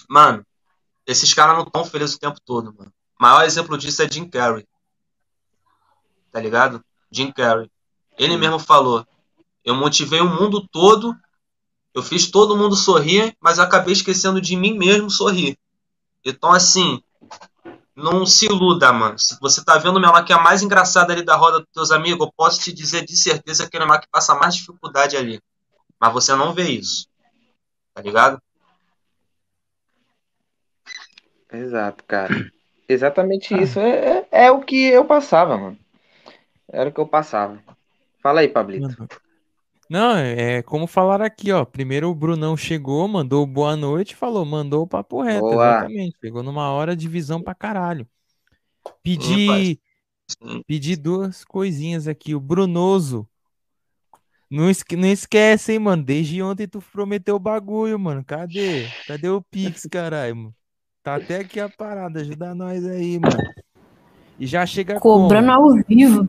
mano, esses caras não estão felizes o tempo todo, mano. O maior exemplo disso é Jim Carrey. Tá ligado? Jim Carrey. Ele mesmo falou: Eu motivei o mundo todo, eu fiz todo mundo sorrir, mas eu acabei esquecendo de mim mesmo sorrir. Então, assim, não se iluda, mano. Se você tá vendo o menor que é a mais engraçada ali da roda dos teus amigos, eu posso te dizer de certeza que é o menor que passa mais dificuldade ali. Mas você não vê isso. Tá ligado? Exato, cara. Exatamente isso. É, é, é o que eu passava, mano. Era o que eu passava. Fala aí, Pablito. Não, é como falaram aqui, ó. Primeiro o Brunão chegou, mandou boa noite, falou, mandou o papo reto, Boa. exatamente. Pegou numa hora de visão pra caralho. Pedi, pedi duas coisinhas aqui. O Brunoso. Não, esque- não esquece, hein, mano. Desde ontem tu prometeu o bagulho, mano. Cadê? Cadê o Pix, caralho? mano? Tá até aqui a parada. Ajuda nós aí, mano. E já chega Cobrando como? ao vivo.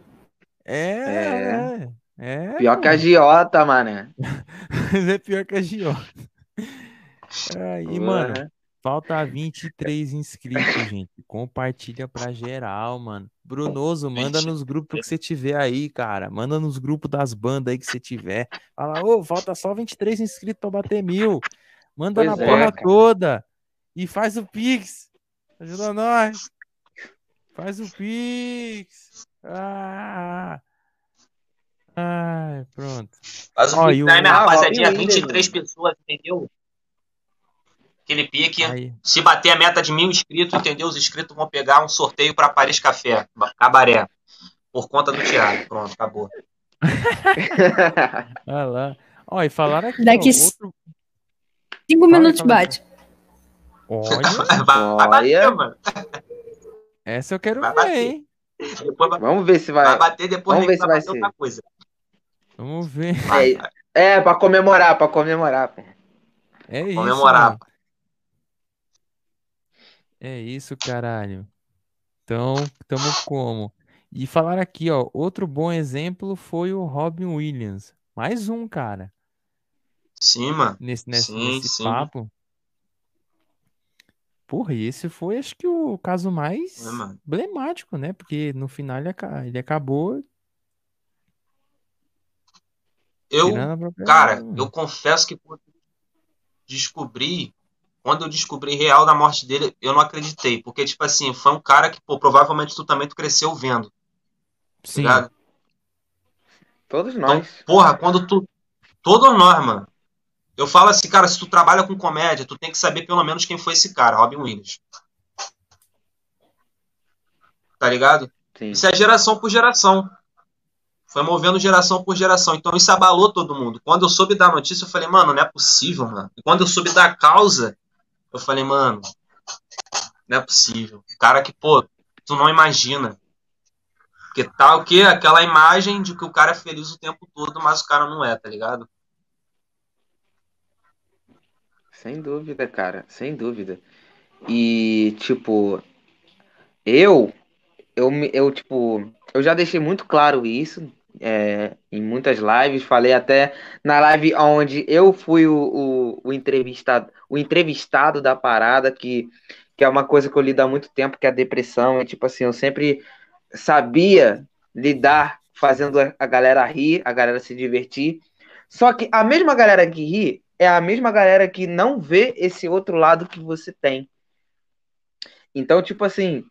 É, é. É, Pior que a mano. Giota, mano. Mas é pior que a Giota. Aí, mano, Porra. falta 23 inscritos, gente. Compartilha pra geral, mano. Brunoso, manda nos grupos que você tiver aí, cara. Manda nos grupos das bandas aí que você tiver. Fala, ô, falta só 23 inscritos pra bater mil. Manda Pois na é, porra cara. toda. E faz o Pix. Ajuda nós. Faz o Pix. Ah. Ai, pronto. Faz o Ó, Pix e o- aí, minha Ah, rapaziadinha. Robin Williams, 23 pessoas, entendeu? Aquele pique. Aí. Se bater a meta de mil inscritos, entendeu? Os inscritos vão pegar um sorteio para Paris Café, Cabaré. Por conta do Thiago. Pronto, acabou. Olha lá. Ó, e falaram aqui, Daqui ó, outro... Cinco Fala aí, minutos aí. bate. Olha, Vai, vai bater, mano. essa eu quero Vai ver, bater. hein? Vai, Vamos ver se vai vai. bater, depois Vamos ver se vai ser. outra coisa. Vamos ver. Vai, É, é pra comemorar, pra comemorar, pô. É isso, comemorar. mano. É isso, caralho. Então, tamo como? E falaram aqui, ó, outro bom exemplo foi o Robin Williams. Mais um, cara, Sim, mano. nesse, nesse, Sim, nesse sim. papo. Porra, e esse foi, acho que, o caso mais É, emblemático, né? Porque no final ele, ele acabou Eu, cara, mano. eu confesso que quando eu descobri, quando eu descobri real da morte dele, eu não acreditei. Porque, tipo assim, foi um cara que, pô, provavelmente tu também tu cresceu vendo, tá Sim, ligado? Todos Então, nós. porra, quando tu. Todos nós, mano. Eu falo assim, cara, se tu trabalha com comédia, tu tem que saber pelo menos quem foi esse cara, Robin Williams. Tá ligado? Sim. Isso é geração por geração. Foi movendo geração por geração. Então isso abalou todo mundo. Quando eu soube da notícia, eu falei, mano, não é possível, mano. E quando eu soube da causa, eu falei, mano, não é possível. Cara que, pô, tu não imagina. Porque tá o quê? Aquela imagem de que o cara é feliz o tempo todo, mas o cara não é, tá ligado? Sem dúvida, cara, sem dúvida. E, tipo, eu, eu, eu, tipo, eu já deixei muito claro isso é, em muitas lives. Falei até na live onde eu fui o, o, o entrevistado, o entrevistado da parada, que, que é uma coisa que eu lido há muito tempo, que é a depressão. É tipo assim, eu sempre sabia lidar fazendo a galera rir, a galera se divertir. Só que a mesma galera que ri é a mesma galera que não vê esse outro lado que você tem. Então, tipo assim,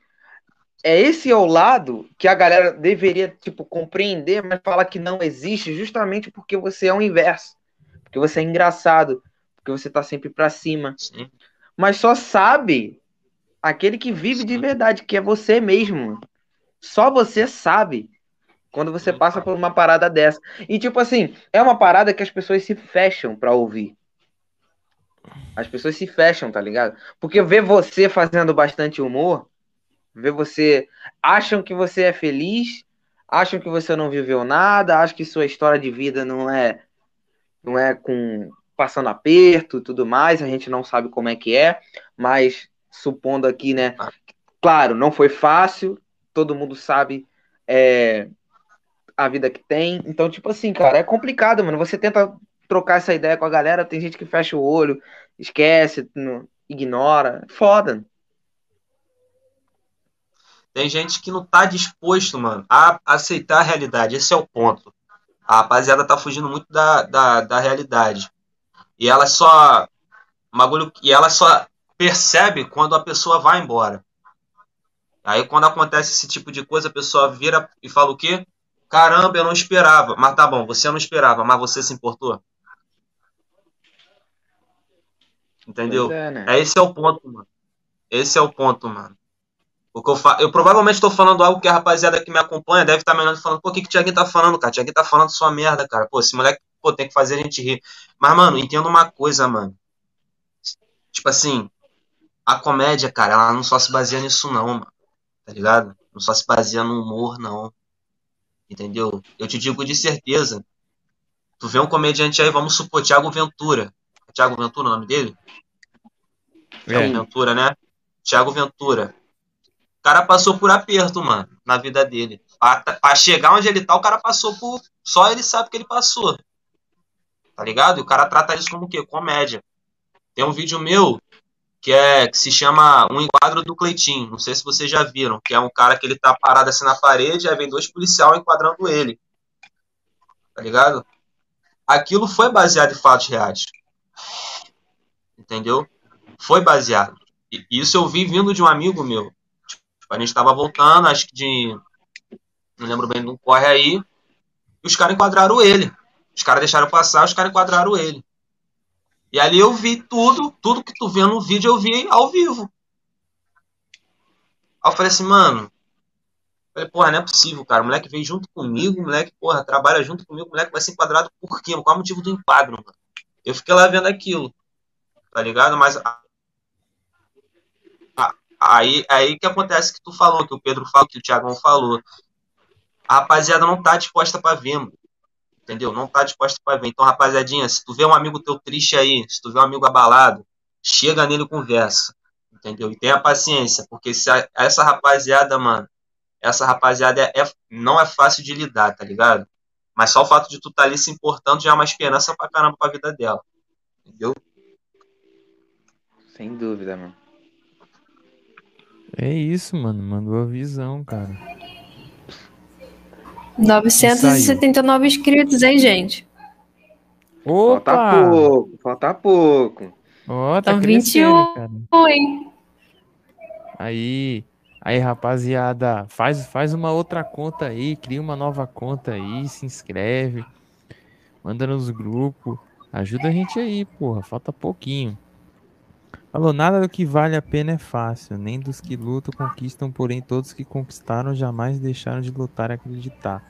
é esse o lado que a galera deveria, tipo, compreender, mas fala que não existe justamente porque você é o inverso. Porque você é engraçado, porque você tá sempre pra cima. Sim. Mas só sabe aquele que vive de verdade, que é você mesmo. Só você sabe Quando você passa por uma parada dessa. E, tipo assim, é uma parada que as pessoas se fecham pra ouvir. As pessoas se fecham, tá ligado? Porque ver você fazendo bastante humor, ver você. Acham que você é feliz, acham que você não viveu nada, acham que sua história de vida não é. Não é com. passando aperto e tudo mais, a gente não sabe como é que é, mas supondo aqui, né? Claro, não foi fácil, todo mundo sabe é, a vida que tem. Então, tipo assim, cara, é complicado, mano. Você tenta trocar essa ideia com a galera, tem gente que fecha o olho, esquece, não- ignora. Foda. Tem gente que não tá disposto, mano, a aceitar a realidade. Esse é o ponto. A rapaziada tá fugindo muito da, da, da realidade. E ela só. Bagulho, e ela só percebe quando a pessoa vai embora. Aí quando acontece esse tipo de coisa, a pessoa vira e fala o quê? Caramba, eu não esperava. Mas tá bom, você não esperava, mas você se importou. Entendeu? É, né? É, esse é o ponto, mano. Esse é o ponto, mano. O que eu, fa... eu provavelmente estou falando algo que a rapaziada que me acompanha deve estar me olhando e falando, pô, o que, que o Thiaguinho tá falando, cara? O Thiaguinho tá falando sua merda, cara. Pô, esse moleque, pô, tem que fazer a gente rir. Mas, mano, entenda uma coisa, mano. Tipo assim, a comédia, cara, ela não só se baseia nisso, não, mano. Tá ligado? Não só se baseia no humor, não. Entendeu? Eu te digo de certeza. Tu vê um comediante aí, vamos supor, Thiago Ventura. É Thiago Ventura o nome dele? É. Ventura, né? Thiago Ventura. O cara passou por aperto, mano, na vida dele. Pra, pra chegar onde ele tá, o cara passou por. Só ele sabe que ele passou. Tá ligado? E o cara trata isso como o quê? Comédia. Tem um vídeo meu que é que se chama Um Enquadro do Cleitinho. Não sei se vocês já viram. Que é um cara que ele tá parado assim na parede, aí vem dois policiais enquadrando ele. Tá ligado? Aquilo foi baseado em fatos reais. Entendeu? Foi baseado. E isso eu vi vindo de um amigo meu. Tipo, a gente tava voltando, acho que de. Não lembro bem um corre aí. E os caras enquadraram ele. Os caras deixaram passar, os caras enquadraram ele. E ali eu vi tudo, tudo que tu vê no vídeo eu vi ao vivo. Aí eu falei assim, mano. Falei, porra, não é possível, cara. O moleque veio junto comigo, o moleque, porra, trabalha junto comigo, o moleque vai ser enquadrado por quê? Qual é o motivo do enquadro, mano? Eu fiquei lá vendo aquilo, tá ligado? Mas aí, aí que acontece que tu falou, que o Pedro falou, que o Thiagão falou. A rapaziada não tá disposta pra ver, mano. Entendeu? Não tá disposta pra ver. Então, rapaziadinha, se tu vê um amigo teu triste aí, se tu vê um amigo abalado, chega nele e conversa. Entendeu? E tenha paciência, porque se a- essa rapaziada, mano, essa rapaziada é, é- não é fácil de lidar, tá ligado? Mas só o fato de tu tá ali se importando já é uma esperança pra caramba pra vida dela. Entendeu? Sem dúvida, mano. É isso, mano. Mandou a visão, cara. 979 inscritos, hein, gente? Falta Opa! pouco, falta pouco. Ó, tá Então, crescendo, 21. cara. Oi. Aí, aí, rapaziada, faz, faz uma outra conta aí, cria uma nova conta aí, se inscreve, manda nos grupos, ajuda a gente aí, porra, falta pouquinho. Falou, nada do que vale a pena é fácil, nem dos que lutam conquistam, porém todos que conquistaram jamais deixaram de lutar e acreditar.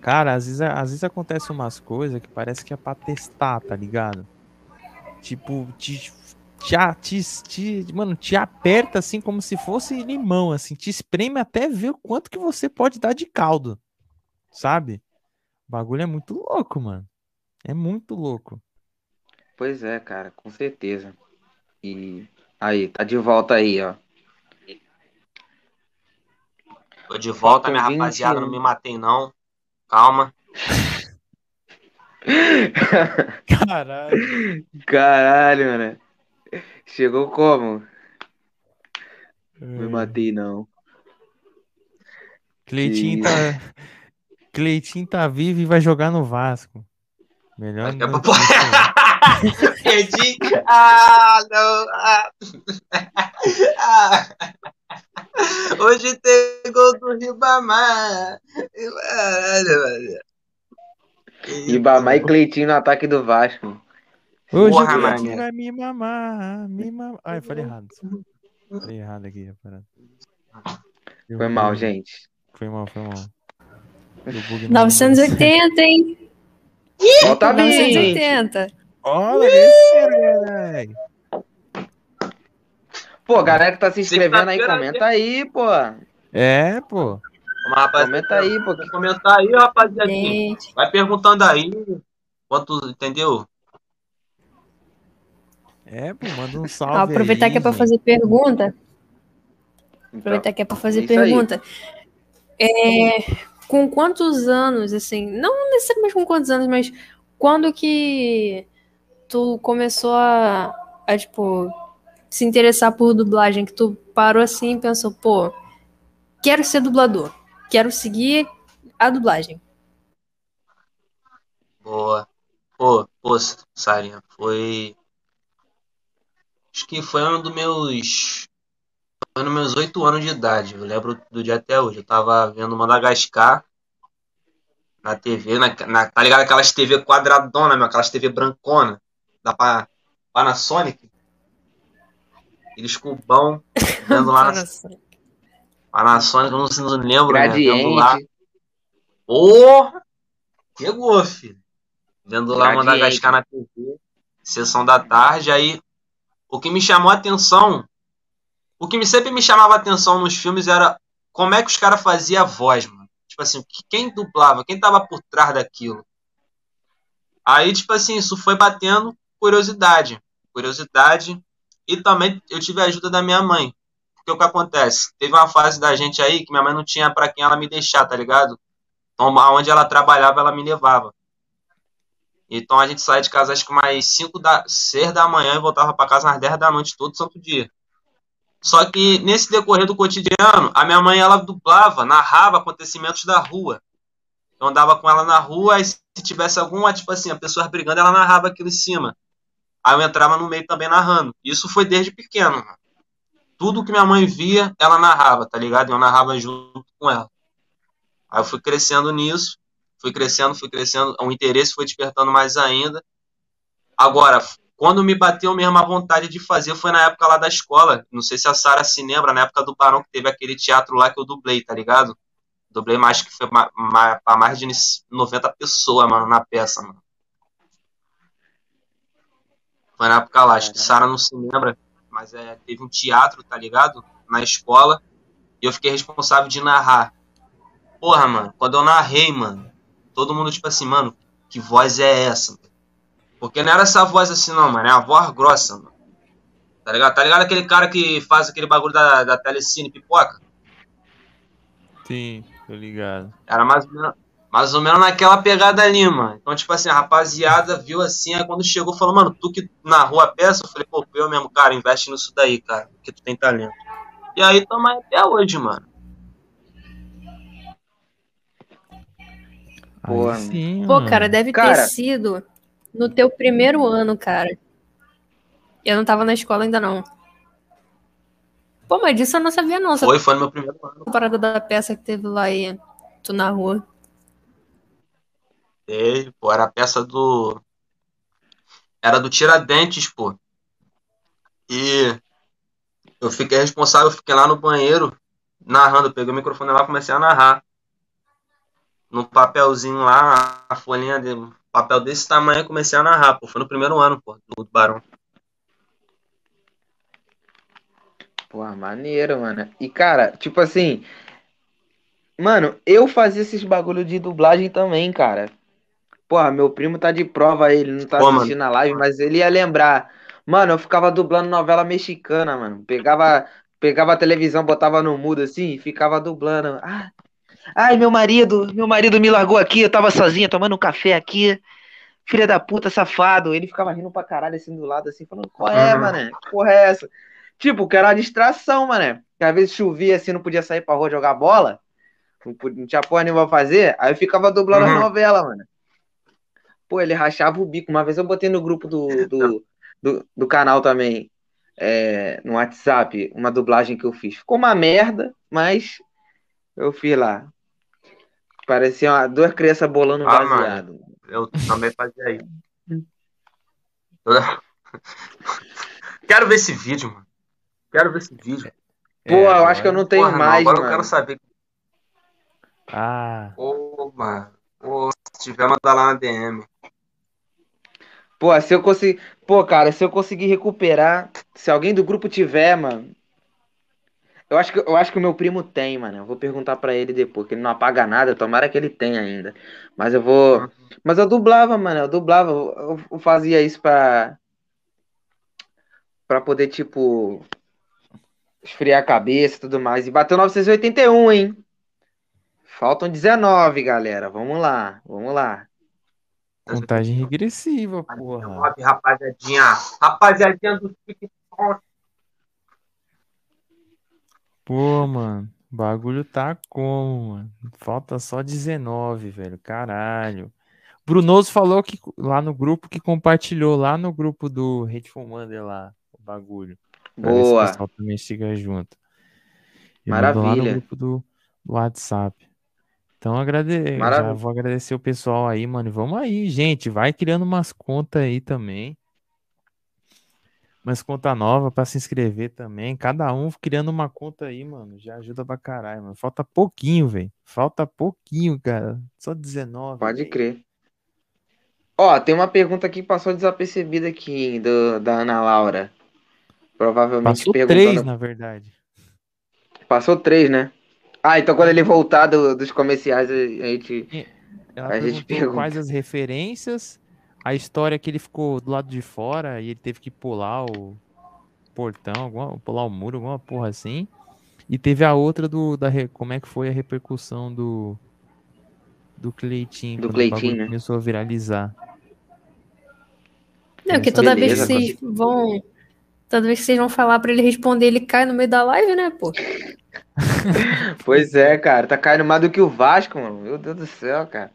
Cara, às vezes, às vezes acontece umas coisas que parece que é pra testar, tá ligado? Tipo, te, te, te, te- mano, te aperta assim como se fosse limão, assim, te espreme até ver o quanto que você pode dar de caldo, sabe? O bagulho é muito louco, mano. É muito louco. Pois é, cara, com certeza. E aí, tá de volta aí, ó. Tô de volta, minha 20 rapaziada, não me matei não. Calma. Caralho. Caralho, mano. Chegou como? Me matei, não. Cleitinho tá. Cleitinho tá vivo e vai jogar no Vasco. Melhor Daqui a não- pouco- Perdi. Ah, não. Ah. Ah. Hoje tem gol do Ribamar. Caralho, velho. Ibamar e Cleitinho no ataque do Vasco. Hoje Porra, o Cleitinho vai me mamar, me mamar. Ai, falei errado. Falei errado aqui, parada. Foi mal, gente. Foi mal, foi mal. Deu bug no negócio. 980, hein? Solta bem. 980. Olha esse. Pô, galera que tá se inscrevendo aí, comenta aí, pô. É, pô. Comenta aí, pô. Vai comentar aí, rapaziada. Vai perguntando aí. Quanto, entendeu? É, pô, manda um salve aproveitar aí, que é pra gente. fazer pergunta. Então, Aproveitar que é pra fazer Isso aí. pergunta. É, com quantos anos, assim, não necessariamente com quantos anos, mas quando que tu começou a, a, tipo, se interessar por dublagem? Que tu parou assim e pensou, pô, quero ser dublador, quero seguir a dublagem. Boa. Pô, pô, Sarinha, foi. Acho que foi um dos meus. Foi nos meus oito anos de idade. Eu lembro do dia até hoje. Eu tava vendo Madagascar na TV, na, na- tá ligado? Aquelas TV quadradona, meu, aquelas TV brancona da Pa- Panasonic. Aqueles cubão, vendo lá na Nossa. Panasonic, eu não, sei- não lembro, né? Vendo lá. Porra! Pegou, filho. Vendo lá Gradiente. Madagascar na TV, sessão da tarde, aí o que me chamou a atenção, o que me, sempre me chamava a atenção nos filmes era como é que os caras faziam a voz, mano. Tipo assim, que- quem dublava, quem tava por trás daquilo. Aí, tipo assim, isso foi batendo curiosidade. Curiosidade. E também eu tive a ajuda da minha mãe. Porque o que acontece? Teve uma fase da gente aí que minha mãe não tinha pra quem ela me deixar, tá ligado? Então, aonde ela trabalhava, ela me levava. Então a gente saía de casa acho que mais 5 da 6 da manhã e voltava para casa às 10 da noite todo santo dia. Só que nesse decorrer do cotidiano, a minha mãe ela dublava, narrava acontecimentos da rua. Eu andava com ela na rua e se tivesse alguma, tipo assim, a pessoa brigando, ela narrava aquilo em cima. Aí eu entrava no meio também narrando. Isso foi desde pequeno. Tudo que minha mãe via, ela narrava, tá ligado? Eu narrava junto com ela. Aí eu fui crescendo nisso, fui crescendo, fui crescendo, o interesse foi despertando mais ainda. Agora, quando me bateu mesmo a vontade de fazer foi na época lá da escola. Não sei se a Sara se lembra, na época do Barão, que teve aquele teatro lá que eu dublei, tá ligado? Dublei mais que foi pra mais de 90 pessoas, mano, na peça, mano. Foi na época lá, acho que Sara não se lembra, mas é, teve um teatro, tá ligado? Na escola, e eu fiquei responsável de narrar. Porra, mano, quando eu narrei, mano, todo mundo, tipo assim, mano, que voz é essa? Porque não era essa voz assim, não, mano, é a voz grossa, mano. Tá ligado? Tá ligado aquele cara que faz aquele bagulho da, da telecine pipoca? Sim, tô ligado. Era mais ou, menos, mais ou menos naquela pegada ali, mano. Então, tipo assim, a rapaziada viu assim, aí quando chegou, falou, mano, tu que narrou a peça, eu falei, pô, eu mesmo, cara, investe nisso daí, cara, porque tu tem talento. E aí tamo aí até hoje, mano. Pô, sim, Pô, cara, deve Cara. ter sido no teu primeiro ano, cara. Eu não tava na escola ainda, não. Pô, mas disso eu não sabia, não. Foi, foi no meu primeiro ano. parada da peça que teve lá e tu na Teve, pô, era a peça do. Era do Tiradentes, pô. E eu fiquei responsável, eu fiquei lá no banheiro narrando. Peguei o microfone lá comecei a narrar. No papelzinho lá, a folhinha de papel desse tamanho, comecei a narrar, pô. Foi no primeiro ano, pô, do Barão. Pô, maneiro, mano. E, cara, tipo assim. Mano, eu fazia esses bagulho de dublagem também, cara. Porra, meu primo tá de prova aí, ele não tá Pô, mano. assistindo a live, mas ele ia lembrar. Mano, eu ficava dublando novela mexicana, mano. Pegava, pegava a televisão, botava no mudo assim e ficava dublando. Ah, ai, meu marido, meu marido me largou aqui, eu tava sozinha tomando um café aqui. Filha da puta, safado. Ele ficava rindo pra caralho assim do lado, assim, falando, qual é, Uhum. mané? Que porra é essa? Tipo, que era uma distração, mané. Que às vezes chovia assim, não podia sair pra rua jogar bola. Não, podia, não tinha porra nenhuma pra fazer. Aí eu ficava dublando Uhum. a novela, mano. Pô, ele rachava o bico. Uma vez eu botei no grupo do, do, do, do canal também, é, no WhatsApp, uma dublagem que eu fiz. Ficou uma merda, mas eu fiz lá. Parecia uma, duas crianças bolando um Ah, baseado. Eu também fazia isso. Eu- Quero ver esse vídeo, mano. Quero ver esse vídeo. Pô, É, eu acho que eu não tenho Porra, mais, agora eu mano. quero saber. Ah, Ô, mano. Se tiver, manda lá na DM. Pô, se eu conseguir. Pô, cara, se eu conseguir recuperar. Se alguém do grupo tiver, mano. Eu acho que, eu acho que o meu primo tem, mano. Eu vou perguntar pra ele depois, que ele não apaga nada. Tomara que ele tenha ainda. Mas eu vou. Mas eu dublava, mano. Eu dublava. Eu, eu fazia isso pra. Pra poder, tipo. Esfriar a cabeça e tudo mais. E bateu 981, hein? Faltam 19, galera. Vamos lá. Vamos lá. Contagem regressiva, porra. 19, rapaziadinha. Rapaziadinha do TikTok. Pô, mano. O bagulho tá como, mano? Falta só 19, velho. Caralho. Brunoso falou que lá no grupo que compartilhou lá no grupo do Hateful Monday lá o bagulho. Pra ver se o Boa. pessoal também chega junto. Ele mandou lá no Maravilha. grupo do, do WhatsApp. Então agrade... já vou agradecer o pessoal aí, mano. Vamos aí, gente. Vai criando umas contas aí também. Umas contas novas pra se inscrever também. Cada um criando uma conta aí, mano. Já ajuda pra caralho, mano. Falta pouquinho, velho. Falta pouquinho, cara. Só 19. Pode velho. crer. Ó, tem uma pergunta aqui que passou desapercebida aqui, do, da Ana Laura. Provavelmente Passou perguntando. três, na verdade. Passou três, né? Ah, então quando ele voltar do- dos comerciais, a gente. Ela A gente pergunta. quais as referências, a história que ele ficou do lado de fora e ele teve que pular o portão, alguma, pular o muro, alguma porra assim. E teve a outra do da como é que foi a repercussão do do Cleitinho, Do Cleitinho, né? começou a viralizar. Não, porque toda vez que Beleza, vocês vão. Toda vez que vocês vão falar pra ele responder, ele cai no meio da live, né, pô? Pois é, cara. Tá caindo mais do que o Vasco, mano. Meu Deus do céu, cara.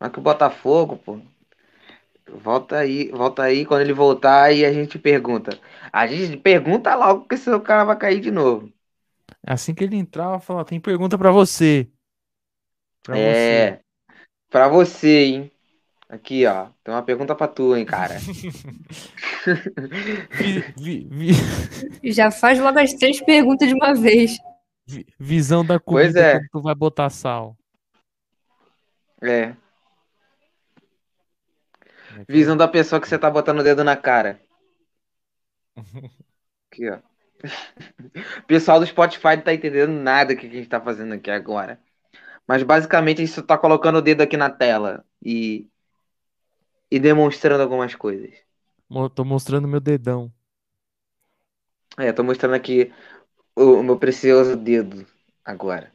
Mais que o Botafogo, pô. Volta aí, volta aí. Quando ele voltar, aí a gente pergunta. A gente pergunta logo, porque senão o cara vai cair de novo. Assim que ele entrar, falou, tem pergunta pra você. Pra você. é. Pra você, hein? Aqui, ó. Tem uma pergunta pra tu, hein, cara. Vi- vi- vi- Já faz logo as três perguntas de uma vez. Vi- visão da Pois comida é. quando tu vai botar sal. É. É que é? Visão da pessoa que você tá botando o dedo na cara. Aqui, ó. O pessoal do Spotify não tá entendendo nada do que a gente tá fazendo aqui agora. Mas basicamente a gente só tá colocando o dedo aqui na tela e, e demonstrando algumas coisas. Tô mostrando meu dedão. É, tô mostrando aqui o, o meu precioso dedo agora.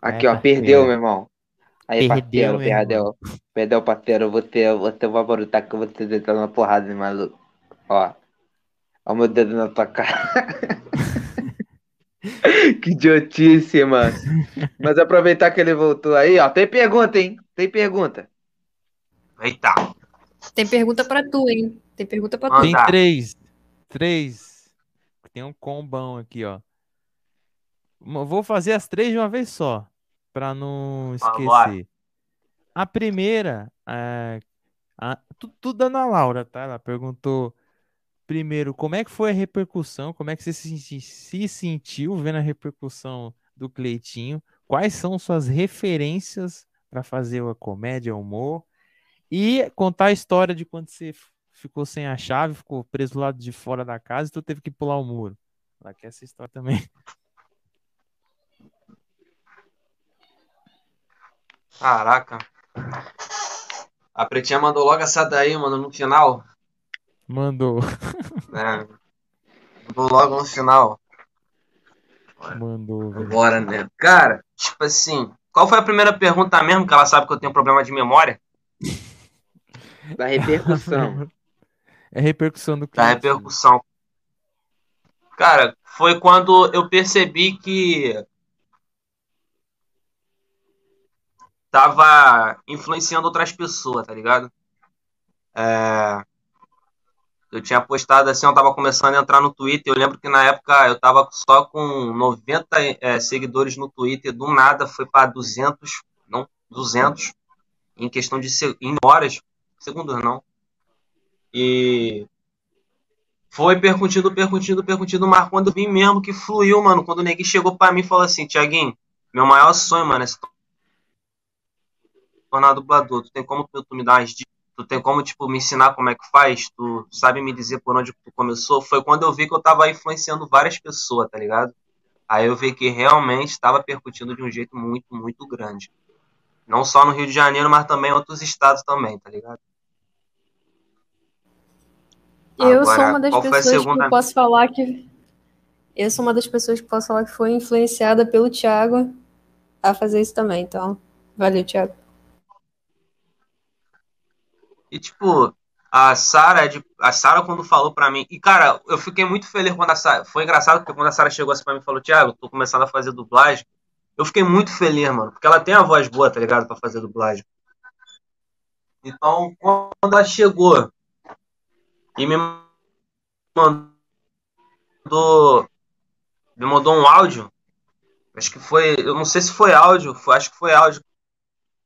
Aqui, É, ó, perdeu, parceiro. meu irmão. Aí, Perdeu, meu perdeu. Perdeu, parceiro. Eu vou ter, eu vou ter uma baruta que eu vou ter deitado uma porrada, hein, maluco. Ó. Ó o meu dedo na tua cara. que idiotice, mano. Mas aproveitar que ele voltou aí, ó. Tem pergunta, hein? Tem pergunta. Eita. Tem pergunta pra tu, hein? Tem pergunta pra tu. Tem três. Três. Tem um combão aqui, ó. Vou fazer as três de uma vez só, pra não Vambora. esquecer. A primeira, é, a- tu- tudo da Ana Laura, tá? Ela perguntou primeiro como é que foi a repercussão, como é que você se, se sentiu vendo a repercussão do Cleitinho, quais são suas referências para fazer a comédia, o humor, e contar a história de quando você ficou sem a chave, ficou preso do lado de fora da casa e tu teve que pular o muro. Ela quer essa história também. Caraca. A Pretinha mandou logo essa daí, mano, no final. Mandou, né? Mandou logo no final. mandou, velho. Agora, né? Cara, tipo assim, qual foi a primeira pergunta mesmo? Que ela sabe que eu tenho problema de memória? Da repercussão. É repercussão do Da Cleitinho. repercussão. Cara, foi quando eu percebi que tava influenciando outras pessoas, tá ligado? É, Eu tinha postado assim, eu tava começando a entrar no Twitter. Eu lembro que na época eu tava só com 90 é, seguidores no Twitter. Do nada foi para 200, não, 200, em questão de em horas, segundos não. E foi percutindo, percutindo, percutindo, mas quando eu vi mesmo que fluiu, mano, quando o neguinho chegou pra mim e falou assim, Tiaguinho, meu maior sonho, mano, é se tornar dublador? Tu tem como tu, tu me dar umas dicas? Tu tem como, tipo, me ensinar como é que faz? Tu sabe me dizer por onde tu começou? Foi quando eu vi que eu tava influenciando várias pessoas, tá ligado? Aí eu vi que realmente estava percutindo de um jeito muito, muito grande. Não só no Rio de Janeiro, mas também em outros estados também, tá ligado? Eu Agora, sou uma das pessoas segunda- que posso falar que. Eu sou uma das pessoas que posso falar que foi influenciada pelo Thiago a fazer isso também. Então, valeu, Thiago. E, tipo, a Sara, é de- a Sara quando falou pra mim, e cara, eu fiquei muito feliz quando a Sara, foi engraçado porque quando a Sara chegou assim pra mim e falou, Thiago, tô começando a fazer dublagem, eu fiquei muito feliz, mano, porque ela tem a voz boa, tá ligado, pra fazer dublagem. Então, quando ela chegou e me mandou, me mandou um áudio, acho que foi, eu não sei se foi áudio, foi- acho que foi áudio.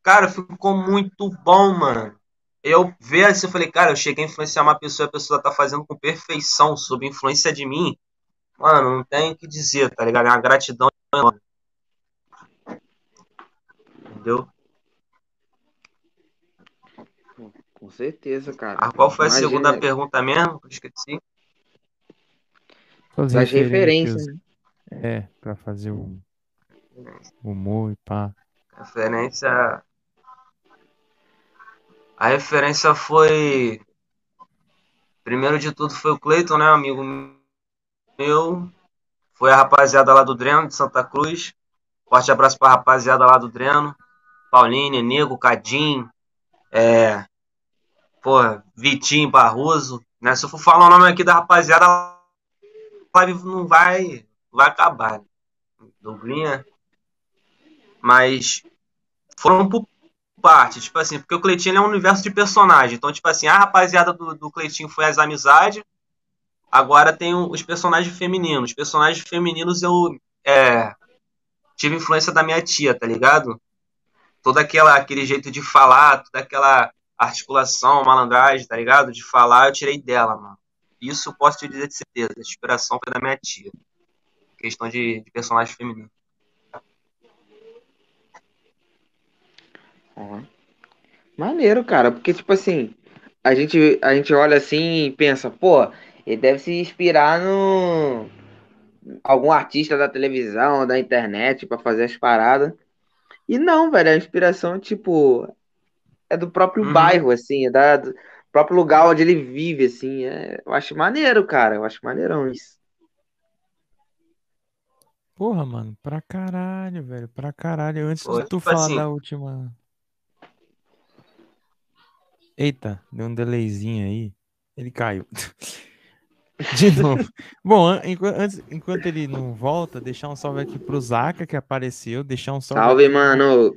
Cara, ficou muito bom, mano eu ver assim, eu falei, cara, eu cheguei a influenciar uma pessoa, a pessoa tá fazendo com perfeição, sob influência de mim. Mano, não tem o que dizer, tá ligado? É uma gratidão. Entendeu? Com certeza, cara. Ah, qual foi a Imagina, segunda pergunta mesmo? Esqueci. As Das referências. né? É, pra fazer o humor e pá. Referência. A referência foi. Primeiro de tudo foi o Cleiton, né? Amigo meu. Foi a rapaziada lá do Dreno, de Santa Cruz. Forte abraço pra rapaziada lá do Dreno. Paulinho, Nego, Cadim. É. Porra, Vitinho, Barroso. Né? Se eu for falar o nome aqui da rapaziada, a live não vai, vai acabar. Né? Douglinha. Mas foram por parte, tipo assim, porque o Cleitinho é um universo de personagem. Então, tipo assim, a rapaziada do, do Cleitinho foi as amizades. Agora tem os personagens femininos. Os personagens femininos eu é, tive influência da minha tia, tá ligado? Todo aquela, aquele jeito de falar, toda aquela articulação, malandragem, tá ligado? De falar, eu tirei dela, mano. Isso eu posso te dizer de certeza. A inspiração foi da minha tia. Questão de, de personagem feminino. Ó. Maneiro, cara, porque, tipo assim, a gente, a gente olha assim e pensa, pô, ele deve se inspirar no algum artista da televisão, da internet, pra fazer as paradas. E não, velho, a inspiração, tipo, é do próprio Uhum. bairro, assim, é da, do próprio lugar onde ele vive, assim. é- eu acho maneiro, cara, eu acho maneirão isso. Porra, mano, pra caralho, velho, pra caralho. Antes Pô, de tu tipo falar assim- da última. Eita, deu um delayzinho aí. Ele caiu. De novo. Bom, an- enqu- antes, enquanto ele não volta, deixar um salve aqui pro Zaka que apareceu. Deixar um salve. Salve, aqui- mano.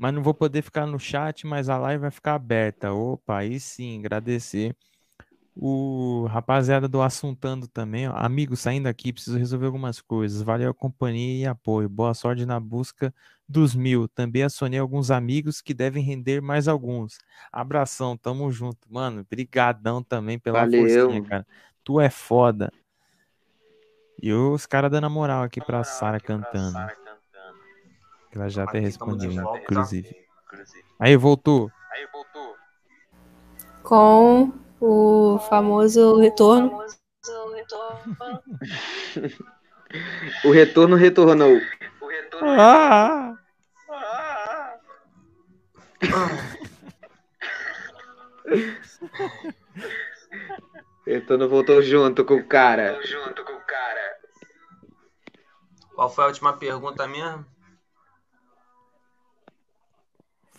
Mas não vou poder ficar no chat, mas a live vai ficar aberta. Opa, aí sim, agradecer. O rapaziada do Assuntando também, ó. Amigo, saindo aqui, preciso resolver algumas coisas. Valeu a companhia e apoio. Boa sorte na busca dos mil. Também acionei alguns amigos que devem render mais alguns. Abração, tamo junto. Mano, brigadão também pela Valeu. forcinha, cara. Tu é foda. E os caras dando a moral aqui pra Sara cantando. Que ela já até respondeu, inclusive. Aí, voltou. Aí voltou. Com o famoso retorno. O retorno retornou. O retorno. Ah! Ah, O retorno voltou junto com o cara. junto com o cara. Qual foi a última pergunta mesmo?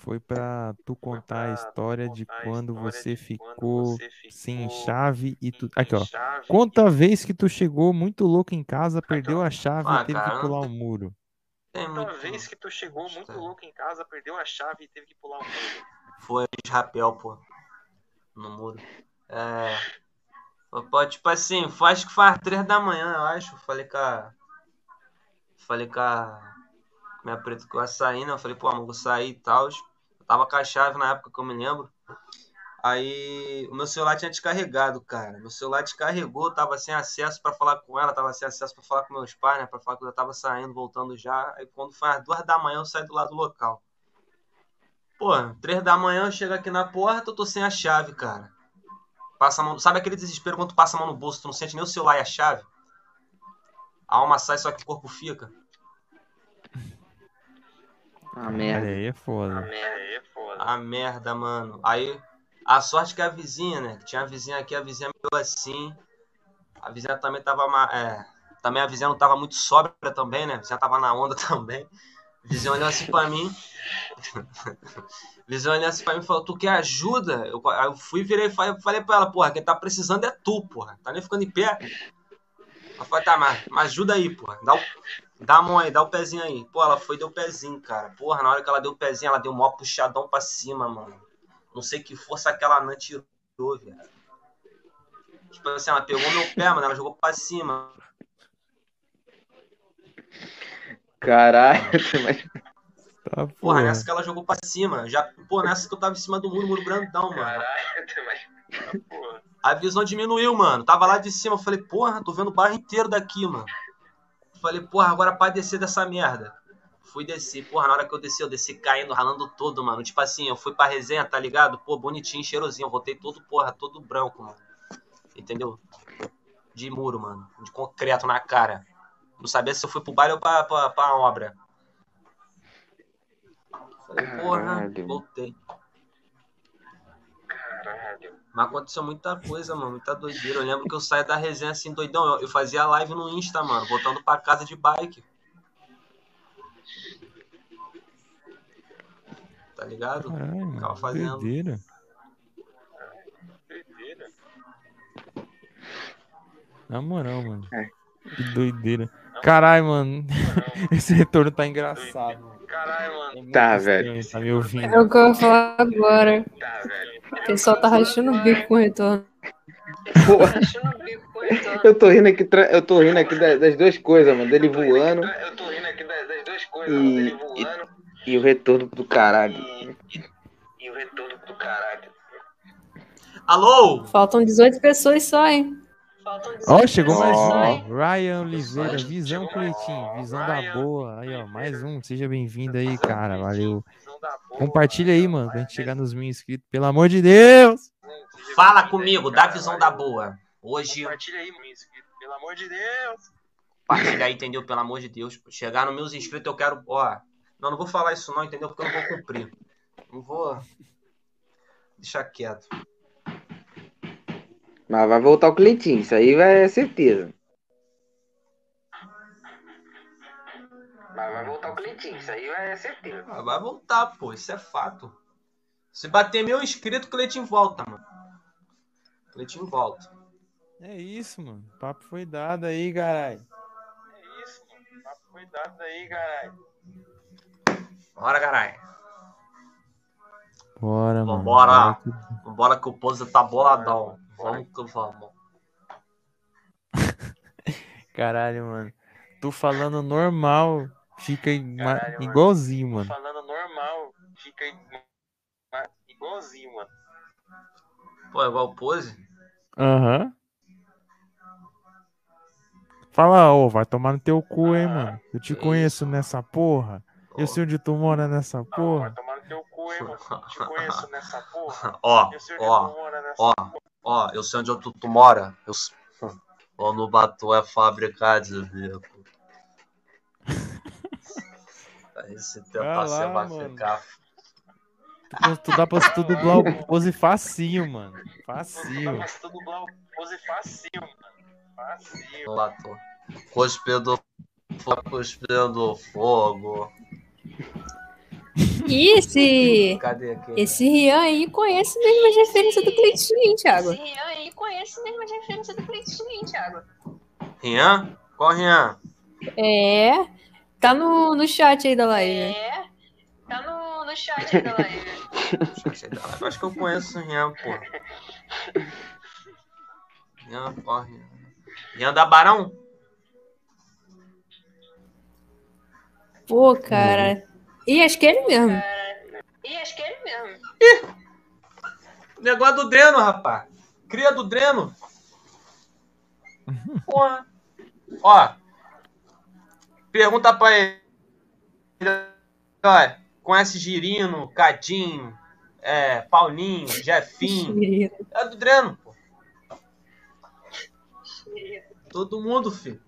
Foi pra tu contar a história de contar a quando história você de quando ficou você ficou sem chave e tu. Aqui, ó. Conta a vez que tu chegou muito louco em casa, perdeu a chave Ah, e teve cara, que pular o muro. Tem Uma muito. vez que tu chegou muito louco em casa, perdeu a chave e teve que pular um muro. Foi de rapel, pô. No muro. É. Tipo assim, foi, acho que foi às três da manhã, eu acho. Falei com a. Falei com a. Minha preta que eu ia sair, né? Eu falei, pô, amor, vou sair e tal. Tava com a chave na época que eu me lembro. Aí o meu celular tinha descarregado, cara. Meu celular descarregou, tava sem acesso pra falar com ela, tava sem acesso pra falar com meus pais, né? Pra falar que eu já tava saindo, voltando já. Aí quando foi às duas da manhã eu saí do lado do local. Pô, três da manhã eu chego aqui na porta, eu tô sem a chave, cara. Passa a mão, sabe aquele desespero quando tu passa a mão no bolso, tu não sente nem o celular e a chave? A alma sai, só que o corpo fica. Ah, Olha merda. aí, é foda. É, é foda. A merda, mano. Aí, a sorte que a vizinha, né? que Tinha a vizinha aqui, a vizinha meio assim. A vizinha também tava. É, também a vizinha não tava muito sóbria também, né? A vizinha tava na onda também. A vizinha olhou assim pra mim. A vizinha olhou assim pra mim e falou: Tu quer ajuda? Eu, aí eu fui, virei e falei, falei pra ela: Porra, quem tá precisando é tu, porra. Tá nem ficando em pé. Ela falou: Tá, mas, mas ajuda aí, porra. Dá o, Dá a mão aí, dá o pezinho aí. Pô, ela foi e deu o pezinho, cara. Porra, na hora que ela deu o pezinho, ela deu um maior puxadão pra cima, mano. Não sei que força aquela anã tirou, velho. Tipo assim, ela pegou meu pé, mano, ela jogou pra cima. Caralho, mas Tá, Porra, porra. nessa que ela jogou pra cima. Já, pô, nessa que eu tava em cima do muro, muro grandão, mano. Caralho, mas. Porra. A visão diminuiu, mano. Tava lá de cima. Eu falei, porra, tô vendo o bairro inteiro daqui, mano. Falei, porra, agora pra descer dessa merda. Fui descer, porra, na hora que eu desci, eu desci caindo, ralando todo, mano. Tipo assim, eu fui pra resenha, tá ligado? Pô, bonitinho, cheirosinho. Eu voltei todo, porra, todo branco, mano. Entendeu? De muro, mano. De concreto na cara. Não sabia se eu fui pro baile ou pra, pra, pra obra. Falei, porra, Caralho. voltei. Mas aconteceu muita coisa, mano, muita doideira. Eu lembro que eu saía da resenha assim, doidão. Eu, eu fazia live no Insta, mano, voltando pra casa de bike. Tá ligado? Caralho, Ficava mano. fazendo. Doideira. Doideira. Na moral, mano. É. Que doideira. Caralho, mano. Esse retorno tá engraçado. mano. Caralho, mano. É Tá, velho. Tá me ouvindo. É o que eu ia falar agora. Tá, velho. O pessoal tá rachando o bico com o retorno. Porra, Rachando o bico com o retorno. eu tô rindo aqui, tra- eu tô rindo aqui da- das duas coisas, mano. Dele voando Eu tô rindo aqui das, das duas coisas, E- mano. Ele voando e o retorno do caralho. e, e, e o retorno do caralho. Alô? Faltam 18 pessoas só, hein? Faltam 18 Ó, chegou mais Ó. um. Ryan Oliveira, visão Cleitinho, um. visão da boa. Aí, ó, mais um. Seja bem-vindo aí, cara. Valeu. Boa, Compartilha aí, mano. mano, pra gente chegar nos mil inscritos. Pelo amor de Deus! Fala comigo, dá visão da boa. Hoje, Compartilha aí, meu inscrito. Pelo amor de Deus. compartilha aí, entendeu? Pelo amor de Deus. Chegar nos meus inscritos, eu quero. Ó, não, não vou falar isso, não, entendeu? Porque eu não vou cumprir. Não vou. Deixar quieto. Mas vai voltar o Cleitinho, isso aí vai é certeza. Mas vai voltar o Cleitinho, isso aí é certeza. Ah, vai voltar, pô, isso é fato. Se bater mil inscritos, o Cleitinho volta, mano. Cleitinho volta. É isso, mano. O papo foi dado aí, caralho. É isso, mano. Tá Cuidado aí, caralho. Bora, caralho. Bora, mano. Vambora. Bora que- Vambora que o pose tá boladão. Vamos que vamos. Caralho, mano. Tu falando normal, fica Caralho, mano. igualzinho, Tô mano. falando normal, fica igualzinho, mano. Pô, é igual o pose? Aham. Fala, ô, vai tomar no teu cu, hein, mano. Eu te conheço nessa porra. Eu sei onde tu mora nessa Vai porra. tomar no teu cu, hein, mano. Te conheço nessa porra. Ó, Eu sei onde ó, tu mora nessa ó, ó, eu sei onde tu, tu mora. Eu... Ó, no Batu é fábrica de bico. Esse tempo Vai você lá, vai mano. ficar. Tu, tu dá pra tu dublar o pose facinho, mano. Facinho. Mas tu dublar o pose facinho, mano. Facinho. no Batu. Cuspindo fogo, cuspindo fogo. E esse, Cadê aquele? esse Rian aí conhece mesmo as referências do Cleitinho, hein, Thiago? Esse Rian aí conhece mesmo as referências do Cleitinho, hein, Thiago? Rian? Qual Rian? É. Tá no, no chat aí da live. É. Tá no, no chat aí da live. Eu acho que eu conheço o Rian, pô. Rian, qual Rian? Rian da Barão? Pô, cara. Ih, acho que é ele mesmo. Ih, acho que é ele mesmo. Negócio do Dreno, rapaz. Cria do Dreno. Porra. Ó. Pergunta pra ele. Olha. conhece Girino, Cadinho, é, Paulinho, Jefinho. É do Dreno, pô. Todo mundo, filho.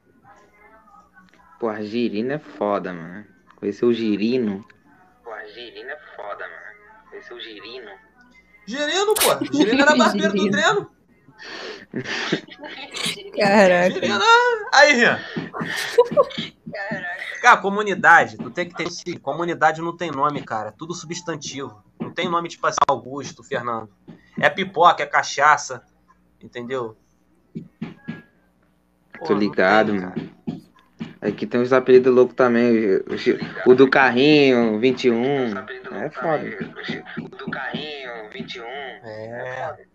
Porra, Girino é foda, mano. Conhecer o Girino. Porra, Girino é foda, mano. É o Girino. Girino, pô. Girino era barbeiro do Dreno. Caraca. Girino. Aí, Rian. Cara, comunidade, tu tem que ter esse. Comunidade não tem nome, cara. É tudo substantivo. Não tem nome tipo assim, Augusto, Fernando. É pipoca, é cachaça. Entendeu? Pô, Tô ligado, tem, mano. cara. Aqui tem uns apelidos loucos também. O, do carrinho, 21. Apelido É foda. O do carrinho, 21. É.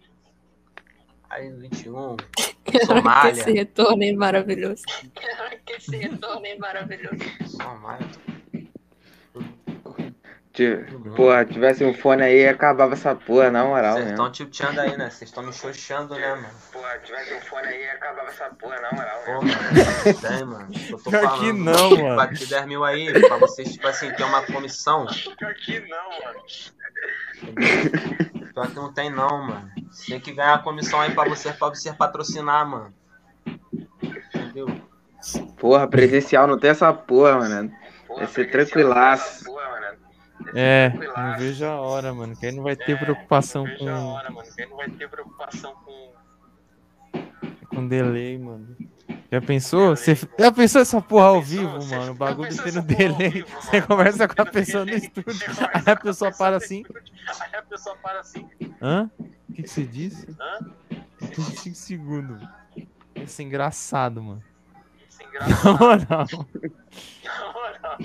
Aí, 21. Caraca, Somália. esse retorno é maravilhoso. Caraca, esse retorno é maravilhoso. Somália. Porra, tivesse um fone aí, acabava essa porra, na moral Vocês estão tilteando aí, né? Vocês estão me xoxando, né, mano? Porra, tivesse um fone aí, acabava essa porra, na moral. Pô, né? mano. Tem, mano. Eu tô Pior falando. que não, mano. Bati 10 mil aí pra vocês, tipo assim, ter uma comissão. Pior que não, mano. Pior que não tem, não, mano. Tem que ganhar a comissão aí pra você, pra você patrocinar, mano. Entendeu? Porra, presencial não tem essa porra, mano. Porra, Vai ser tranquilaço. essa Porra, mano. É, não vejo a hora, mano. Que aí não vai ter preocupação Não vejo a com, hora, mano. que aí não vai ter preocupação com. com delay, mano. Já pensou? Você já pensou essa porra ao vivo, Você- mano? O bagulho tendo delay. Você conversa com a pessoa no estúdio. Aí a pessoa para assim. Aí a pessoa para assim. Hã? O que, que você disse? Hã? Tem 5 segundos. Isso é engraçado, mano. Sem Na graça. moral. Na moral.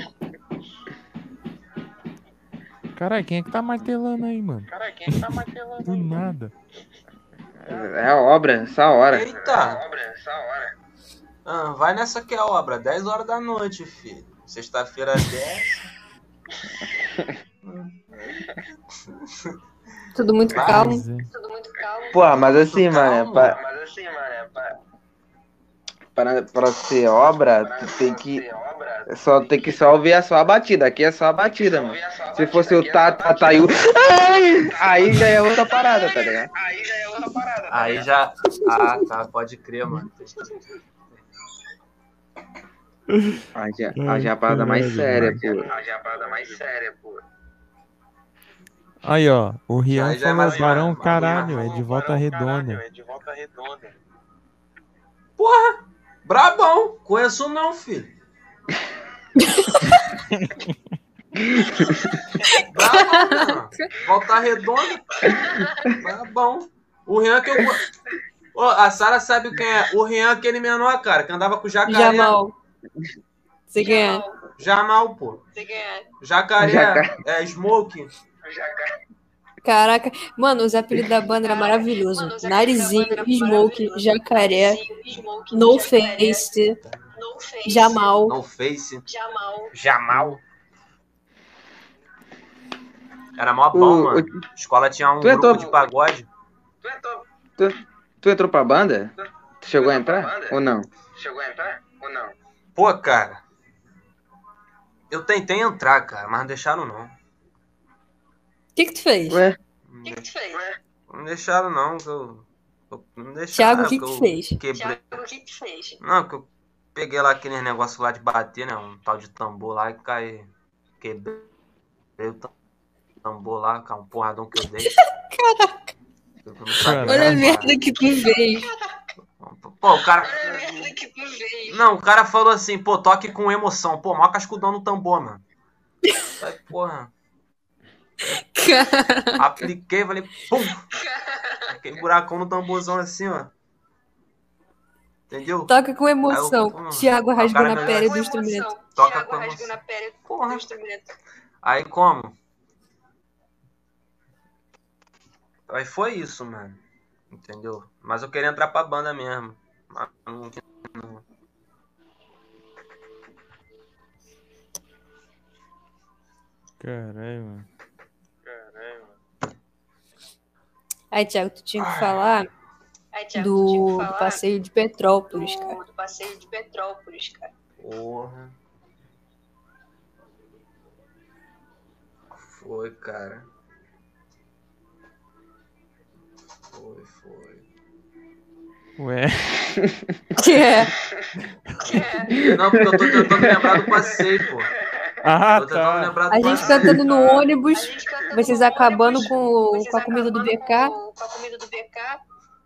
Caralho, quem é que tá martelando aí, mano? Cara, quem é que tá martelando? Do aí, mano? nada. É a obra, essa hora. Eita! Obra, essa hora. Ah, vai nessa que é obra, 10 horas da noite, filho. Sexta-feira 10. Tudo muito Vai. calmo. É. Tudo muito calmo. Porra, mas assim, mano, é pra, Mas assim, mano, é pra, pra, pra ser obra, pra tu tem que. ser obra. Só tem que só ouvir a sua batida. Aqui é só a batida, mano. a Se batida, fosse o é Tata Taiu. Aí já é outra parada, tá ligado? Aí já é outra parada. tá Aí já. Ah, tá, pode crer, mano. Já é a parada mais séria, pô. a parada mais séria, pô. Aí, ó. O Rian falou Barão, caralho. É de volta redonda. É de volta redonda. Porra! Brabão! Conheço não, filho. Brabão. Volta redonda. Brabão. O Rian que eu. Ô, a Sara sabe quem é. O Rian, aquele menor, cara, que andava com o jacaré. Jamal. Você ganha. Jamal, Jamal, pô. Você ganha. Jacaré, Jacaré. é Smoke. Já ca- Caraca. Mano, os apelidos da banda era maravilhoso. Mano, Narizinho, era Smoke. Jacaré, Narizinho, Smoke, No Jacaré, Face, No Face. Jamal. No Face. Jamal. Jamal. Era mó bom, O- mano. o- Escola tinha um Tu é grupo top. de pagode. Tu entrou, Tu entrou pra banda? Tu chegou a entrar? Ou não? chegou a entrar ou não? Pô, cara. Eu tentei entrar, cara, mas não deixaram não. O que que tu fez? Ué? O que, que tu fez? Não deixaram não, que eu. Não deixaram. Thiago, o que que eu tu fez? Quebrei. Thiago, o que que tu fez? Não, que eu peguei lá aquele negócio lá de bater, né? Um tal de tambor lá e caí. Quebrei o tam- tambor lá, com um porradão que eu dei. Caraca. Olha a merda que tu fez. Pô, o cara. Olha a merda que tu fez. Não, o cara falou assim, pô, toque com emoção. Pô, mó cascudão no tambor, mano. Aí, porra. Cara, Apliquei, falei, pum! Aquele buracão no tamborzão assim, ó. Entendeu? toca com emoção. Aí eu- Thiago o rasgou na pele do instrumento. Toca Thiago com rasgou emoção. na pele do Porra. instrumento. Aí como? Aí foi isso, mano. Entendeu? Mas eu queria entrar pra banda mesmo. Mas não- não- Caralho, mano. Caralho, Aí, Thiago, tu tinha que falar Aí, Thiago, tu tinha que do, do falar passeio de Petrópolis, cara. do, do passeio de Petrópolis, cara. Porra. Foi, cara. Foi, foi. Ué. Que é. Não, porque eu tô tentando lembrar do passeio, pô. Ah, Tô tá. A gente passeio. cantando no ônibus, gente cantando vocês no acabando ônibus, com, vocês com a comida do BK, Com, com a comida do BK,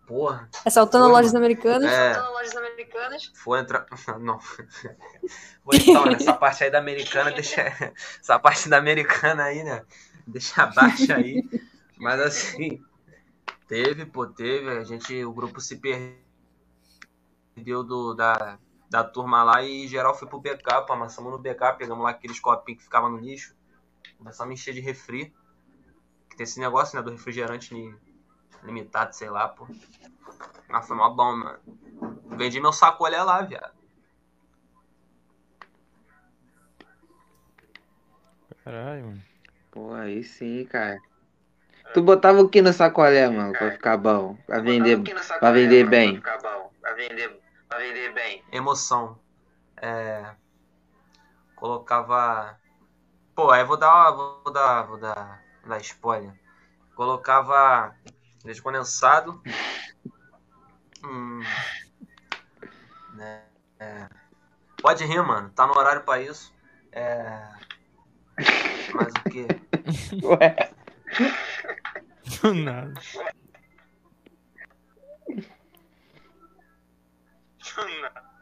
Porra. assaltando Foi, lojas americanas. É. cantando lojas americanas. Foi entrar. Não. Foi então, né? Essa parte aí da americana, deixa. Essa parte da americana aí, né? Deixa abaixo aí. Mas assim. Teve, pô, teve. A gente. O grupo se perdeu do, da, da turma lá e geral foi pro BK, pô. Amassamos no BK, pegamos lá aqueles copinhos que ficavam no lixo. Começamos a encher de refri. Que tem esse negócio, né? Do refrigerante li- limitado, sei lá, pô. Mas foi mó bom, mano. Vendi meu sacolé lá, viado. Caralho, mano. Pô, aí sim, cara. Tu botava o que no sacolé, mano, pra ficar bom? Pra vender, pra vender bem. Pra ficar bom. Pra vender, pra vender bem. Emoção. É. Colocava. Pô, aí vou dar. Vou dar. Vou dar. Vou dar spoiler. Colocava. Leite condensado. Hum. Né? É. Pode rir, mano. Tá no horário pra isso. É. Mas o quê? Ué, Do nada.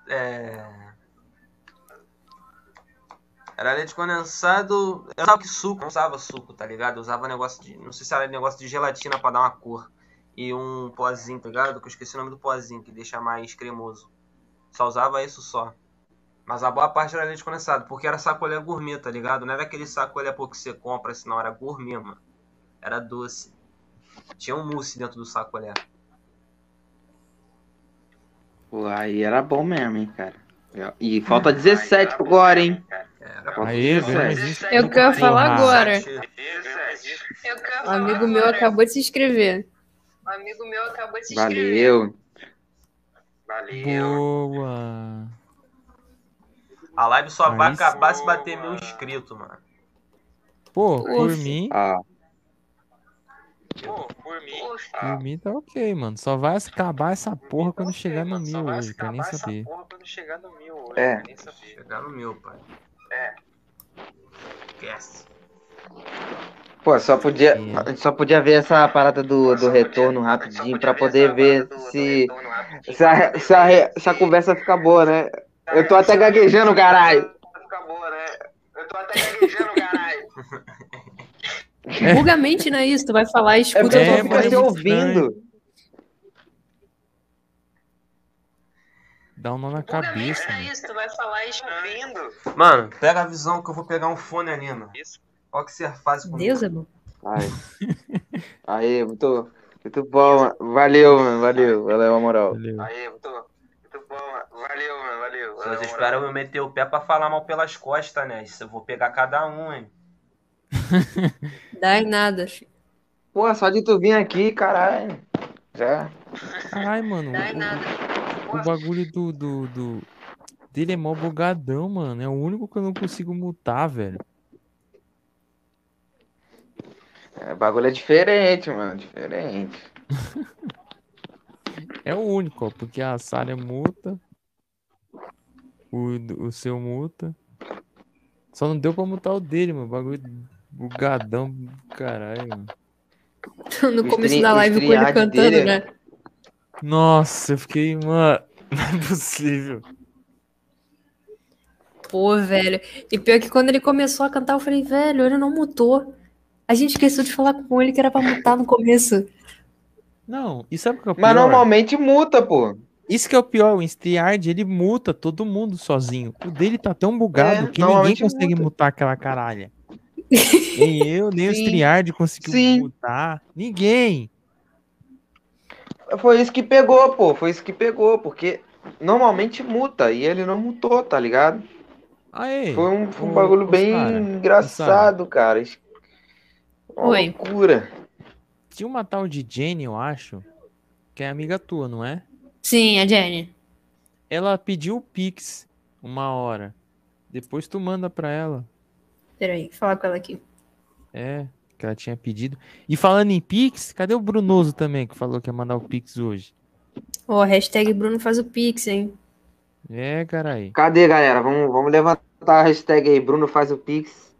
É. Era leite condensado. Eu usava que suco, não usava suco, tá ligado? Eu usava negócio de. Não sei se era negócio de gelatina pra dar uma cor. E um pozinho, tá ligado? Que eu esqueci o nome do pozinho, que deixa mais cremoso. Só usava isso só. Mas a boa parte era leite condensado, porque era sacolé gourmet, tá ligado? Não era aquele sacolé pô, que você compra assim, não. Era gourmet, mano. Era doce. Tinha um mousse dentro do sacolé. pô, aí era bom mesmo, hein, cara. E falta 17 agora, hein? Era Falta Aê, 17. velho, mas isso Eu quero falar agora. Um amigo meu acabou de se inscrever. Um amigo meu acabou de se inscrever. Valeu. Valeu. Boa. A live só vai Aí acabar se bater mil inscritos, mano. Pô, por Ufa. mim, Ó, Pô, por mim. por mim tá ok, mano. Só vai acabar essa porra quando chegar no só mil vai hoje, quero nem acabar essa saber. porra quando chegar no mil hoje. É. nem saber. Chegar no mil, pai. É. Esquece. Pô, só podia, É. a gente só podia ver essa parada do, do retorno rapidinho pra poder ver se, se, a, se, a, se a conversa fica boa, né? Eu tô até gaguejando, caralho. Fica boa, né? Eu tô até gaguejando, caralho. Buga a mente, não é isso? Tu vai falar e É escuta É, eu é ouvindo. Dá um nó na Buga cabeça, mesmo, é mano. isso, tu vai falar e escuta. Ouvindo? Mano, pega a visão que eu vou pegar um fone ali, mano. Isso. Olha o que você faz comigo. Deus é bom. Ai. Aí, muito, muito bom, mano. Valeu, mano. Valeu. Valeu, a moral. Valeu. Aí, muito, muito bom, mano. Valeu, mano. Valeu. Vocês esperam eu meter o pé pra falar mal pelas costas, né? Isso eu vou pegar cada um, hein? Dá em nada. filho. Pô, só de tu vir aqui, caralho. Já. Caralho, mano. Dá em o- nada. O bagulho do, do, do- dele é mó bugadão, mano. É o único que eu não consigo mutar, velho. É, o bagulho é diferente, mano. Diferente. É o único, ó, porque a Sália muta. O, o seu muta. Só não deu pra mutar o dele, mano. Bagulho bugadão, caralho. No começo da live com ele cantando, dele- né? Nossa, eu fiquei, mano. Não é possível. Pô, velho. E pior que quando ele começou a cantar, eu falei, velho, ele não mutou. A gente esqueceu de falar com ele que era pra mutar no começo. Não, e sabe o que é o pior? Mas normalmente multa, pô. Isso que é o pior, o StreamYard, ele muta todo mundo sozinho. O dele tá tão bugado É, que ninguém consegue muta. mutar aquela caralha. Nem eu, nem o Sim, StreamYard conseguiu sim. mutar. Ninguém. Foi isso que pegou, pô. Foi isso que pegou, porque normalmente multa e ele não mutou, tá ligado? Aê, Foi um, foi um bagulho ô, bem Sara, engraçado, cara. Uma Oi. loucura. tinha uma tal de Jenny, eu acho, que é amiga tua, não é? Sim, a Jenny. Ela pediu o Pix uma hora. Depois tu manda pra ela. Peraí, vou falar com ela aqui. É, que ela tinha pedido. E falando em Pix, cadê o Brunoso também, que falou que ia mandar o Pix hoje? Ó, hashtag Bruno faz o Pix, hein? É, carai. Cadê, galera? Vamos, vamos levantar a hashtag aí. Bruno faz o Pix.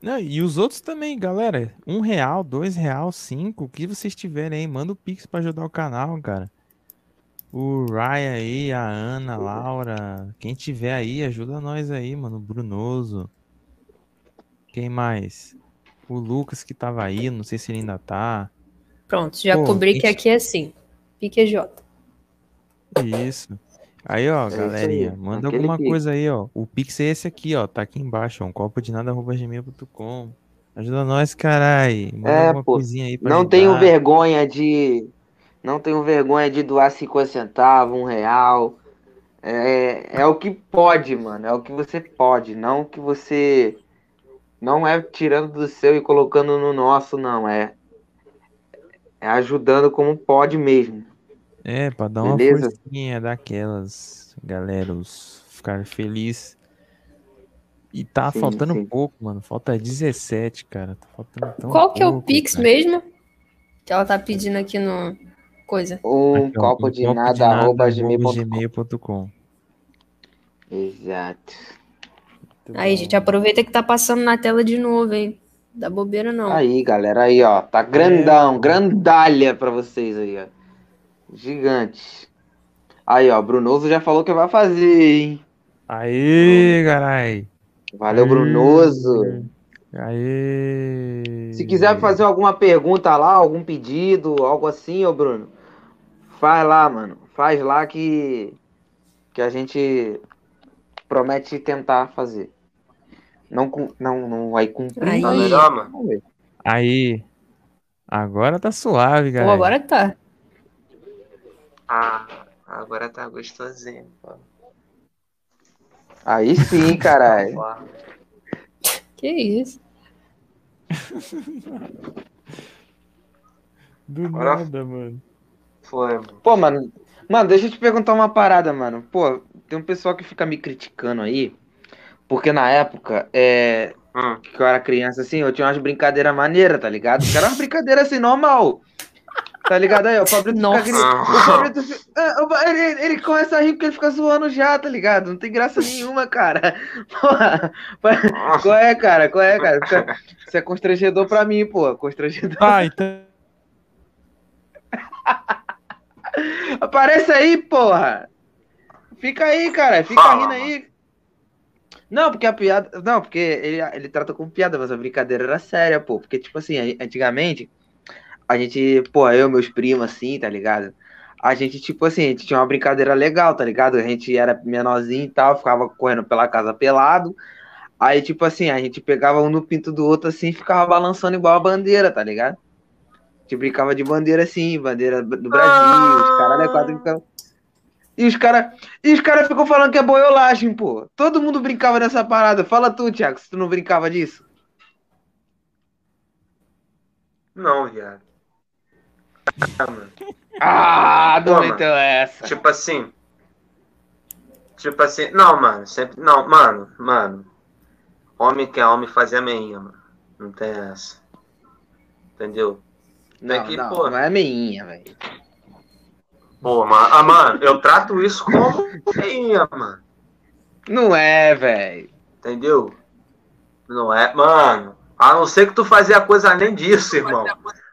Não, e os outros também, galera. Um real, dois real, cinco, o que vocês tiverem aí, manda o Pix pra ajudar o canal, cara. O Ryan aí, a Ana, a Laura, quem tiver aí, ajuda nós aí, mano. O Brunoso. Quem mais? O Lucas que tava aí, não sei se ele ainda tá. Pronto, já Pô, cobri que gente- aqui é assim. PQJ. Isso. Aí, ó, É isso galerinha, aí, manda aquele alguma Pix. coisa aí, ó. O Pix é esse aqui, ó. Tá aqui embaixo, ó. Um copo de nada, arroba gmail.com. Ajuda nós, carai. Manda É, alguma pô. coisinha aí pra Não ajudar. tenho vergonha de. Não tenho vergonha de doar 50 centavos, um real. É, é o que pode, mano. É o que você pode. Não o que você. Não é tirando do seu e colocando no nosso, não. É. É ajudando como pode mesmo. É, pra dar uma Beleza? forcinha daquelas, galera, os ficar feliz. E tá Sim, faltando sim. pouco, mano. Falta 17, cara. Tá faltando tão Qual que é o Pix cara. mesmo? Que ela tá pedindo aqui no. Coisa. Um Aqui, ó, copo um de nada, arroba gmail.com. gmail.com. Exato. Muito Aí, bom. gente, aproveita que tá passando na tela de novo, hein? Dá bobeira não. Aí, galera, aí, ó. Tá grandão, grandalha pra vocês aí, ó. Gigante. Aí, ó, Brunoso já falou que vai fazer, hein? Aê, carai. Valeu, Brunoso. Aê. Se quiser fazer alguma pergunta lá, algum pedido, algo assim, ô Bruno, faz lá, mano. Faz lá que, que a gente promete tentar fazer. Não, não, não vai cumprir. Aí. Tá. Aí. Agora tá suave, Pô, galera. agora tá. Ah, agora tá gostosinho, pô. Aí sim, caralho. Que isso? Do Agora- nada, mano. Foi, mano. Pô, mano, mano, deixa eu te perguntar uma parada, mano. Pô, tem um pessoal que fica me criticando aí, porque na época, é, Hum. que eu era criança, assim, eu tinha umas brincadeiras maneiras, tá ligado? Que era uma brincadeira assim, normal. Tá ligado aí? O Fabrício Nossa. fica O Fabrício é, Fa- ele, ele começa a rir porque ele fica zoando já, tá ligado? Não tem graça nenhuma, cara. Porra, qual é, cara? Qual é, cara? Fica- Isso é constrangedor pra mim, pô. Constrangedor. Ah, então. Aparece aí, porra! Fica aí, cara. Fica rindo aí. Não, porque a piada. Não, porque ele, ele trata como piada, mas a brincadeira era séria, pô. Porque, tipo assim, antigamente, a gente, pô, eu, meus primos, assim, tá ligado? A gente, tipo assim, a gente tinha uma brincadeira legal, tá ligado? A gente era menorzinho e tal, ficava correndo pela casa pelado. Aí, tipo assim, a gente pegava um no pinto do outro assim e ficava balançando igual a bandeira, tá ligado? A gente brincava de bandeira assim, bandeira do Brasil, os caras é quatro ficava... E os caras cara ficam falando que é boiolagem, pô. Todo mundo brincava dessa parada. Fala tu, Thiago, se tu não brincava disso. Não, viado. Ah, mano. Ah, não meteu essa. Tipo assim. Tipo assim. Não, mano. Sempre. Não, mano. Mano. Homem que é homem fazia meinha, mano. Não tem essa. Entendeu? Não, que, não, pô. não é meinha, velho. Pô, mano. Ah, mano, eu trato isso como meinha, mano. Não é, velho. Entendeu? Não é. Mano. A não ser que tu fazia coisa além disso, irmão.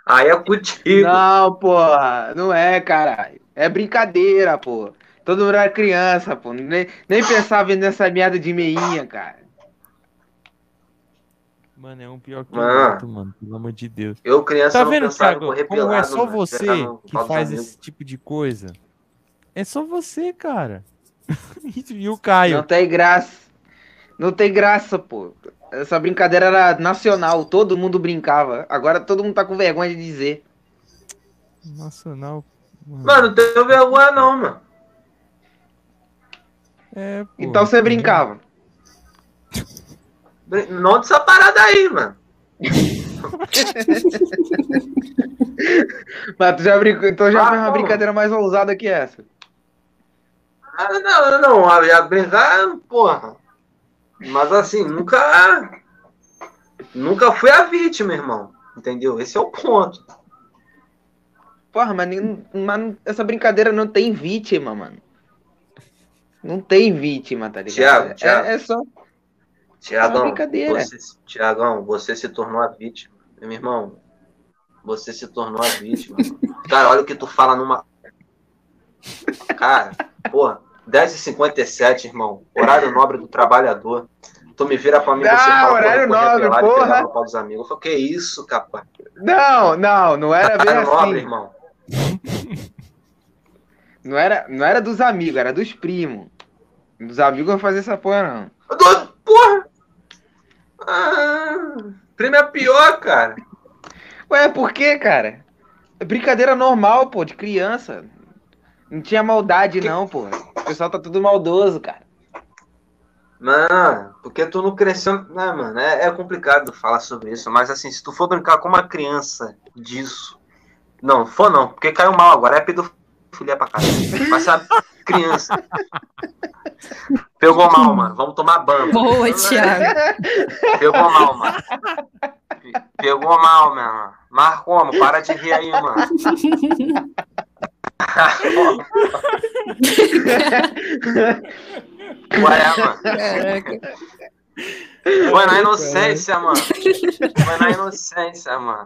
Aí é contigo. Não, porra. Não é, caralho. É brincadeira, pô. Todo mundo era criança, pô. Nem, nem pensava nessa merda de meinha, cara. Mano, é um pior que Mano. o outro, mano. Pelo amor de Deus. Eu, criança, Tá não vendo, Thiago? Como é só mano. você no que faz amigos. esse tipo de coisa. É só você, cara. e o Caio. Não tem graça. Não tem graça, pô. Essa brincadeira era nacional, todo mundo brincava. Agora todo mundo tá com vergonha de dizer. Nacional. Mano, Mano, não tenho vergonha, não, mano. é, pô, Então você brincava. Não dessa parada aí, mano. Mas tu já brincou, então já Ah, fez uma brincadeira mais ousada que essa. Ah, não, não, não. A, brincar, porra. Mas assim, nunca. Nunca fui a vítima, irmão. Entendeu? Esse é o ponto. Porra, mas, mas essa brincadeira não tem vítima, mano. Não tem vítima, tá ligado? Thiago, É- Thiago. É, só. Tiagão, brincadeira. você, Tiagão, você se tornou a vítima. Meu irmão, você se tornou a vítima. Cara, olha o que tu fala numa. Cara, porra, 10h57, irmão. Horário nobre do trabalhador. Tu me vira pra mim Não, você fala, horário eu nobre, porra. pau dos amigos. Eu falei, que isso, capaz? Não, não, não era bem Horário nobre, assim. irmão. Não era, não era dos amigos, era dos primos. Dos amigos não fazer essa porra, não. Eu Porra! Ah, prêmio é pior, cara. Ué, por quê, cara? É brincadeira normal, pô, de criança. Não tinha maldade, não, pô. O pessoal tá tudo maldoso, cara. Mano, porque tu não cresceu. Né, mano, é, é complicado falar sobre isso, mas assim, se tu for brincar com uma criança disso. Não, for não, porque caiu mal agora, é pedofilia pra caralho. Mas sabe, criança. Pegou mal, mano. Vamos tomar banho. Boa, Thiago. Pegou mal, mano. Pe- Pegou mal, mano. Mas como? Para de rir aí, mano. Ué, mano. Caraca. Foi na inocência, mano. Foi na inocência, mano.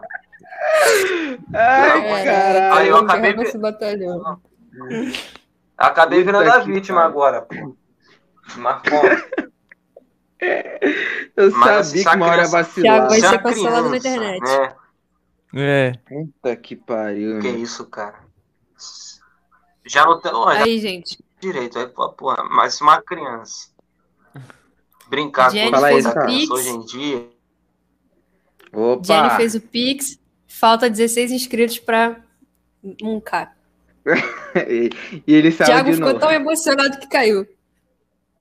Ai, caralho. Aí eu acabei nesse batalhão. Acabei Puta virando a vítima pariu. agora, pô. Mas como? Eu Mas sabia que uma hora vacilar. Vai ser cancelado na internet. né? É. Puta que pariu. Que meu. isso, cara. Já não tem. já Aí, gente. direito. Aí, pô, pô, mas uma criança brincar Jenny com fez o Pix. hoje em dia. Opa! Jenny fez o Pix. Falta 16 inscritos pra 1K. E, e ele saiu Thiago de ficou novo. tão emocionado que caiu.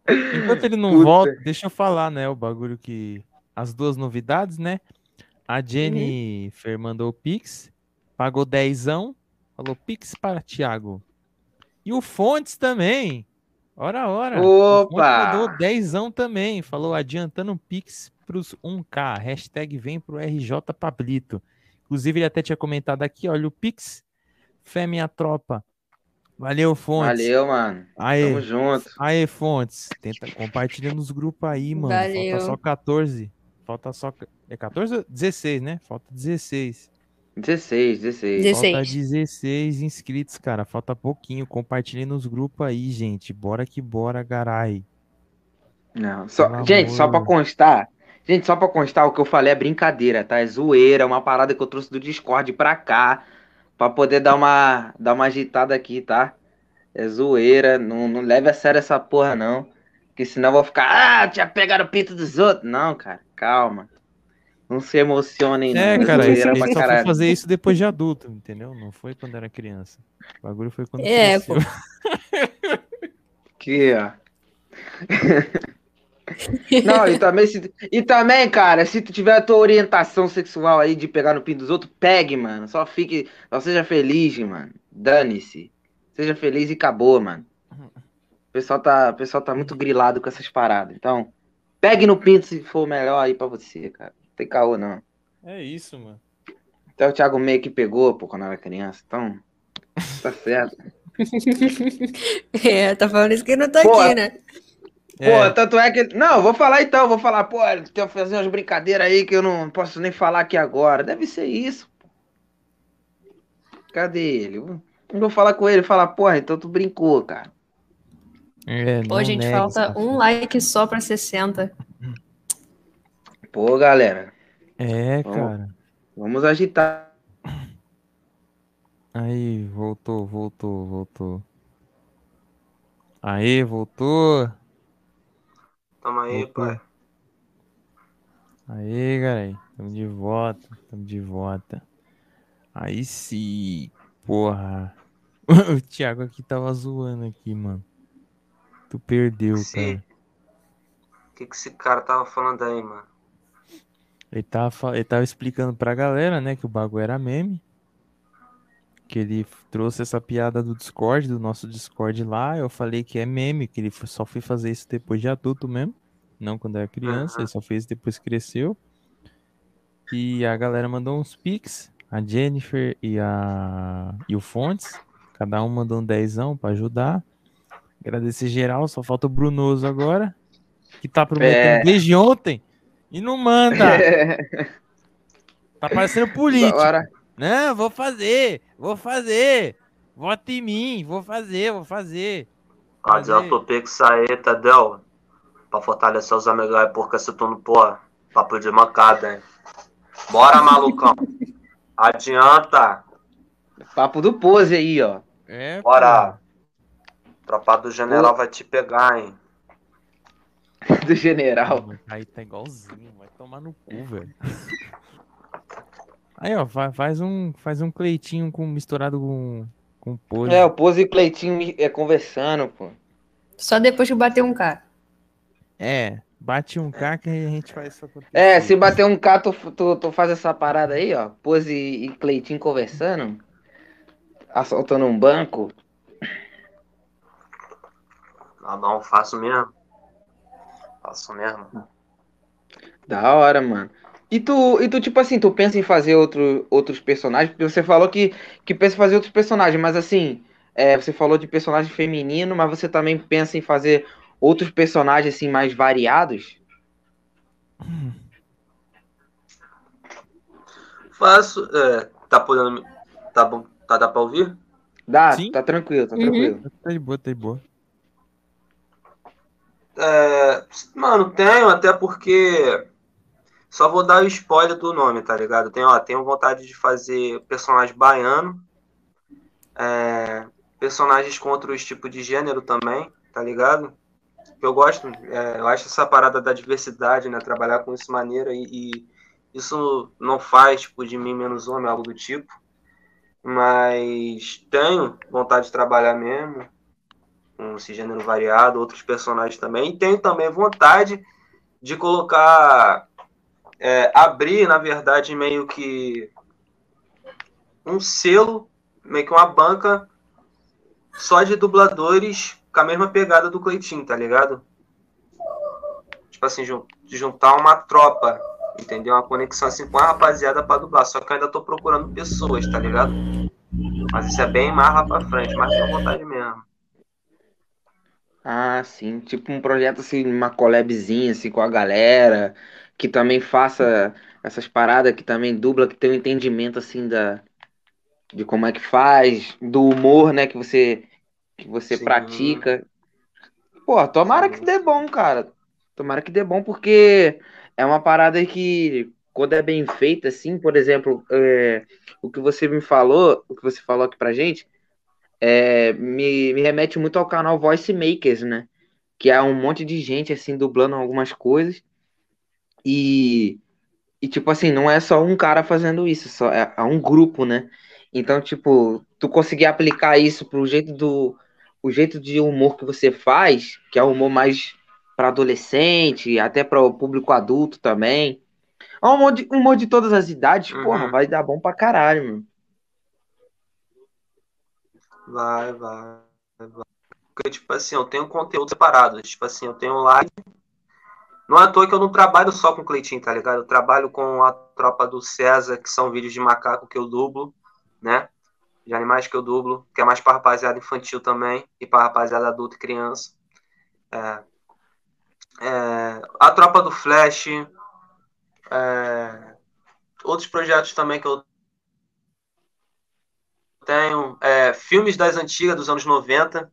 Enquanto ele não Puta. volta, deixa eu falar, né? O bagulho que. As duas novidades, né? A Jennifer mandou o Pix, pagou dezão, falou Pix para Thiago. E o Fontes também. Ora, ora. O Opa! mandou dezão também, falou adiantando um Pix pros 1K. Hashtag vem pro RJ Pablito. Inclusive, ele até tinha comentado aqui, olha o Pix. Fé minha tropa. Valeu, Fontes. Valeu, mano. Aê. Tamo junto. Aê, Fontes, tenta compartilha nos grupos aí, mano. Valeu. Falta só 14. Falta só. É 14 ou 16, né? Falta 16. 16, 16. Dezesseis. Falta 16 inscritos, cara. Falta pouquinho. Compartilhe nos grupos aí, gente. Bora que bora, garai. Não, só, Pelo gente, só pra amor. constar. Gente, só pra constar, o que eu falei é brincadeira, tá? É zoeira, é uma parada que eu trouxe do Discord pra cá. Pra poder dar uma, dar uma agitada aqui, tá? É zoeira, não, não leve a sério essa porra, não. Porque senão eu vou ficar, ah, tinha pegado o pinto dos outros. Não, cara, calma. Não se emocionem, não. É, cara, zoeira ele pra só foi fazer isso depois de adulto, entendeu? Não foi quando era criança. O bagulho foi quando É, cresceu. Aqui, ó. Não, e também, se, e também, cara, se tu tiver a tua orientação sexual aí de pegar no pinto dos outros, pegue, mano. Só fique, só seja feliz, mano. Dane-se. Seja feliz e acabou, mano. O pessoal tá, o pessoal tá muito grilado com essas paradas. Então, pegue no pinto se for melhor aí pra você, cara. Não tem caô, não. É isso, mano. Até o Thiago meio que pegou, pô, quando era criança. Então, tá certo. É, tá falando isso que não tá Pô, aqui, né? Pô, É, tanto é que. Não, vou falar então, vou falar, pô, tem que fazer umas brincadeiras aí que eu não posso nem falar aqui agora. Deve ser isso. Cadê ele? Eu eu vou falar com ele, falar, porra, então tu brincou, cara. é, Pô, não gente, negue, falta um like só pra 60. Pô, galera, É, Vamos. cara. vamos agitar. Aí, voltou, voltou, voltou. Aí, voltou. Toma aí, Voltou. pai. Aí, galera. Tamo de volta. Tamo de volta. Aí sim. Porra. O Thiago aqui tava zoando aqui, mano. Tu perdeu, cara. O que, que esse cara tava falando aí, mano? Ele tava, ele tava explicando pra galera, né, que o bagulho era meme. Que ele trouxe essa piada do Discord, do nosso Discord lá. Eu falei que é meme, que ele só foi fazer isso depois de adulto mesmo. Não quando era criança, ele só fez depois que cresceu. E a galera mandou uns pics, a Jennifer e, a... e o Fontes. Cada um mandou um dezão pra ajudar. Agradecer geral, só falta o Brunoso agora, que tá prometendo É. desde ontem e não manda. Tá parecendo político. Agora, Não, vou fazer, vou fazer. Vota em mim, vou fazer, vou fazer. Adianta o Pix aí, entendeu? Pra fortalecer os amigos aí, porque se tu não pô, papo de mancada, hein? Bora, malucão. Adianta. papo do pose aí, ó. É, Bora. Tropa do general vai te pegar, hein? Do general. Pô, Aí tá igualzinho, vai tomar no cu, velho. Aí, ó, fa- faz um, faz um cleitinho com, misturado com, com pose. É, o pose e o Cleitinho é, conversando, pô. Só depois que bater um K. É, bate um K que a gente faz isso acontecer. É, se bater um K, tu, tu, tu faz essa parada aí, ó. Pose e Cleitinho conversando. Assaltando um banco. Tá bom, faço mesmo. Faço mesmo. Da hora, mano. E tu, e tu, tipo assim, tu pensa em fazer outro, outros personagens? Porque você falou que, que pensa em fazer outros personagens, mas assim, é, você falou de personagem feminino, mas você também pensa em fazer outros personagens, assim, mais variados? Faço. É, tá podendo. Tá bom. Tá, dá pra ouvir? Dá, Sim. tá tranquilo, tá Uhum. tranquilo. Tá de boa, tá de boa. É, mano, tenho, até porque. Só vou dar o spoiler do nome, tá ligado? Tenho, ó, tenho vontade de fazer personagem baiano. é, personagens com outros tipos de gênero também, tá ligado? Eu gosto. é, eu acho essa parada da diversidade, né? Trabalhar com isso maneira e, e isso não faz, tipo, de mim menos homem, algo do tipo. Mas tenho vontade de trabalhar mesmo com esse gênero variado, outros personagens também. E tenho também vontade de colocar, é, abrir, na verdade, meio que um selo, meio que uma banca só de dubladores com a mesma pegada do Cleitinho, tá ligado? Tipo assim, de juntar uma tropa, entendeu? Uma conexão assim com a rapaziada pra dublar. Só que eu ainda tô procurando pessoas, tá ligado? Mas isso é bem mais lá pra frente, mas tenho vontade mesmo. Ah, sim. Tipo um projeto assim, uma collabzinha assim com a galera, que também faça essas paradas, que também dubla, que tem um entendimento assim da de como é que faz, do humor, né, que você que você Sim. pratica. Pô, tomara que dê bom, cara. Tomara que dê bom, porque é uma parada que quando é bem feita, assim, por exemplo, é, o que você me falou, o que você falou aqui pra gente, é, me, me remete muito ao canal Voice Makers, né? Que é um monte de gente, assim, dublando algumas coisas. E, e tipo assim, não é só um cara fazendo isso, só é, é um grupo, né? Então, tipo, tu conseguir aplicar isso pro jeito do o jeito de humor que você faz, que é um humor mais para adolescente, até para o público adulto também. É um humor de, humor de todas as idades, Uhum. porra, vai dar bom pra caralho, mano. Vai, vai, vai. Porque, tipo assim, eu tenho conteúdo separado. Tipo assim, eu tenho live. Não é à toa que eu não trabalho só com o Cleitinho, tá ligado? Eu trabalho com a tropa do César, que são vídeos de macaco que eu dublo, né? De animais que eu dublo, que é mais pra rapaziada infantil também, e pra rapaziada adulta e criança. É, é, a tropa do Flash. é, outros projetos também que eu tenho é, filmes das antigas, dos anos 90,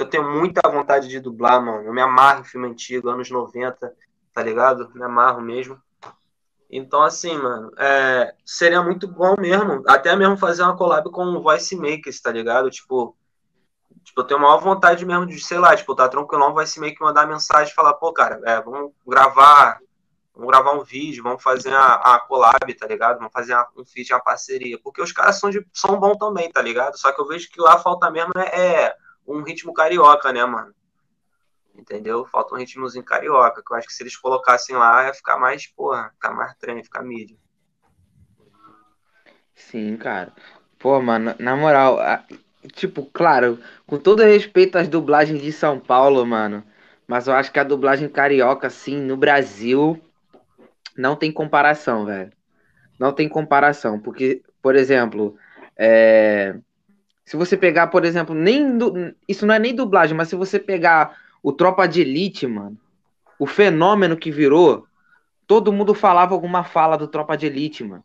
que eu tenho muita vontade de dublar, mano. Eu me amarro em filme antigo, anos 90, tá ligado? Me amarro mesmo. Então, assim, mano, é, seria muito bom mesmo, até mesmo fazer uma collab com o Voice Makers, tá ligado? Tipo, tipo, eu tenho maior vontade mesmo de, sei lá, tipo, tá tranquilão, o Voice Maker mandar mensagem e falar, pô, cara, é, vamos gravar Vamos gravar um vídeo, vamos fazer a, a collab, tá ligado? Vamos fazer um feat, uma parceria. Porque os caras são, de, são bons também, tá ligado? Só que eu vejo que lá falta mesmo é, é um ritmo carioca, né, mano? Entendeu? Falta um ritmozinho carioca, que eu acho que se eles colocassem lá, ia ficar mais, porra, ficar mais trem, ficar mídia. Sim, cara. Pô, mano, na moral, tipo, claro, com todo respeito às dublagens de São Paulo, mano, mas eu acho que a dublagem carioca, assim, no Brasil, não tem comparação, velho. Não tem comparação, porque, por exemplo, é, se você pegar, por exemplo, nem du... isso não é nem dublagem, mas se você pegar o Tropa de Elite, mano, o fenômeno que virou, todo mundo falava alguma fala do Tropa de Elite, mano.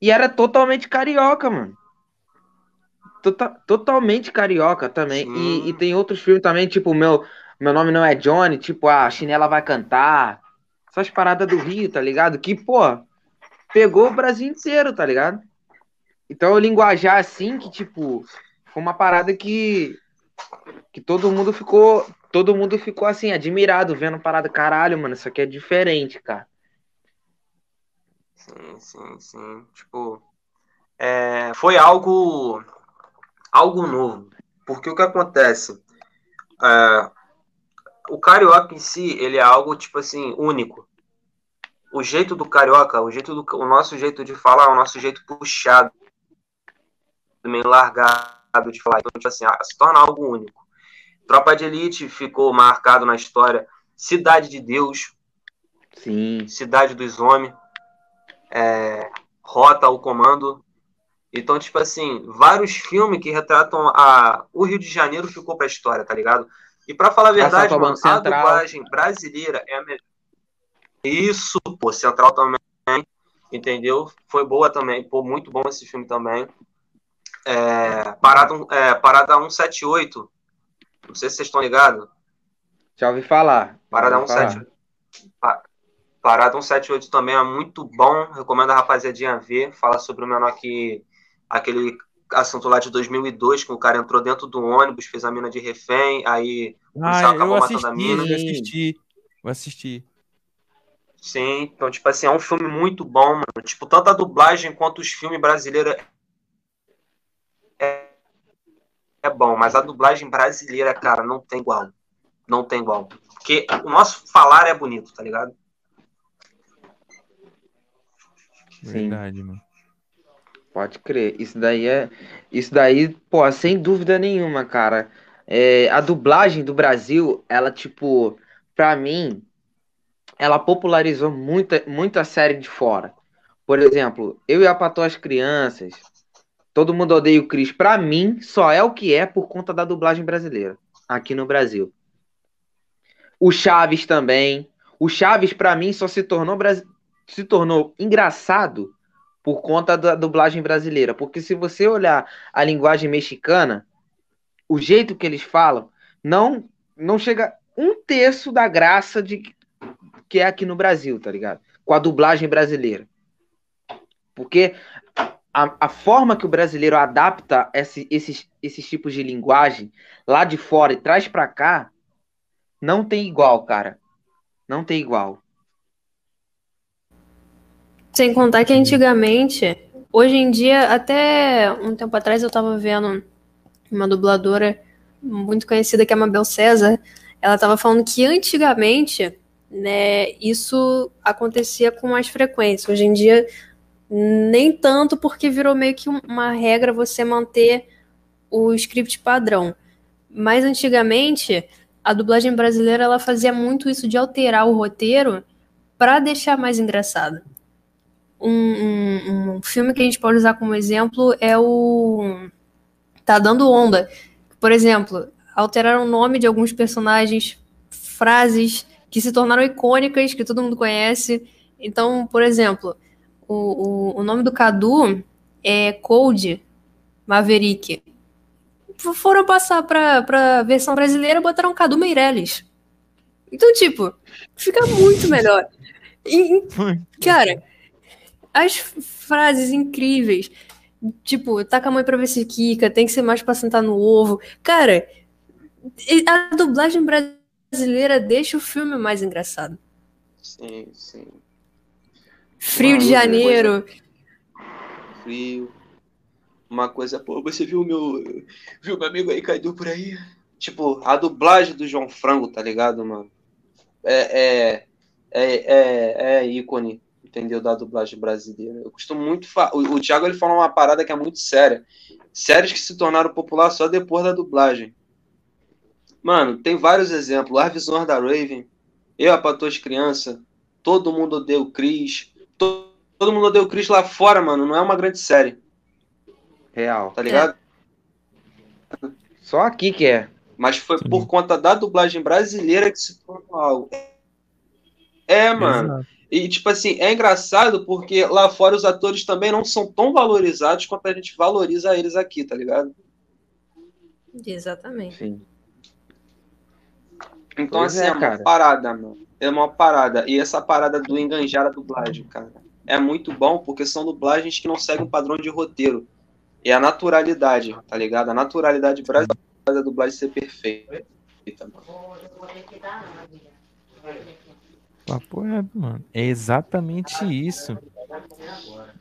E era totalmente carioca, mano. Tota- totalmente carioca também. E, e tem outros filmes também, tipo, meu, meu nome não é Johnny, tipo, a chinela vai cantar. Essas paradas do Rio, tá ligado? Que, pô, pegou o Brasil inteiro, tá ligado? Então o linguajar assim, que, tipo, foi uma parada que. Que todo mundo ficou. Todo mundo ficou assim, admirado, vendo parada. Caralho, mano, isso aqui é diferente, cara. Sim, sim, sim. Tipo, é, foi algo, algo novo. Porque o que acontece? É, o carioca em si, ele é algo, tipo assim, único. O jeito do carioca, o jeito do o nosso jeito de falar, o nosso jeito puxado, meio largado de falar. Então, tipo assim, ah, se torna algo único. Tropa de Elite ficou marcado na história. Cidade de Deus, Sim. Cidade dos Homens, é, Rota ao Comando. Então, tipo assim, vários filmes que retratam a. O Rio de Janeiro ficou pra história, tá ligado? E pra falar a verdade, mano, a Central. dublagem brasileira é a melhor. Isso, pô, Central também, entendeu? Foi boa também, pô, muito bom esse filme também. É, Parada, um- é, Parada 178, não sei se vocês estão ligados. Já ouvi falar. Parada Já ouvi falar. 178. Pa- Parada 178 também é muito bom. Recomendo a rapaziadinha ver. Fala sobre o menor que. Aquele assunto lá de 2002, que o cara entrou dentro do ônibus, fez a mina de refém, aí o Ah, acabou eu matando assisti, a mina. eu assisti. Eu assisti. Sim, então, tipo assim, é um filme muito bom, mano. Tipo, tanto a dublagem quanto os filmes brasileiros é bom, mas a dublagem brasileira, cara, não tem igual. Não tem igual. Porque o nosso falar é bonito, tá ligado? Sim. Verdade, mano. Pode crer. Isso daí é. Isso daí, pô, sem dúvida nenhuma, cara. É, a dublagem do Brasil, ela, tipo, pra mim, ela popularizou muita, muita série de fora. Por exemplo, Eu e a Patroa as Crianças, Todo Mundo Odeia o Chris, pra mim, só é o que é por conta da dublagem brasileira, aqui no Brasil. O Chaves também. O Chaves, pra mim, só se tornou, se tornou engraçado por conta da dublagem brasileira. Porque se você olhar a linguagem mexicana, o jeito que eles falam, não, não chega um terço da graça de que é aqui no Brasil, tá ligado? Com a dublagem brasileira. Porque a, a forma que o brasileiro adapta esse- esses, esses tipos de linguagem lá de fora e traz pra cá, não tem igual, cara. Não tem igual. Sem contar que antigamente, hoje em dia, até um tempo atrás eu tava vendo uma dubladora muito conhecida que é a Mabel César, ela tava falando que antigamente, né, isso acontecia com mais frequência. Hoje em dia, nem tanto, porque virou meio que um- uma regra você manter o script padrão. Mas antigamente, a dublagem brasileira ela fazia muito isso de alterar o roteiro para deixar mais engraçado. Um, um- um filme que a gente pode usar como exemplo é o Tá Dando Onda. Por exemplo, alteraram o nome de alguns personagens, frases que se tornaram icônicas, que todo mundo conhece. Então, por exemplo, o, o, o nome do Cadu é Cold Maverick. Foram passar pra, pra versão brasileira e botaram Cadu Meirelles. Então, tipo, fica muito melhor. E- Cara, as frases incríveis. Tipo, taca a mãe pra ver se quica, tem que ser mais pra sentar no ovo. Cara, a dublagem brasileira deixa o filme mais engraçado. Sim, sim. Frio de Janeiro. Frio. Uma coisa, pô, você viu meu. Viu meu amigo aí caiu por aí? Tipo, a dublagem do João Frango, tá ligado, mano? É, é, é, é, é ícone, entendeu? Da dublagem brasileira. Eu costumo muito. O, o Thiago ele fala uma parada que é muito séria. Séries que se tornaram popular só depois da dublagem. Mano, tem vários exemplos. As Visões da Raven, Eu, a Patroa as Criança, Todo Mundo Odeia o Chris, Todo mundo odeia o Chris lá fora, mano, não é uma grande série, Real. tá ligado? Só aqui que é. Mas foi Sim. por conta da dublagem brasileira que se tornou algo. É, mano. Exato. E, tipo assim, é engraçado porque lá fora os atores também não são tão valorizados quanto a gente valoriza eles aqui, tá ligado? Exatamente. Sim. Então, Pois assim, é, é, uma cara. parada, mano. É uma parada. E essa parada do enganjar a dublagem, cara, é muito bom porque são dublagens que não seguem um padrão de roteiro. É a naturalidade, tá ligado? A naturalidade brasileira da dublagem ser perfeita. Papo reto, mano. É exatamente isso.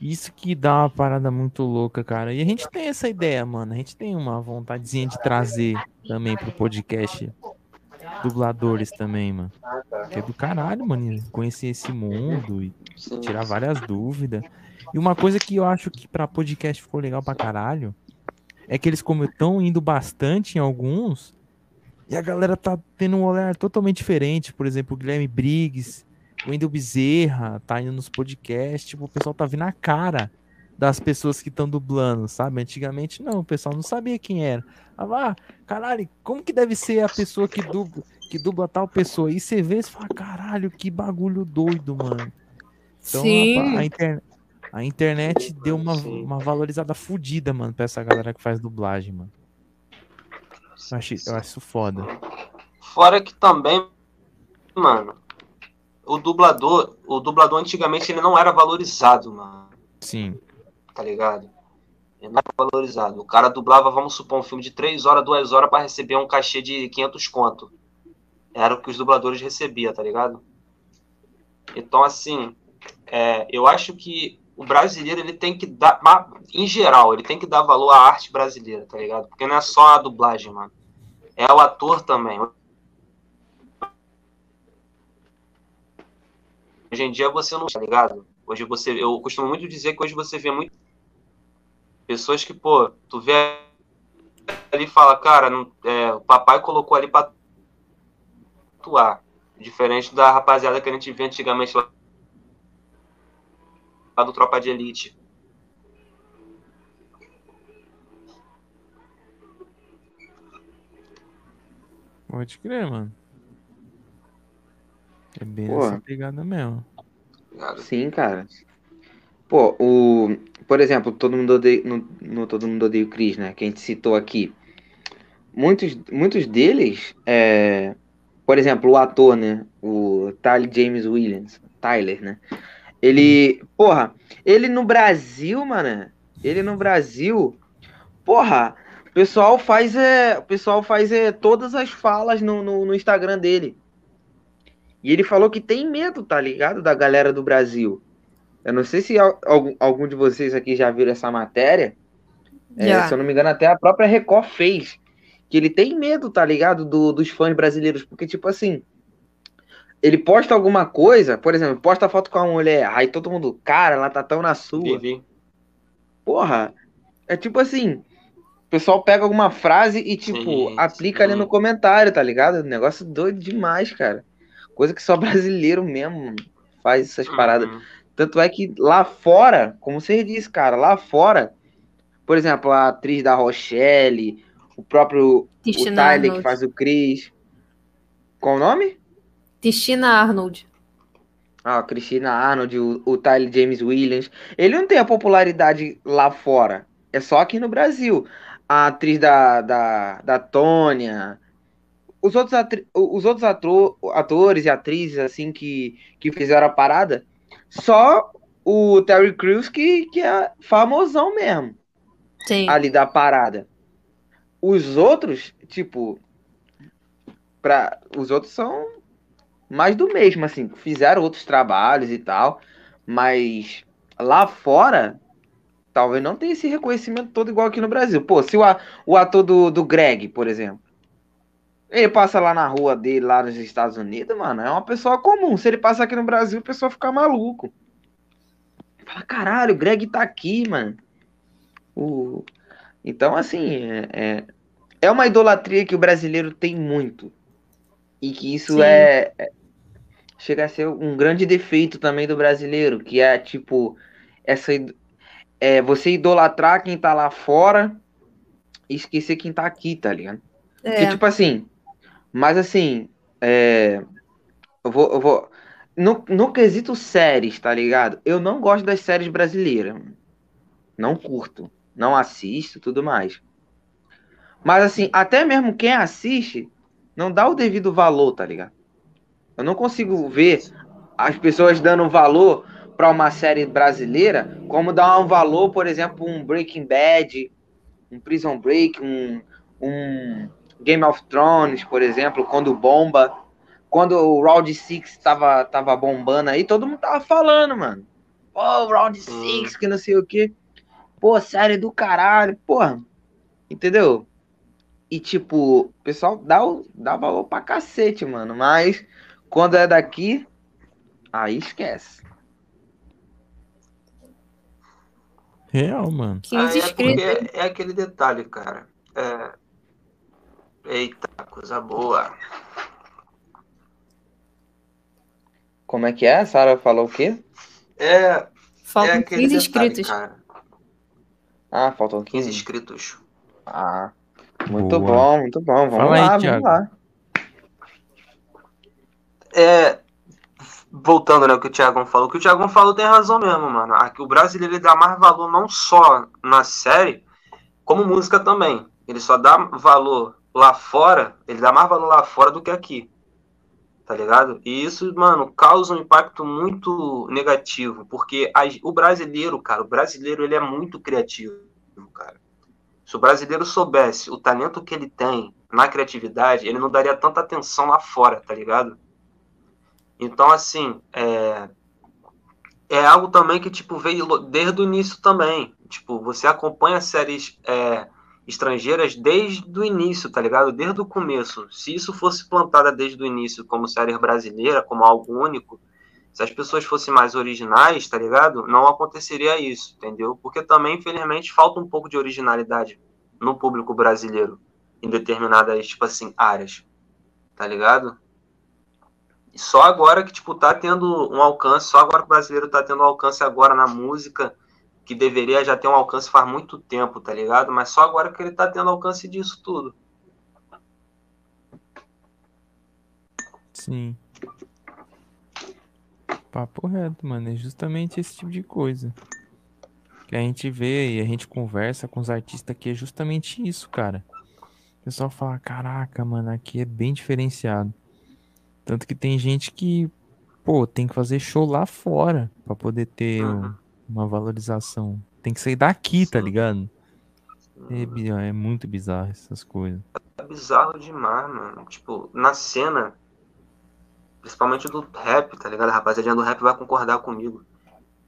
Isso que dá uma parada muito louca, cara. E a gente tem essa ideia, mano. A gente tem uma vontadezinha de trazer também pro podcast dubladores também, mano. Que é do caralho, mano. Conhecer esse mundo e tirar várias dúvidas. E uma coisa que eu acho que pra podcast ficou legal pra caralho é que eles, como estão indo bastante em alguns, e a galera tá tendo um olhar totalmente diferente. Por exemplo, o Guilherme Briggs, o Wendel Bezerra, tá indo nos podcasts. Tipo, o pessoal tá vendo a cara das pessoas que estão dublando, sabe? Antigamente não, o pessoal não sabia quem era. Ah, ah, caralho, como que deve ser a pessoa que dubla, que dubla tal pessoa? E você vê e fala, caralho, que bagulho doido, mano. Então Sim. a, a inter- a internet deu uma, uma valorizada fodida, mano, pra essa galera que faz dublagem, mano. Eu acho, eu acho isso foda. Fora que também, mano, o dublador, o dublador antigamente ele não era valorizado, mano. Sim. tá ligado? Ele não era valorizado. O cara dublava, vamos supor, um filme de 3 horas, 2 horas para receber um cachê de 500 conto. Era o que os dubladores recebiam, tá ligado? Então, assim, é, eu acho que o brasileiro, ele tem que dar, em geral, ele tem que dar valor à arte brasileira, tá ligado? Porque não é só a dublagem, mano. É o ator também. Hoje em dia você não, tá ligado? Hoje você, eu costumo muito dizer que hoje você vê muito pessoas que, pô, tu vê ali e fala, cara, não, é, o papai colocou ali pra atuar. Diferente da rapaziada que a gente via antigamente lá, lá do Tropa de Elite. Pode crer, mano. É bem Pô. essa pegada mesmo. Sim, cara. Pô, o. Por exemplo, todo mundo odeia. No, no Todo Mundo Odeia o Chris, né? Que a gente citou aqui. Muitos, muitos deles. É... Por exemplo, o ator, né? O Tyler James Williams. Tyler, né? Ele. Porra, ele no Brasil, mano. Ele no Brasil. Porra, o pessoal faz. É, o pessoal faz é, todas as falas no, no, no Instagram dele. E ele falou que tem medo, tá ligado? Da galera do Brasil. Eu não sei se al- algum, algum de vocês aqui já viram essa matéria. É, Já. se eu não me engano, até a própria Record fez. Que ele tem medo, tá ligado? Do- dos fãs brasileiros. Porque, tipo assim. Ele posta alguma coisa, por exemplo, posta foto com a mulher, aí todo mundo, cara, ela tá tão na sua. Vivi. Porra, é tipo assim, o pessoal pega alguma frase e, tipo, Sim, aplica ali sim. no comentário, tá ligado? Negócio doido demais, cara. Coisa que só brasileiro mesmo faz essas paradas. Uhum. Tanto é que lá fora, como você disse, cara, lá fora, por exemplo, a atriz da Rochelle, o próprio o Cristina Tyler que Arnold. faz o Chris. Qual o nome? Cristina Arnold. Ah, a Christina Arnold, o, o Tyler James Williams. Ele não tem a popularidade lá fora. É só aqui no Brasil. A atriz da, da, da Tônia. Os outros, atri- os outros atro- atores e atrizes, assim, que, que fizeram a parada. Só o Terry Crews, que, que é famosão mesmo Sim. ali da parada. Os outros, tipo, pra, os outros são mais do mesmo, assim, fizeram outros trabalhos e tal, mas lá fora, talvez não tenha esse reconhecimento todo igual aqui no Brasil. Pô, se o, o ator do, do Greg, por exemplo, ele passa lá na rua dele, lá nos Estados Unidos, mano, é uma pessoa comum. Se ele passar aqui no Brasil, o pessoal fica maluco. Fala, caralho, o Greg tá aqui, mano. O... Então, assim, é, é, é uma idolatria que o brasileiro tem muito. E que isso Sim. é, é- Chega a ser um grande defeito também do brasileiro, que é, tipo, essa é, você idolatrar quem tá lá fora e esquecer quem tá aqui, tá ligado? É, tipo assim, mas assim, é, eu vou, eu vou, no, no quesito séries, tá ligado? Eu não gosto das séries brasileiras, não curto, não assisto, tudo mais. Mas assim, até mesmo quem assiste, não dá o devido valor, tá ligado? Eu não consigo ver as pessoas dando valor pra uma série brasileira como dar um valor, por exemplo, um Breaking Bad, um Prison Break, um, um Game of Thrones, por exemplo, quando bomba. Quando o Round 6 tava, tava bombando aí, todo mundo tava falando, mano. Pô, Round 6, que não sei o quê. Pô, série do caralho, porra. Entendeu? E, tipo, o pessoal dá, o- dá valor pra cacete, mano. Mas quando é daqui, aí esquece. Real, mano. 15 Ah, é inscritos. porque é aquele detalhe, cara. É... Eita, coisa boa. Como é que é? A Sara falou o quê? É, é Faltam aquele 15 detalhe, inscritos. cara. Ah, faltam 15 15. inscritos. Ah, muito Boa. bom, muito bom. Vamos Fala aí, lá, vamos Thiago. lá. É, voltando né, ao que o Thiagão falou, o que o Thiagão falou tem razão mesmo, mano. Aqui o brasileiro ele dá mais valor não só na série, como música também. Ele só dá valor lá fora, ele dá mais valor lá fora do que aqui. Tá ligado? E isso, mano, causa um impacto muito negativo, porque a- o brasileiro, cara, o brasileiro ele é muito criativo, cara. Se o brasileiro soubesse o talento que ele tem na criatividade, ele não daria tanta atenção lá fora, tá ligado? Então, assim, é, é algo também que, tipo, veio desde o início também. Tipo, você acompanha séries é, estrangeiras desde o início, tá ligado? Desde o começo. Se isso fosse plantada desde o início como série brasileira, como algo único, se as pessoas fossem mais originais, tá ligado? Não aconteceria isso, entendeu? Porque também, infelizmente, falta um pouco de originalidade no público brasileiro em determinadas, tipo assim, áreas, tá ligado? E só agora que, tipo, tá tendo um alcance, só agora que o brasileiro tá tendo um alcance agora na música, que deveria já ter um alcance faz muito tempo, tá ligado? Mas só agora que ele tá tendo alcance disso tudo. Sim. Papo reto, mano. É justamente esse tipo de coisa. Que a gente vê e a gente conversa com os artistas que é justamente isso, cara. O pessoal fala, caraca, mano, aqui é bem diferenciado. Tanto que tem gente que, pô, tem que fazer show lá fora pra poder ter Uhum. um- uma valorização. Tem que sair daqui, tá Sim. ligado? É, bi- é muito bizarro essas coisas. É bizarro demais, mano. Tipo, na cena, principalmente do rap, tá ligado? A rapaziadinha do rap vai concordar comigo.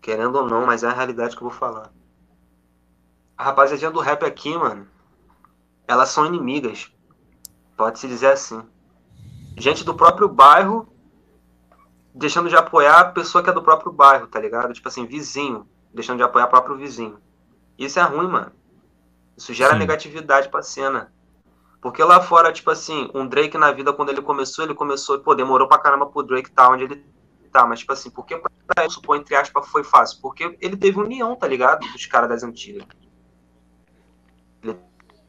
Querendo ou não, mas é a realidade que eu vou falar. A rapaziadinha do rap aqui, mano, elas são inimigas. Pode-se dizer assim. Gente do próprio bairro deixando de apoiar a pessoa que é do próprio bairro, tá ligado? Tipo assim, vizinho, deixando de apoiar o próprio vizinho. Isso é ruim, mano. Isso gera Sim. negatividade pra cena. Porque lá fora, tipo assim, um Drake na vida, quando ele começou, ele começou, pô, demorou pra caramba pro Drake tá onde ele tá. Mas, tipo assim, porque pra ele, supor, entre aspas, foi fácil? Porque ele teve união, tá ligado? Dos caras das antigas. Ele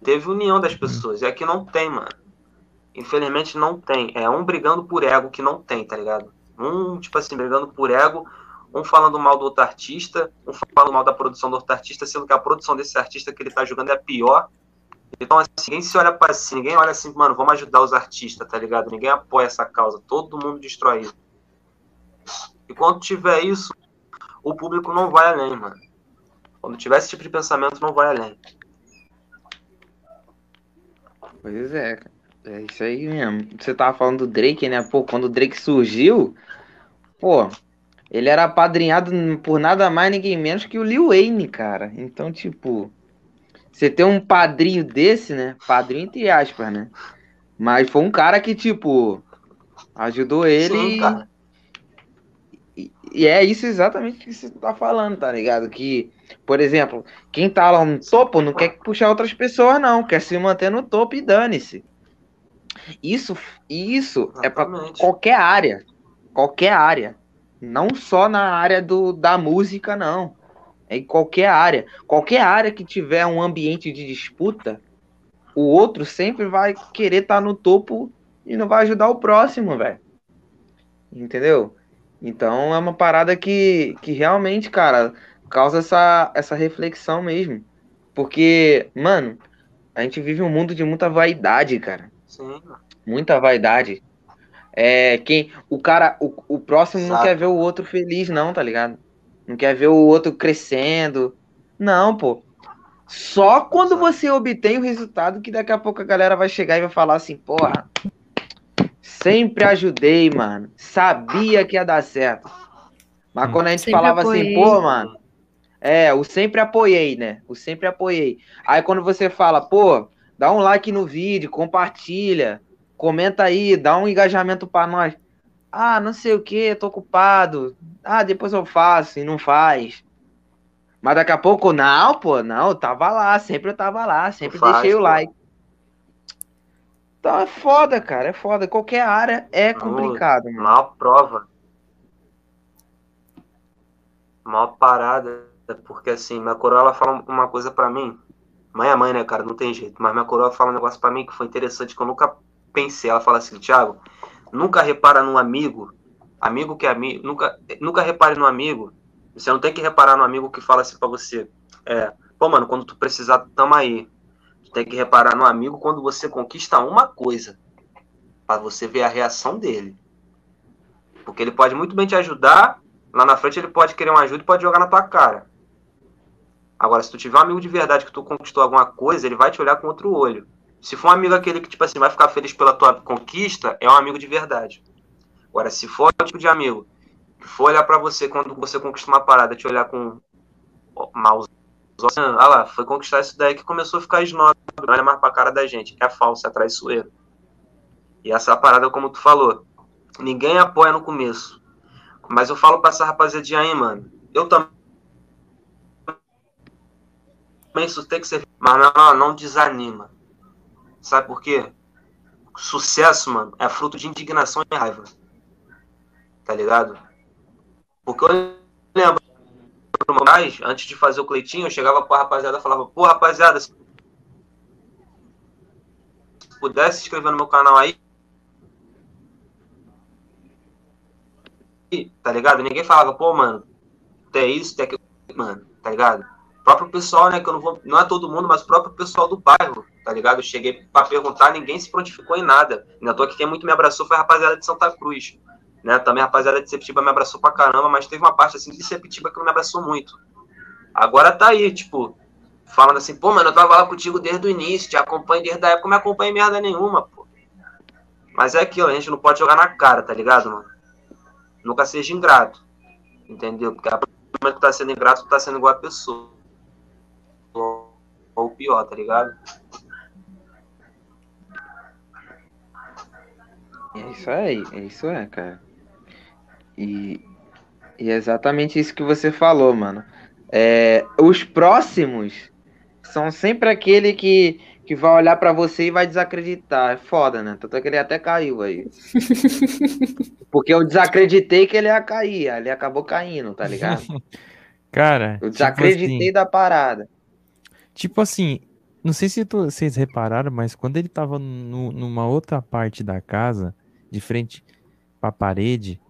teve união das pessoas. E aqui não tem, mano. Infelizmente não tem. É um brigando por ego que não tem, tá ligado? Um, tipo assim, brigando por ego, um falando mal do outro artista, um falando mal da produção do outro artista, sendo que a produção desse artista que ele tá jogando é pior. Então, assim, ninguém se olha pra si, ninguém olha assim, mano, vamos ajudar os artistas, tá ligado? Ninguém apoia essa causa, todo mundo destrói isso. E quando tiver isso, o público não vai além, mano. Quando tiver esse tipo de pensamento, não vai além. Pois é. É isso aí mesmo. Você tava falando do Drake, né? Pô, quando o Drake surgiu, pô, ele era apadrinhado por nada mais, ninguém menos que o Lil Wayne, cara. Então, tipo, você ter um padrinho desse, né? Padrinho entre aspas, né? Mas foi um cara que, tipo, ajudou ele. Sim. E, e é isso exatamente que você tá falando, tá ligado? Que, por exemplo, quem tá lá no topo não quer puxar outras pessoas, não. Quer se manter no topo e dane-se. Isso, isso é pra Exatamente. qualquer área. Qualquer área. Não só na área do, da música, não. Em qualquer área. Qualquer área que tiver um ambiente de disputa, o outro sempre vai querer estar no topo e não vai ajudar o próximo, velho. Entendeu? Então é uma parada que, que realmente, cara, causa essa, essa reflexão mesmo. Porque, mano, a gente vive um mundo de muita vaidade, cara. Sim, Muita vaidade. É, quem, o cara, o, o próximo não quer ver o outro feliz, não, tá ligado? Não quer ver o outro crescendo. Não, pô. Só quando você obtém o resultado que daqui a pouco a galera vai chegar e vai falar assim, porra, sempre ajudei, mano. Sabia que ia dar certo. Mas Hum. quando a gente Sempre falava apoiei. assim, pô, mano, é, o sempre apoiei, né? O sempre apoiei. Aí quando você fala, pô, dá um like no vídeo, compartilha, comenta aí, dá um engajamento pra nós. Ah, não sei o que, tô ocupado. Ah, depois eu faço e não faz. Mas daqui a pouco, não, pô, não, eu tava lá, sempre eu tava lá, sempre Faz, deixei o pô. like. Então é foda, cara, é foda. Qualquer área é complicado, mano. Maior prova. Maior parada. Porque assim, minha coroa ela fala uma coisa pra mim. Mãe é mãe, né, cara? Não tem jeito. Mas minha coroa fala um negócio pra mim que foi interessante, que eu nunca pensei. Ela fala assim, Thiago, nunca repara num amigo, amigo que é amigo, nunca, nunca repare no amigo. Você não tem que reparar no amigo que fala assim pra você. É, pô, mano, quando tu precisar, tamo aí. Tu tem que reparar no amigo quando você conquista uma coisa. Pra você ver a reação dele. Porque ele pode muito bem te ajudar. Lá na frente ele pode querer uma ajuda e pode jogar na tua cara. Agora, se tu tiver um amigo de verdade que tu conquistou alguma coisa, ele vai te olhar com outro olho. Se for um amigo aquele que, tipo assim, vai ficar feliz pela tua conquista, é um amigo de verdade. Agora, se for o tipo de amigo que for olhar pra você quando você conquista uma parada, te olhar com maus olhos, ah lá, foi conquistar isso daí que começou a ficar snob, não olha mais pra cara da gente, é falso, é traiçoeiro. E essa parada, como tu falou, ninguém apoia no começo. Mas eu falo pra essa rapaziadinha aí, mano. Eu também. Isso tem que ser. Mas não, não desanima. Sabe por quê? Sucesso, mano, é fruto de indignação e raiva. Tá ligado? Porque eu lembro mais, antes de fazer o Cleitinho, eu chegava pra rapaziada e falava, pô, rapaziada, se pudesse se inscrever no meu canal aí, tá ligado? Ninguém falava, pô, mano, tem isso, tem aquilo, mano, tá ligado? O próprio pessoal, né, que eu não vou, não é todo mundo, mas o próprio pessoal do bairro, tá ligado? Eu cheguei pra perguntar, ninguém se prontificou em nada. Ainda tô aqui, quem muito me abraçou foi a rapaziada de Santa Cruz, né? Também a rapaziada de Septiba me abraçou pra caramba, mas teve uma parte, assim, de Septiba que não me abraçou muito. Agora tá aí, tipo, falando assim, pô, mano, eu tava lá contigo desde o início, te acompanho desde a época, não me acompanha merda nenhuma, pô. Mas é aquilo, a gente não pode jogar na cara, tá ligado, mano? Nunca seja ingrato. Entendeu? Porque a momento que tá sendo ingrato, tá sendo igual a pessoa. Ou pior, tá ligado? Isso aí, é isso é, cara. E, e é exatamente isso que você falou, mano. É, os próximos são sempre aquele que, que vai olhar pra você e vai desacreditar. É foda, né? Tanto é que ele até caiu aí. Porque eu desacreditei que ele ia cair, ele acabou caindo, tá ligado? Cara, Eu tipo desacreditei assim, da parada. tipo assim, não sei se tu- vocês repararam, mas quando ele tava no- numa outra parte da casa, de frente pra parede,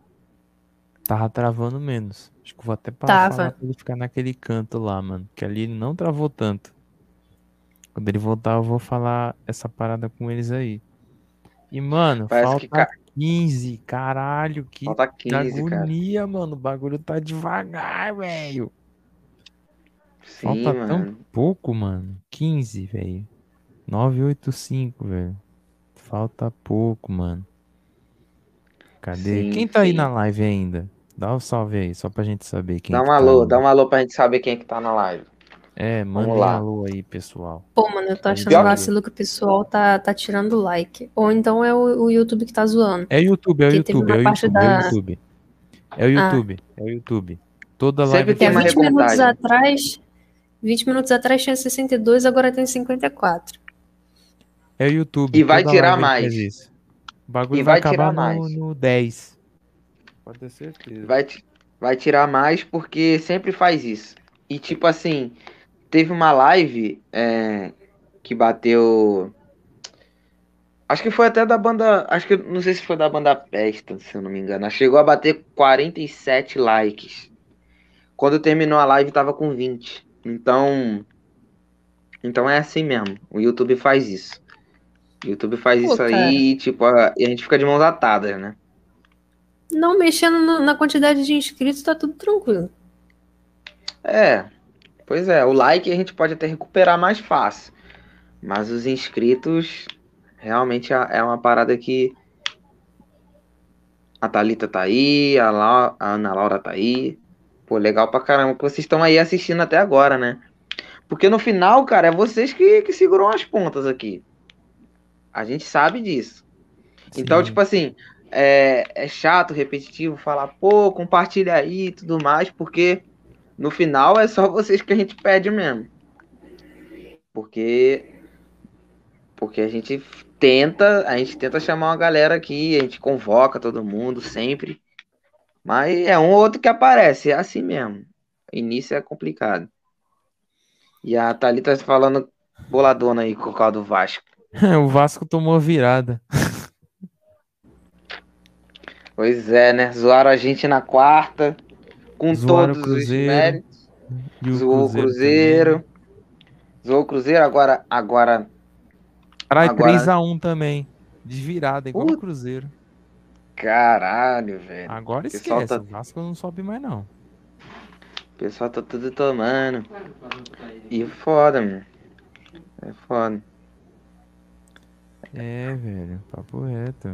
tava travando menos. Acho que eu vou até parar Tava. pra ele ficar naquele canto lá, mano. Que ali ele não travou tanto. Quando ele voltar, eu vou falar essa parada com eles aí. E, mano, Parece falta que ca- 15. Caralho, que Falta 15, cara. agonia, mano. O bagulho tá devagar, velho. Falta mano. tão pouco, mano. 15, velho. 985, velho. Falta pouco, mano. Cadê? Sim, Quem tá aí sim. na live ainda? Dá um salve aí, só pra gente saber quem Dá que um tá alô, aí. dá um alô pra gente saber quem é que tá na live. É, mandem lá. alô aí, pessoal. Pô, mano, eu tô achando Pior que- vacilo que o pessoal tá, tá tirando like. Ou então é o, o YouTube que tá zoando. É o YouTube, é o Que YouTube, é o YouTube, é o da- YouTube. É o YouTube, é o YouTube. Toda Sempre live tem Porque há uma 20 minutos atrás. 20 minutos atrás tinha 62, agora tem 54. É o YouTube. E vai tirar mais. O bagulho E vai, vai tirar acabar no, mais. no 10. Pode ter certeza. Vai, vai tirar mais porque sempre faz isso. E tipo assim, teve uma live é, que bateu. Acho que foi até da banda. Acho que não sei se foi da banda Pesta, se eu não me engano. Chegou a bater 47 likes. Quando terminou a live tava com 20. Então. Então é assim mesmo. O YouTube faz isso. O YouTube faz Pô, isso cara. aí tipo, a, e a gente fica de mãos atadas, né? Não mexendo no- na quantidade de inscritos, tá tudo tranquilo. É. Pois é, o like a gente pode até recuperar mais fácil. Mas os inscritos realmente é é uma parada que. A Thalita tá aí, a, Lau- a Ana Laura tá aí. Pô, legal pra caramba que vocês estão aí assistindo até agora, né? Porque no final, cara, é vocês que, que seguram as pontas aqui. A gente sabe disso. Então, Sim. tipo assim, é, é chato, repetitivo falar, pô, compartilha aí e tudo mais, porque no final é só vocês que a gente pede mesmo. Porque porque a gente tenta, a gente tenta chamar uma galera aqui, a gente convoca todo mundo sempre. Mas é um ou outro que aparece, é assim mesmo. Início é complicado. E a Thalita falando boladona aí com o carro do Vasco. o Vasco tomou virada. Pois é, né? Zoaram a gente na quarta, com Zoaram todos os Cruzeiro, méritos. E o Zoou o Cruzeiro. Zoou o Cruzeiro, agora, agora. Caralho, Agora- 3x1 também. De virada, igual o. Cruzeiro. Caralho, velho. Agora esquece. tá- O Vasco não sobe mais, não. O pessoal tá tudo tomando. E foda, mano. É foda. É, velho. Papo reto.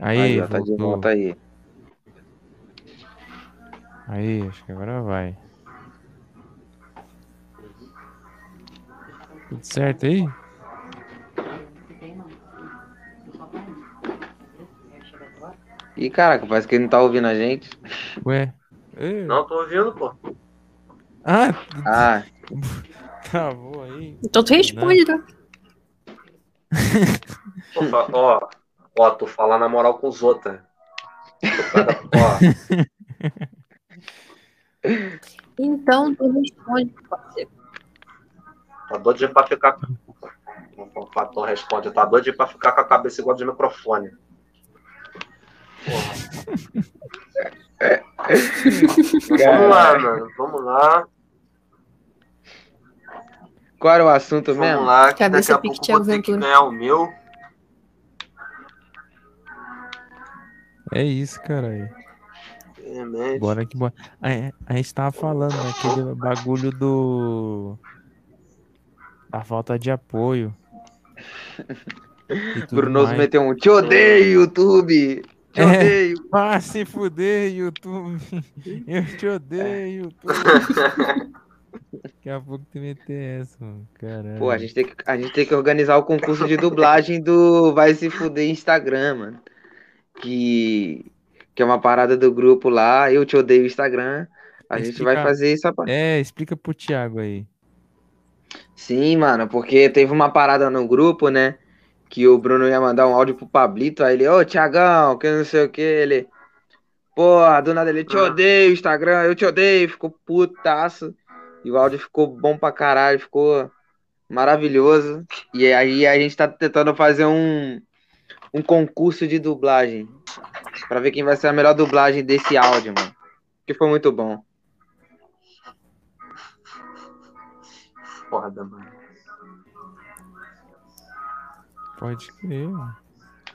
Aí, Aí, ó, tá de voltou. volta aí. Aí, acho que agora vai. Tudo certo aí? Ih, caraca, parece que ele não tá ouvindo a gente. Ué? Ê, Não, tô ouvindo, pô. Ah, Ah, travou aí. Então tu responde, tá? Ó, ó, tu fala na moral com os outros. Então tu responde, parceiro. tá doido de pra ficar. O Fator responde, tá doido de pra ficar com a cabeça igual de microfone. Porra. Vamos lá, mano. Vamos lá. Qual era o assunto Vamos mesmo? lá. Que Cabeça daqui a pouco vou ter que ganhar o meu. É isso, caralho. Realmente. Bora que bora. A, a gente tava falando daquele bagulho do. Da falta de apoio. Brunoso mais. meteu um. Te odeio, YouTube! Te É. odeio! Ah, se fuder, YouTube. Eu te odeio, YouTube. Daqui a pouco tu meter essa, mano. Caralho. Pô, a gente, tem que, a gente tem que organizar o concurso de dublagem do Vai Se Fuder Instagram, mano. Que, que é uma parada do grupo lá. Eu te odeio Instagram. A gente Explica- vai fazer isso. a- É, explica pro Thiago aí. Sim, mano, porque teve uma parada no grupo, né? Que o Bruno ia mandar um áudio pro Pablito. Aí ele, ô Thiagão, que não sei o que. Ele, porra, do nada ele, te Ah. odeio Instagram, eu te odeio. Ficou putaço. E o áudio ficou bom pra caralho, ficou maravilhoso. E aí a gente tá tentando fazer um, um concurso de dublagem. Pra ver quem vai ser a melhor dublagem desse áudio, mano. Que foi muito bom. Foda, mano. Pode crer, mano.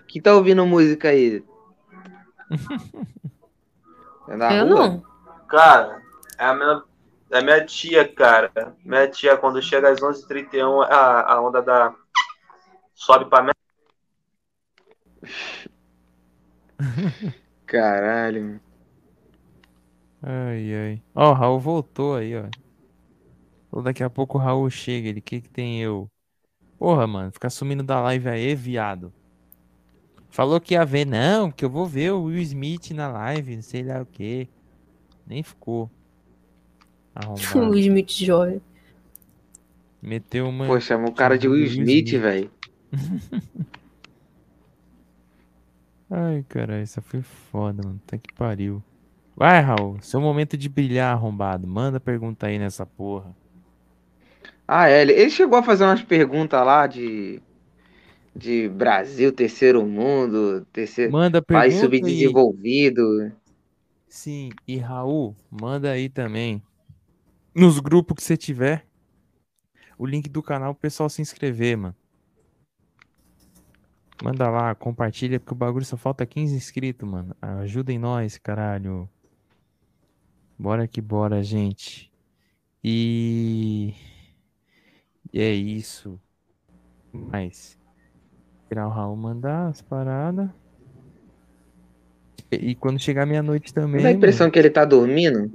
Quem tá ouvindo música aí? É na Eu rua? não. Cara, é a minha, é a minha tia, cara. Minha tia, quando chega às 11h31, a, a onda da. sobe pra mim. Caralho. Ai, ai. Ó, o Raul voltou aí, ó. Falou, Daqui a pouco o Raul chega. Ele, que que tem eu? Porra, mano, fica sumindo da live aí, viado. Falou que ia ver, não, que eu vou ver o Will Smith na live, não sei lá o que. Nem ficou. O Arrombado. Smith jovem. Meteu uma. Pô, chamou o cara de Will Smith, velho. Ai, cara, essa foi foda, mano. Até que pariu. Vai, Raul. Seu momento de brilhar, arrombado. Manda pergunta aí nessa porra. Ah, é, ele, chegou a fazer umas perguntas lá de, de Brasil, terceiro mundo, terceiro Manda país pergunta e... subdesenvolvido. Sim, e Raul, manda aí também. Nos grupos que você tiver. O link do canal pro pessoal se inscrever, mano. Manda lá, compartilha, porque o bagulho só falta 15 inscritos, mano. Ajudem nós, caralho. Bora que bora, gente. E. E é isso. Mas. Esperar o Raul mandar as paradas. E quando chegar meia-noite também. Dá a impressão que ele tá dormindo.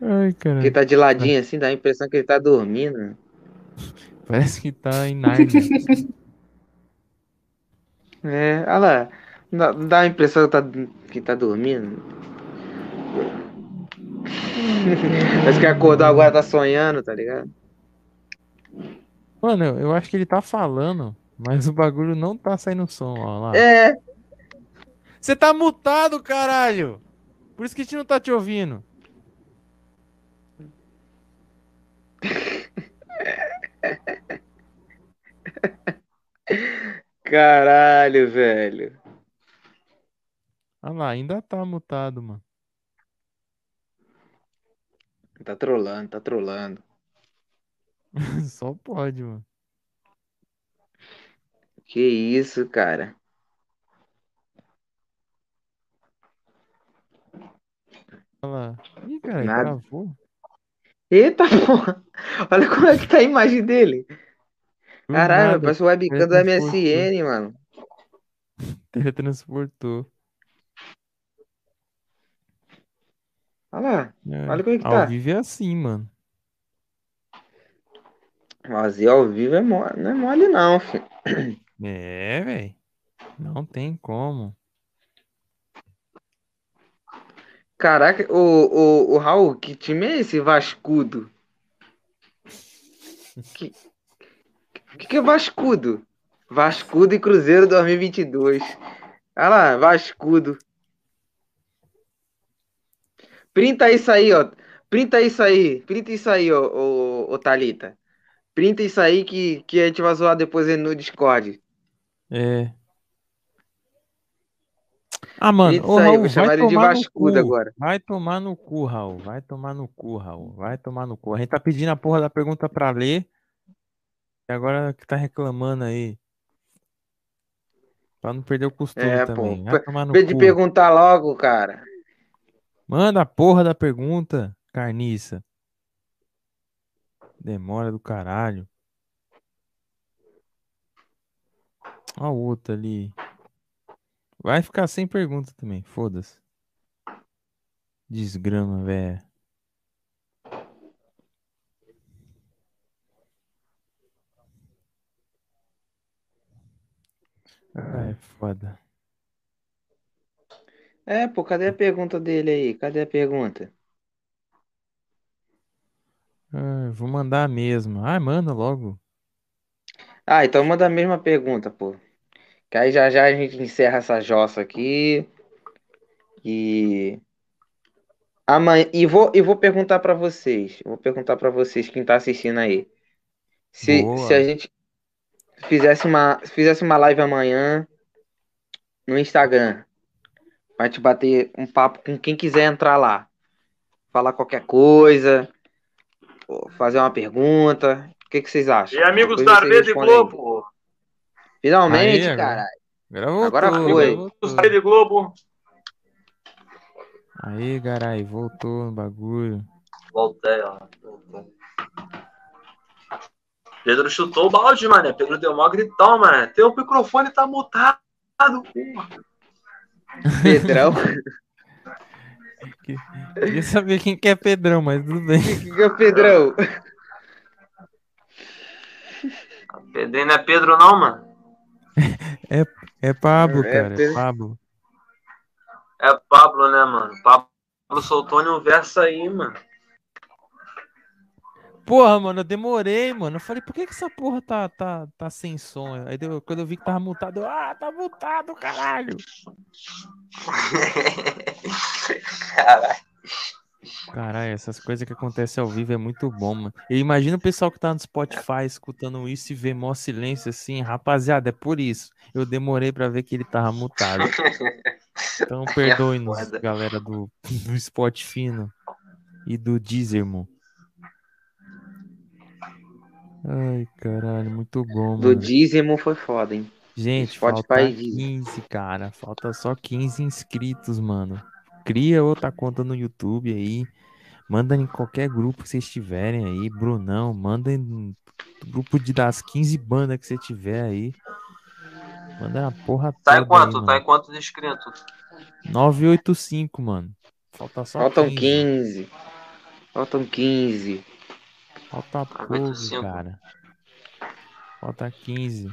Ai, cara. Que tá de ladinho assim, dá a impressão que ele tá dormindo. Parece que tá em Nárnia. É, olha lá. Dá, dá a impressão que tá, que tá dormindo. Parece que acordou agora, tá sonhando, tá ligado? Mano, eu, eu acho que ele tá falando, mas o bagulho não tá saindo som, ó lá. É, Você tá mutado, caralho! Por isso que a gente não tá te ouvindo. caralho, velho. Olha lá, ainda tá mutado, mano. Tá trolando, tá trolando. Só pode, mano. Que isso, cara. Olha lá. Ih, cara, Nada. travou. Eita porra! Olha como é que tá a imagem dele. Do Caralho, nada, parece o webcam do. MSN, mano. Teletransportou. Olha lá. É, Olha como é que Ao tá. vivo é assim, mano. Mas e ao vivo é mole, não é mole não, filho. É, velho. Não tem como. Caraca, o, o, o Raul, que time é esse Vascudo? Que, que, que é Vascudo? Vascudo e Cruzeiro 2022. Olha lá, Vascudo. Printa isso aí, ó. Printa isso aí. Printa isso aí, ó, ô, ô, Thalita. Printa isso aí que, que a gente vai zoar depois no Discord. É. Ah, mano, ô isso aí, Raul, vai de tomar no Vascudo cu. agora. Vai tomar no cu, Raul. Vai tomar no cu, Raul. Vai tomar no cu. A gente tá pedindo a porra da pergunta pra ler. E agora que tá reclamando aí. Pra não perder o costume É, pô. também. Vai tomar no de cu. perguntar logo, cara. Manda a porra da pergunta, carniça. Demora do caralho. Ó a outra ali. Vai ficar sem pergunta também, foda-se. Desgrama, velho. É foda. É, pô, cadê a pergunta dele aí? Cadê a pergunta? Ah, vou mandar mesmo. Ah, manda logo. Ah, então manda a mesma pergunta, pô. Que aí já já a gente encerra essa jossa aqui. E amanhã e vou e vou perguntar pra vocês. Vou perguntar pra vocês quem tá assistindo aí. Se, Boa. se a gente fizesse uma fizesse uma live amanhã no Instagram, vai te bater um papo com quem quiser entrar lá. Falar qualquer coisa, fazer uma pergunta. O que que vocês acham? E amigos Depois da Rede. Globo. Finalmente, Aí, caralho. Agora Agora foi. da Rede Globo. Aí, carai, voltou no bagulho. Voltei, ó. Voltei. Pedro chutou o balde, mano. Pedro deu mó gritão, mano. Teu microfone tá mutado. porra. Pedrão. Queria saber quem que é Pedrão, mas tudo bem. O que é o Pedrão? Pedro não é Pedro, não, mano. É Pablo, É, cara, é. Pablo. É Pablo, né, mano? Pablo soltou um verso aí, mano. Porra, mano, eu demorei, mano. Eu falei, por que, que essa porra tá, tá, tá sem som? Aí deu- quando eu vi que tava mutado, eu, ah, tá mutado, caralho. Caralho. Caralho, essas coisas que acontecem ao vivo é muito bom, mano. Eu imagino o pessoal que tá no Spotify escutando isso e vê mó silêncio assim, rapaziada, é por isso. Eu demorei pra ver que ele tava mutado. Então perdoe-nos, foda. galera do, do Spotify e do Deezer, mano. Ai, caralho, muito bom, Do mano. dízimo foi foda, hein? Gente, Spotify falta e Deezer. 15, cara. Falta só 15 inscritos, mano. Cria outra conta no YouTube aí. Manda em qualquer grupo que vocês tiverem aí. Brunão, manda em grupo de das 15 bandas que você tiver aí. Manda a porra Tá toda em quanto? aí, Tá em mano. quantos inscritos? 985, mano. Falta só Faltam 15. 15. Faltam 15. Falta pouco, 985. cara. Falta 15.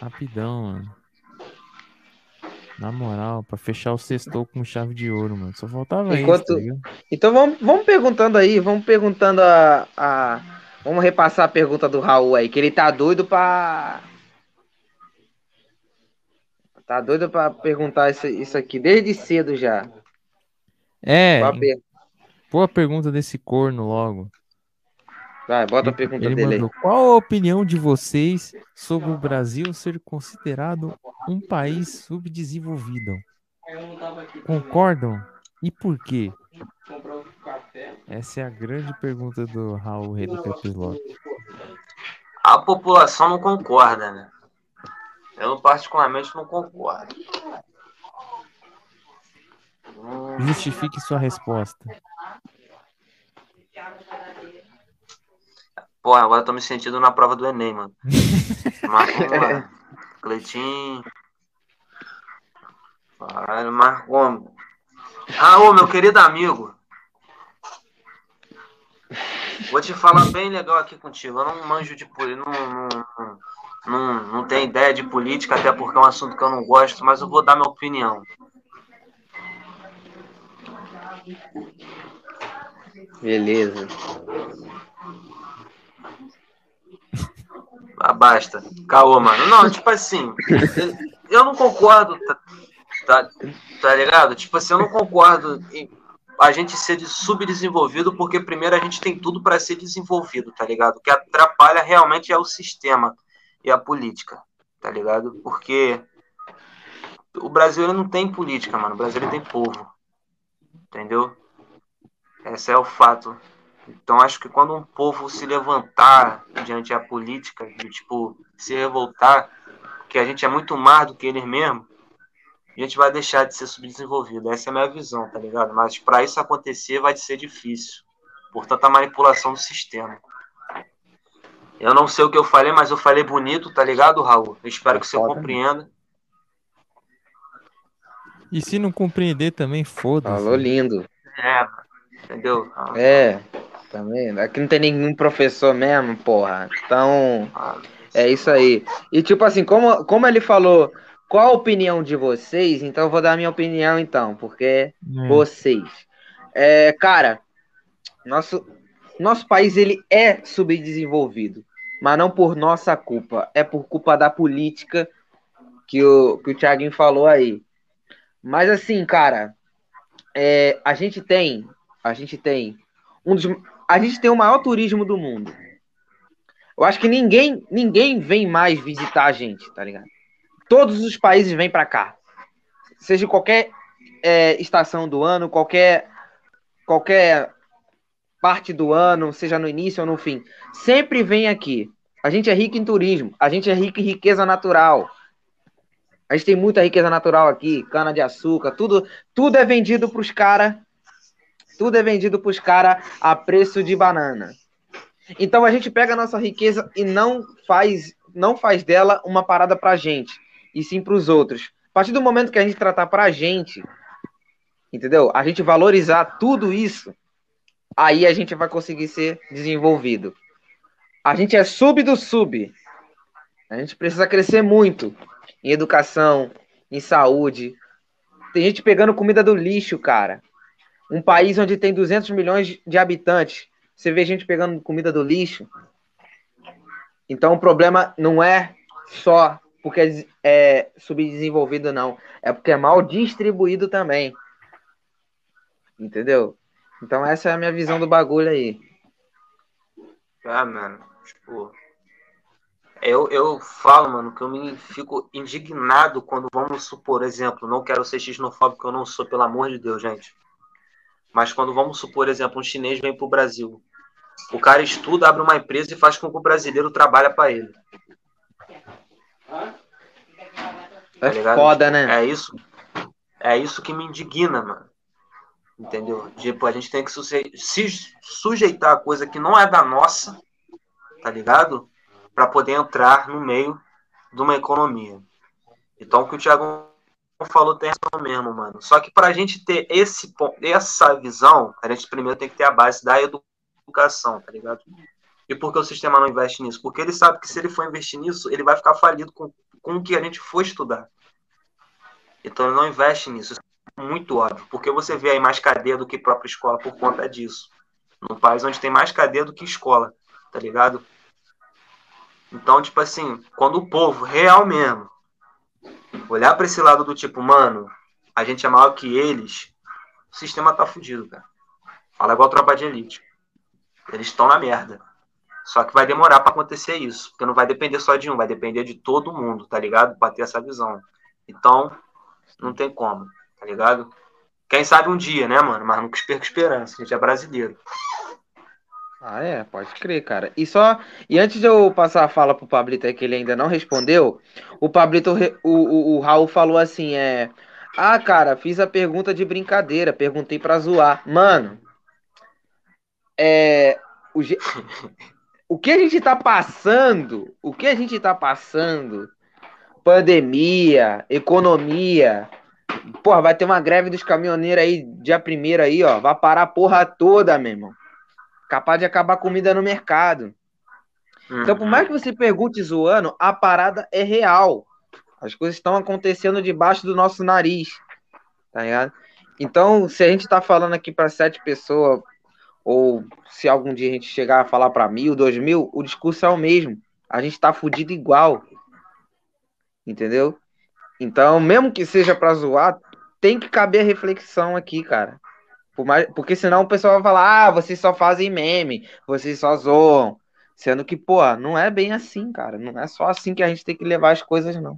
Rapidão, mano. Na moral, pra fechar o sextou com chave de ouro, mano. Só faltava Enquanto- isso, tá? Então vamos, vamos perguntando aí, vamos perguntando a, a- Vamos repassar a pergunta do Raul aí, que ele tá doido pra. Tá doido pra perguntar isso, isso aqui desde cedo já. É, Qual a pergunta desse corno logo. Vai, bota a pergunta Ele dele aí. mandou: Qual a opinião de vocês sobre o Brasil ser considerado um país subdesenvolvido? Concordam? E por quê? Essa é a grande pergunta do Raul Rei do. A população não concorda, né? Eu particularmente não concordo. Justifique sua resposta. Pô, agora eu tô me sentindo na prova do Enem, mano. Mas vamos lá. Cleitinho. Caralho, Marcos. Raul, meu querido amigo. Vou te falar bem legal aqui contigo. Eu não manjo de política. Não, não, não, não, não tenho ideia de política, até porque é um assunto que eu não gosto, mas eu vou dar minha opinião. Beleza. Ah, basta. Caô, mano. Não, tipo assim, eu não concordo, tá, tá, tá ligado? Tipo assim, eu não concordo em a gente ser de- subdesenvolvido, porque primeiro a gente tem tudo para ser desenvolvido, tá ligado? O que atrapalha realmente é o sistema e a política, tá ligado? Porque o Brasil ele não tem política, mano. O Brasil ele tem povo, entendeu? Esse é o fato. Então acho que quando um povo se levantar diante da política, de tipo se revoltar, porque a gente é muito mais do que eles mesmos, a gente vai deixar de ser subdesenvolvido. Essa é a minha visão, tá ligado? Mas para isso acontecer vai ser difícil. Por tanta manipulação do sistema. Eu não sei o que eu falei, mas eu falei bonito, tá ligado, Raul? Eu espero que você Foda. compreenda. E se não compreender também, foda-se. Falou lindo. É, entendeu? É, também. Aqui não tem nenhum professor mesmo, porra. Então, é isso aí. E tipo assim, como, como ele falou, qual a opinião de vocês? Então eu vou dar a minha opinião então, porque É. vocês. É, cara, nosso, nosso país ele é subdesenvolvido, mas não por nossa culpa, é por culpa da política que o, que o Thiaguinho falou aí. Mas assim, cara, é, a gente tem, a gente tem um dos, a gente tem o maior turismo do mundo. Eu acho que ninguém, ninguém vem mais visitar a gente, tá ligado? Todos os países vêm pra cá. Seja qualquer é, estação do ano, qualquer qualquer parte do ano, seja no início ou no fim, sempre vem aqui. A gente é rico em turismo, a gente é rico em riqueza natural. A gente tem muita riqueza natural aqui, cana de açúcar, tudo, tudo é vendido para os caras, tudo é vendido para os caras a preço de banana. Então a gente pega a nossa riqueza e não faz, não faz dela uma parada pra gente, e sim para os outros. A partir do momento que a gente tratar pra gente, entendeu? A gente valorizar tudo isso, aí a gente vai conseguir ser desenvolvido. A gente é sub do sub. A gente precisa crescer muito em educação, em saúde. Tem gente pegando comida do lixo, cara. Um país onde tem 200 milhões de habitantes. você vê gente pegando comida do lixo. Então o problema não é só porque é subdesenvolvido, não. É porque é mal distribuído também. Entendeu? Então essa é a minha visão do bagulho aí. Ah, mano, tipo. Eu, eu falo, mano, que eu me fico indignado quando vamos supor, exemplo, não quero ser xenofóbico, eu não sou, pelo amor de Deus, gente. Mas quando vamos supor, exemplo, um chinês vem pro Brasil. O cara estuda, abre uma empresa e faz com que o brasileiro trabalhe para ele. É tá foda, né? É isso. É isso que me indigna, mano. Entendeu? Tipo, a gente tem que se sujeitar a coisa que não é da nossa, tá ligado? Para poder entrar no meio de uma economia. Então, o que o Thiago falou tem razão mesmo, mano. Só que para a gente ter esse, essa visão, a gente primeiro tem que ter a base da educação, tá ligado? E por que o sistema não investe nisso? Porque ele sabe que se ele for investir nisso, ele vai ficar falido com, com o que a gente for estudar. Então ele não investe nisso muito óbvio, porque você vê aí mais cadeia do que própria escola por conta disso. Num país onde tem mais cadeia do que escola, tá ligado? Então, tipo assim, quando o povo real mesmo olhar para esse lado do tipo, mano, a gente é maior que eles, o sistema tá fudido, cara. Fala igual tropa de elite. Eles estão na merda. Só que vai demorar para acontecer isso, porque não vai depender só de um, vai depender de todo mundo, tá ligado? Pra ter essa visão. Então, não tem como tá ligado? Quem sabe um dia, né, mano? Mas nunca perca esperança, a gente é brasileiro. Ah, é, pode crer, cara. E só. E antes de eu passar a fala pro Pablito aí, que ele ainda não respondeu, o Pablito, o, o, o Raul falou assim: é. Ah, cara, fiz a pergunta de brincadeira, perguntei pra zoar. Mano, é. O, o que a gente tá passando, o que a gente tá passando, pandemia, economia, Porra, vai ter uma greve dos caminhoneiros aí, dia primeiro aí, ó. Vai parar a porra toda, meu irmão. Capaz de acabar comida no mercado. Então, por mais que você pergunte zoando, a parada é real. As coisas estão acontecendo debaixo do nosso nariz. Tá ligado? Então, se a gente tá falando aqui para sete pessoas, ou se algum dia a gente chegar a falar para mil, dois mil, o discurso é o mesmo. A gente tá fudido igual. Entendeu? Então, mesmo que seja para zoar, tem que caber reflexão aqui, cara. Por mais, porque senão o pessoal vai falar, ah, vocês só fazem meme, vocês só zoam. Sendo que, pô, não é bem assim, cara. Não é só assim que a gente tem que levar as coisas, não.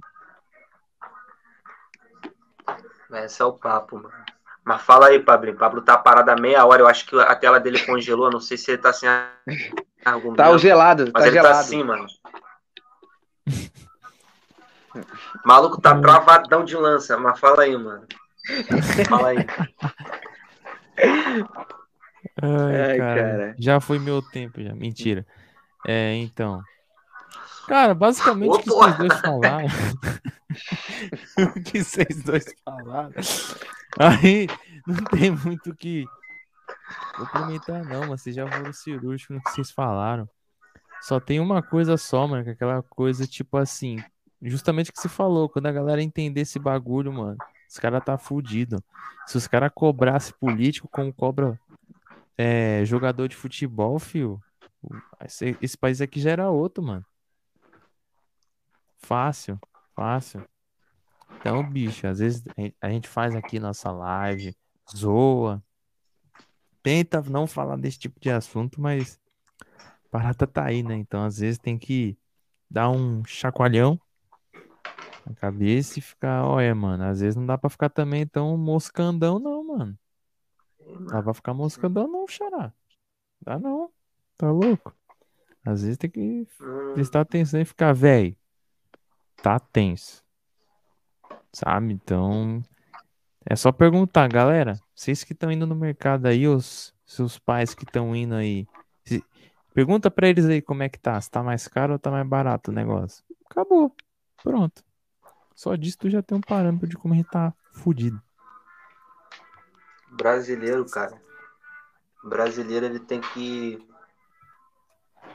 Esse é o papo, mano. Mas fala aí, Pablo. Pablo tá parado há meia hora. Eu acho que a tela dele congelou. Não sei se ele tá sem argumento. Tá gelado, mas tá ele gelado. tá assim, mano. O maluco tá travadão de lança, mas fala aí, mano. Fala aí. Ai, Ai cara, cara, Já foi meu tempo, já. Mentira. É, então. Cara, basicamente o que vocês dois falaram. o que vocês dois falaram. Aí não tem muito o que complementar, não, mas vocês já foram cirúrgicos no que vocês falaram. Só tem uma coisa só, mano, que é aquela coisa tipo assim, justamente o que você falou, quando a galera entender esse bagulho, mano, os caras tá fudido. Se os caras cobrassem político como cobra é, jogador de futebol, fio, esse, esse país aqui já era outro, mano. Fácil, fácil. Então, bicho, às vezes a gente faz aqui nossa live, zoa, tenta não falar desse tipo de assunto, mas a parada tá aí, né? Então, às vezes tem que dar um chacoalhão na cabeça e ficar, olha, mano, às vezes não dá pra ficar também tão moscandão, não, mano. Dá pra ficar moscandão, não, xará. Dá não. Tá louco? Às vezes tem que prestar atenção e ficar, velho. Tá tenso. Sabe? Então. É só perguntar, galera. Vocês que estão indo no mercado aí, os seus pais que estão indo aí. Se... Pergunta pra eles aí como é que tá. Se tá mais caro ou tá mais barato o negócio. Acabou. Pronto. Só disso tu já tem um parâmetro de como a gente tá fudido. Brasileiro, cara. Brasileiro, ele tem que.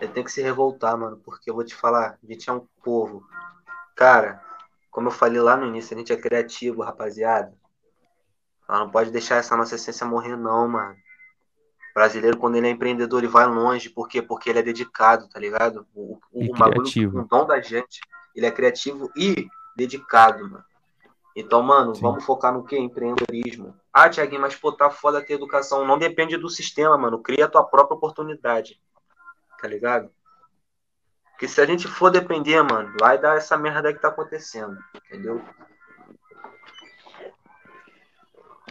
Ele tem que se revoltar, mano. Porque eu vou te falar, a gente é um povo. Cara, como eu falei lá no início, a gente é criativo, rapaziada. Ela não pode deixar essa nossa essência morrer, não, mano. brasileiro, quando ele é empreendedor, ele vai longe. Por quê? Porque ele é dedicado, tá ligado? O, o, o o dom da gente, ele é criativo e dedicado, mano. Então, mano, Sim. vamos focar no quê? Empreendedorismo. Ah, Tiaguinho, mas pô, tá foda ter educação. Não depende do sistema, mano. Cria a tua própria oportunidade. Tá ligado? Porque se a gente for depender, mano, vai dar essa merda aí que tá acontecendo. Entendeu?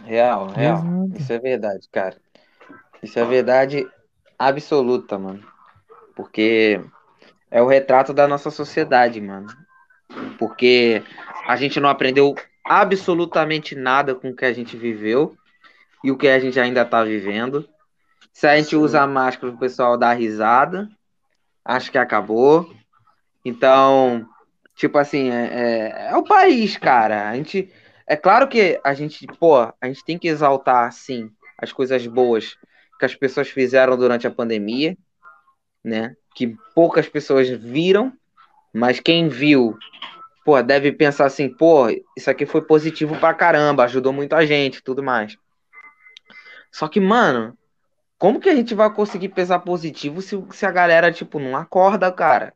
Real, real. Exato. Isso é verdade, cara. Isso é verdade absoluta, mano. Porque é o retrato da nossa sociedade, mano. Porque a gente não aprendeu absolutamente nada com o que a gente viveu e o que a gente ainda tá vivendo. Se a gente Sim. usa máscara, o pessoal dá risada. Acho que acabou. Então, tipo assim, é, é, é o país, cara. A gente. É claro que a gente, pô, a gente tem que exaltar, sim, as coisas boas que as pessoas fizeram durante a pandemia, né? Que poucas pessoas viram, mas quem viu, pô, deve pensar assim, pô, isso aqui foi positivo pra caramba, ajudou muito a gente tudo mais. Só que, mano, como que a gente vai conseguir pensar positivo se, se a galera, tipo, não acorda, cara?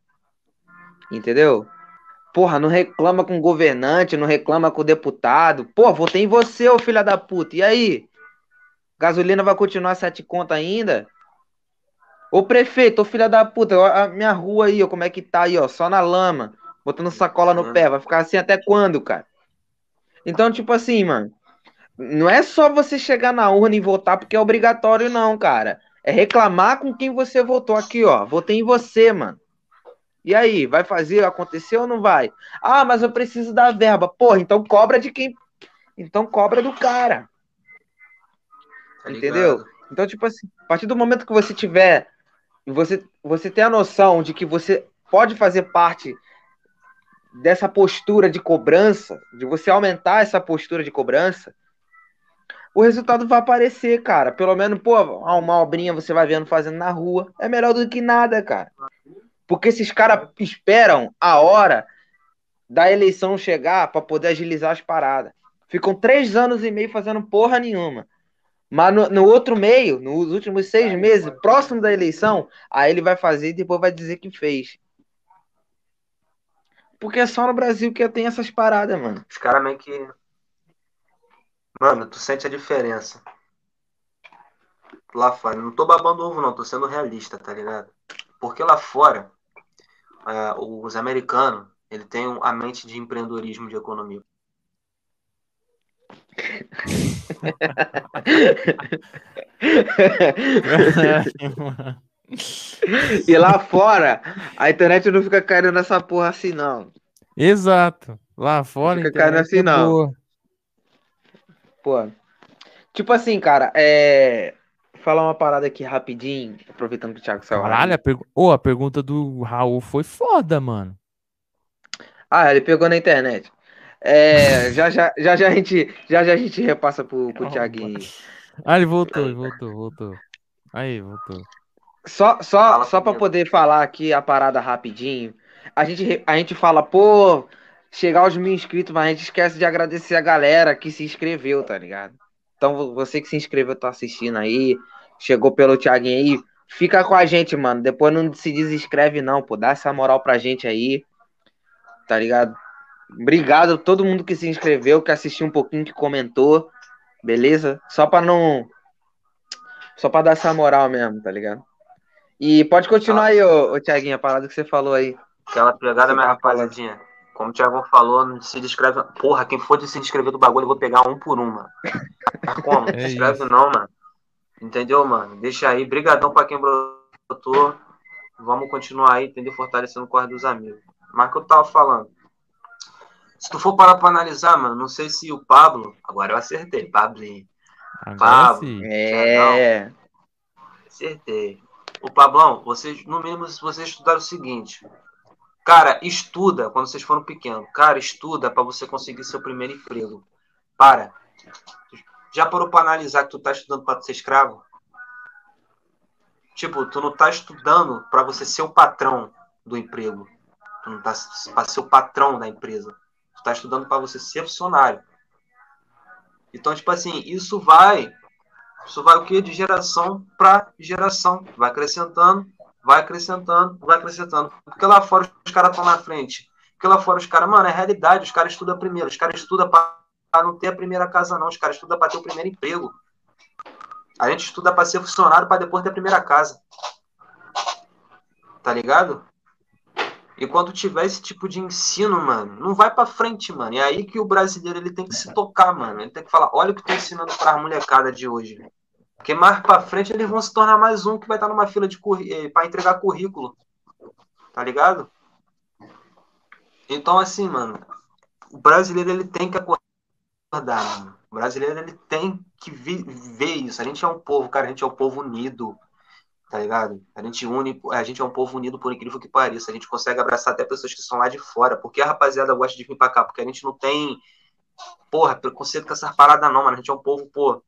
Entendeu? Porra, não reclama com o governante, não reclama com o deputado. Pô, votei em você, ô filha da puta. E aí? Gasolina vai continuar sete conto ainda? Ô prefeito, ô filha da puta, a minha rua aí, ó, como é que tá aí, ó, só na lama, botando sacola no pé, vai ficar assim até quando, cara? Então, tipo assim, mano, não é só você chegar na urna e votar porque é obrigatório, não, cara. É reclamar com quem você votou aqui, ó. Votei em você, mano. E aí, vai fazer acontecer ou não vai? Ah, mas eu preciso da verba. Porra, então cobra de quem. Então cobra do cara. Tá Entendeu? Então, tipo assim, a partir do momento que você tiver. Você, você ter a noção de que você pode fazer parte dessa postura de cobrança, de você aumentar essa postura de cobrança, o resultado vai aparecer, cara. Pelo menos, pô, uma obrinha você vai vendo fazendo na rua. É melhor do que nada, cara. Porque esses caras esperam a hora da eleição chegar para poder agilizar as paradas. Ficam três anos e meio fazendo porra nenhuma. Mas no, no outro meio, nos últimos seis meses, próximo da eleição, aí ele vai fazer e depois vai dizer que fez. Porque é só no Brasil que tem essas paradas, mano. Os caras meio que. Mano, tu sente a diferença. Lá fora. Não tô babando ovo, não, tô sendo realista, tá ligado? Porque lá fora, ah, os americanos, ele tem a mente de empreendedorismo de economia. E lá fora, a internet não fica caindo nessa porra assim, não. Exato. Lá fora, Fica a internet caindo assim, é não. Pô. Tipo assim, cara, é. Falar uma parada aqui rapidinho, aproveitando que o Thiago saiu. Caralho, a, pergu- Ô, a pergunta do Raul foi foda, mano. Ah, ele pegou na internet. É, já, já, já, já a gente, já, já a gente repassa pro, pro. Thiaguinho. Ah, ele voltou, ele voltou, voltou. Aí, voltou. Só, só, só para poder falar aqui a parada rapidinho. A gente, a gente fala, pô, chegar aos mil inscritos, mas a gente esquece de agradecer a galera que se inscreveu, tá ligado? Então, vo- você que se inscreveu, tá assistindo aí, chegou pelo Thiaguinho aí, fica com a gente, mano. Depois não se desinscreve, não, pô. Dá essa moral pra gente aí, tá ligado? Obrigado a todo mundo que se inscreveu, que assistiu um pouquinho, que comentou, beleza? Só pra não. Só pra dar essa moral mesmo, tá ligado? E pode continuar aí, ô, ô a parada que você falou aí. Aquela pegada, minha tava falando. rapaziadinha. Como o Thiago falou, não se inscreve. Porra, quem for de se inscrever do bagulho, eu vou pegar um por um, mano. Mas como? Não É se inscreve isso. não, mano. Entendeu, mano? Deixa aí. Brigadão pra quem brotou. Vamos continuar aí, entendeu? Fortalecendo o corre dos amigos. Mas o que eu tava falando. Se tu for parar pra analisar, mano, não sei se o Pablo. Agora eu acertei, Pablinho. Agora Pablo. sim. É. Acertei. Ô, Pablão, vocês, no mínimo, se vocês estudaram o seguinte. Cara, estuda quando vocês foram pequenos. Cara, estuda pra você conseguir seu primeiro emprego. Para. Já parou pra analisar que tu tá estudando pra ser escravo? Tipo, tu não tá estudando pra você ser o patrão do emprego. Tu não tá pra ser o patrão da empresa. Tu tá estudando pra você ser funcionário. Então, tipo assim, isso vai Isso vai o quê? De geração para geração. Vai acrescentando, vai acrescentando, vai acrescentando. Porque lá fora os caras estão na frente. Porque lá fora os caras, mano, é realidade, os caras estudam primeiro, os caras estudam para não ter a primeira casa, não. Os caras estudam para ter o primeiro emprego. A gente estuda para ser funcionário para depois ter a primeira casa. Tá ligado? E quando tiver esse tipo de ensino, mano, não vai para frente, mano. É aí que o brasileiro ele tem que se tocar, mano. Ele tem que falar, olha o que tô ensinando para a molecada de hoje. Porque mais para frente eles vão se tornar mais um que vai estar numa fila de eh, para entregar currículo. Tá ligado? Então assim, mano, o brasileiro ele tem que acordar, mano. O brasileiro ele tem que ver isso. A gente é um povo, cara, a gente é um povo unido tá ligado? A gente une, a gente é um povo unido por incrível que pareça. A gente consegue abraçar até pessoas que são lá de fora. Porque a rapaziada gosta de vir pra cá? Porque a gente não tem, porra, preconceito com essas paradas não, mano. A gente é um povo, pô.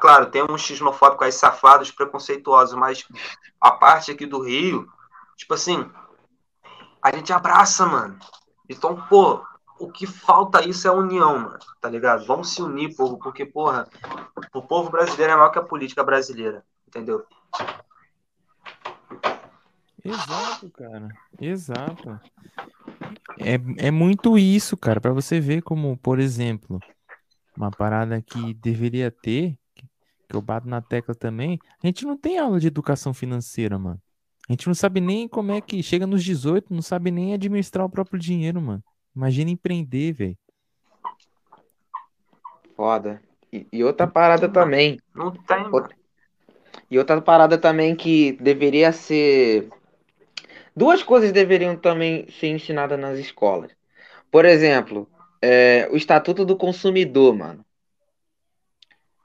Claro, tem uns xenofóbicos aí safados, preconceituosos, mas a parte aqui do Rio, tipo assim, a gente abraça, mano. Então, pô, o que falta isso é união, mano, tá ligado? Vamos se unir, povo, porque, porra, o povo brasileiro é maior que a política brasileira, entendeu? Exato, cara. Exato. É, é muito isso, cara, para você ver como, por exemplo, uma parada que deveria ter, que eu bato na tecla também, a gente não tem aula de educação financeira, mano. A gente não sabe nem como é que chega nos 18, não sabe nem administrar o próprio dinheiro, mano. Imagina empreender, velho. Foda. E, e, outra parada também. Não tem. Outra, e outra parada também que deveria ser. Duas coisas deveriam também ser ensinadas nas escolas. Por exemplo, é, o Estatuto do Consumidor, mano.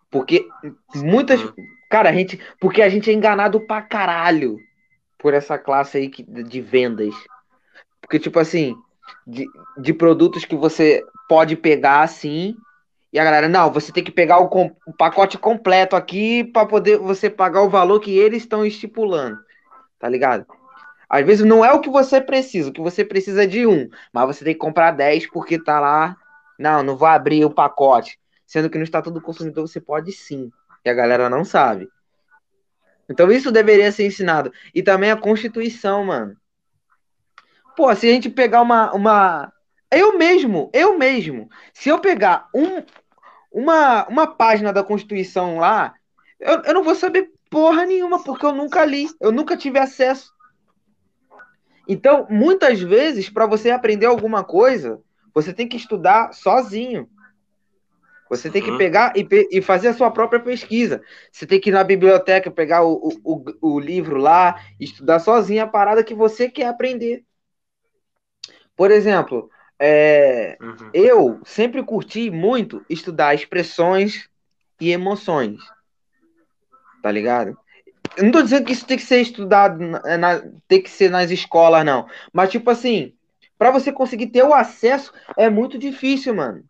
Porque muitas. Cara, a gente. Porque a gente é enganado pra caralho por essa classe aí de vendas. Porque, tipo assim, de, de produtos que você pode pegar assim e a galera, não, você tem que pegar o, o pacote completo aqui para poder você pagar o valor que eles estão estipulando. Tá ligado? Às vezes não é o que você precisa, o que você precisa é de um, mas você tem que comprar 10 porque tá lá. Não, não vou abrir o pacote. Sendo que no Estatuto do Consumidor você pode sim. E a galera não sabe. Então isso deveria ser ensinado. E também a Constituição, mano. Pô, se a gente pegar uma, uma, eu mesmo, eu mesmo, se eu pegar um, uma, uma página da Constituição lá, eu, eu não vou saber porra nenhuma, porque eu nunca li, eu nunca tive acesso. Então, muitas vezes, para você aprender alguma coisa, você tem que estudar sozinho. Você tem que uhum. pegar e, e, fazer a sua própria pesquisa. Você tem que ir na biblioteca, pegar o, o, o livro lá, estudar sozinho a parada que você quer aprender. Por exemplo, é, uhum. Eu sempre curti muito estudar expressões e emoções. Tá ligado? Eu não tô dizendo que isso tem que ser estudado, na, na, tem que ser nas escolas, não. Mas, tipo assim, para você conseguir ter o acesso é muito difícil, mano.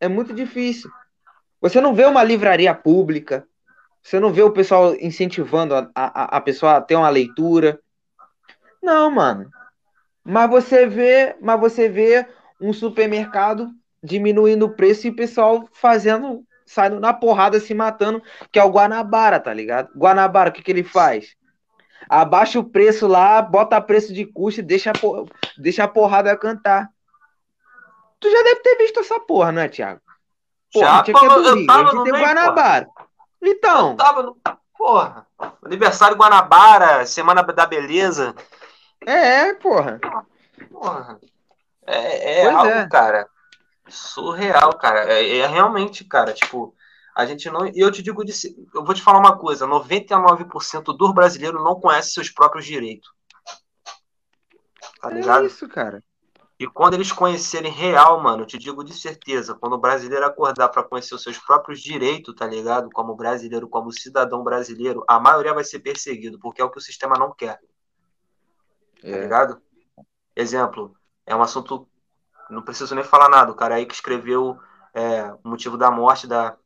É muito difícil. Você não vê uma livraria pública, você não vê o pessoal incentivando a, a, a pessoa a ter uma leitura. Não, mano. Mas você vê, mas você vê um supermercado diminuindo o preço e o pessoal fazendo, saindo na porrada, se matando, que é o Guanabara, tá ligado? Guanabara, o que, que ele faz? Abaixa o preço lá, bota preço de custo e deixa a, por... deixa a porrada cantar. Tu já deve ter visto essa porra, não é, Thiago? Porra, já, a gente aqui é do Rio, a gente tem meio, Guanabara. Porra. Então. Eu tava no... Porra. Aniversário Guanabara, Semana da Beleza. É, porra. Porra. É, é algo, é. cara, surreal, cara. É, é, realmente, cara, tipo, a gente não. E eu te digo, eu vou te falar uma coisa: 99% dos brasileiros não conhece seus próprios direitos. Tá ligado? É isso, cara. E quando eles conhecerem real, mano, eu te digo de certeza, quando o brasileiro acordar para conhecer os seus próprios direitos, tá ligado? Como brasileiro, como cidadão brasileiro, a maioria vai ser perseguido, porque é o que o sistema não quer. Tá é. Tá ligado? Exemplo, é um assunto. Não preciso nem falar nada. O cara aí que escreveu é, o motivo da morte da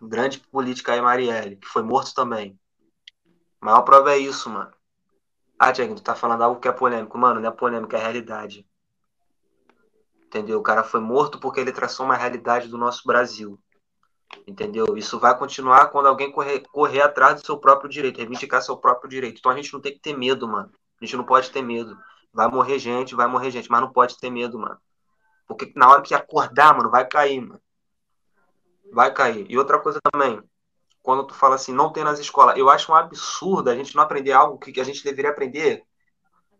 grande política aí, Marielle, que foi morto também. A maior prova é isso, mano. Ah, Tiago, tu tá falando algo que é polêmico. Mano, não é polêmico, é realidade. Entendeu? O cara foi morto porque ele traçou uma realidade do nosso Brasil. Entendeu? Isso vai continuar quando alguém correr, correr atrás do seu próprio direito, reivindicar seu próprio direito. Então a gente não tem que ter medo, mano. A gente não pode ter medo. Vai morrer gente, vai morrer gente, mas não pode ter medo, mano. Porque na hora que acordar, mano, vai cair, mano. Vai cair. E outra coisa também, quando tu fala assim, não tem nas escolas, eu acho um absurdo a gente não aprender algo que a gente deveria aprender,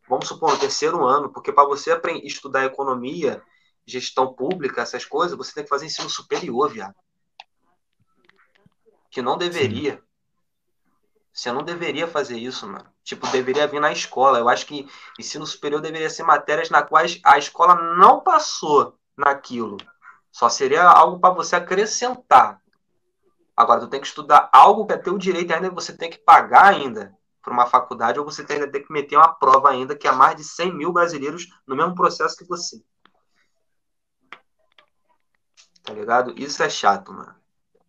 vamos supor, no terceiro ano, porque para você aprender, estudar economia, gestão pública, essas coisas, você tem que fazer ensino superior, viado. Que não deveria. Sim. Você não deveria fazer isso, mano. Tipo, deveria vir na escola. Eu acho que ensino superior deveria ser matérias na quais a escola não passou naquilo. Só seria algo para você acrescentar. Agora, tu tem que estudar algo que é teu direito ainda você tem que pagar ainda para uma faculdade ou você ainda tem que meter uma prova ainda que há mais de 100 mil brasileiros no mesmo processo que você. Tá ligado? Isso é chato, mano.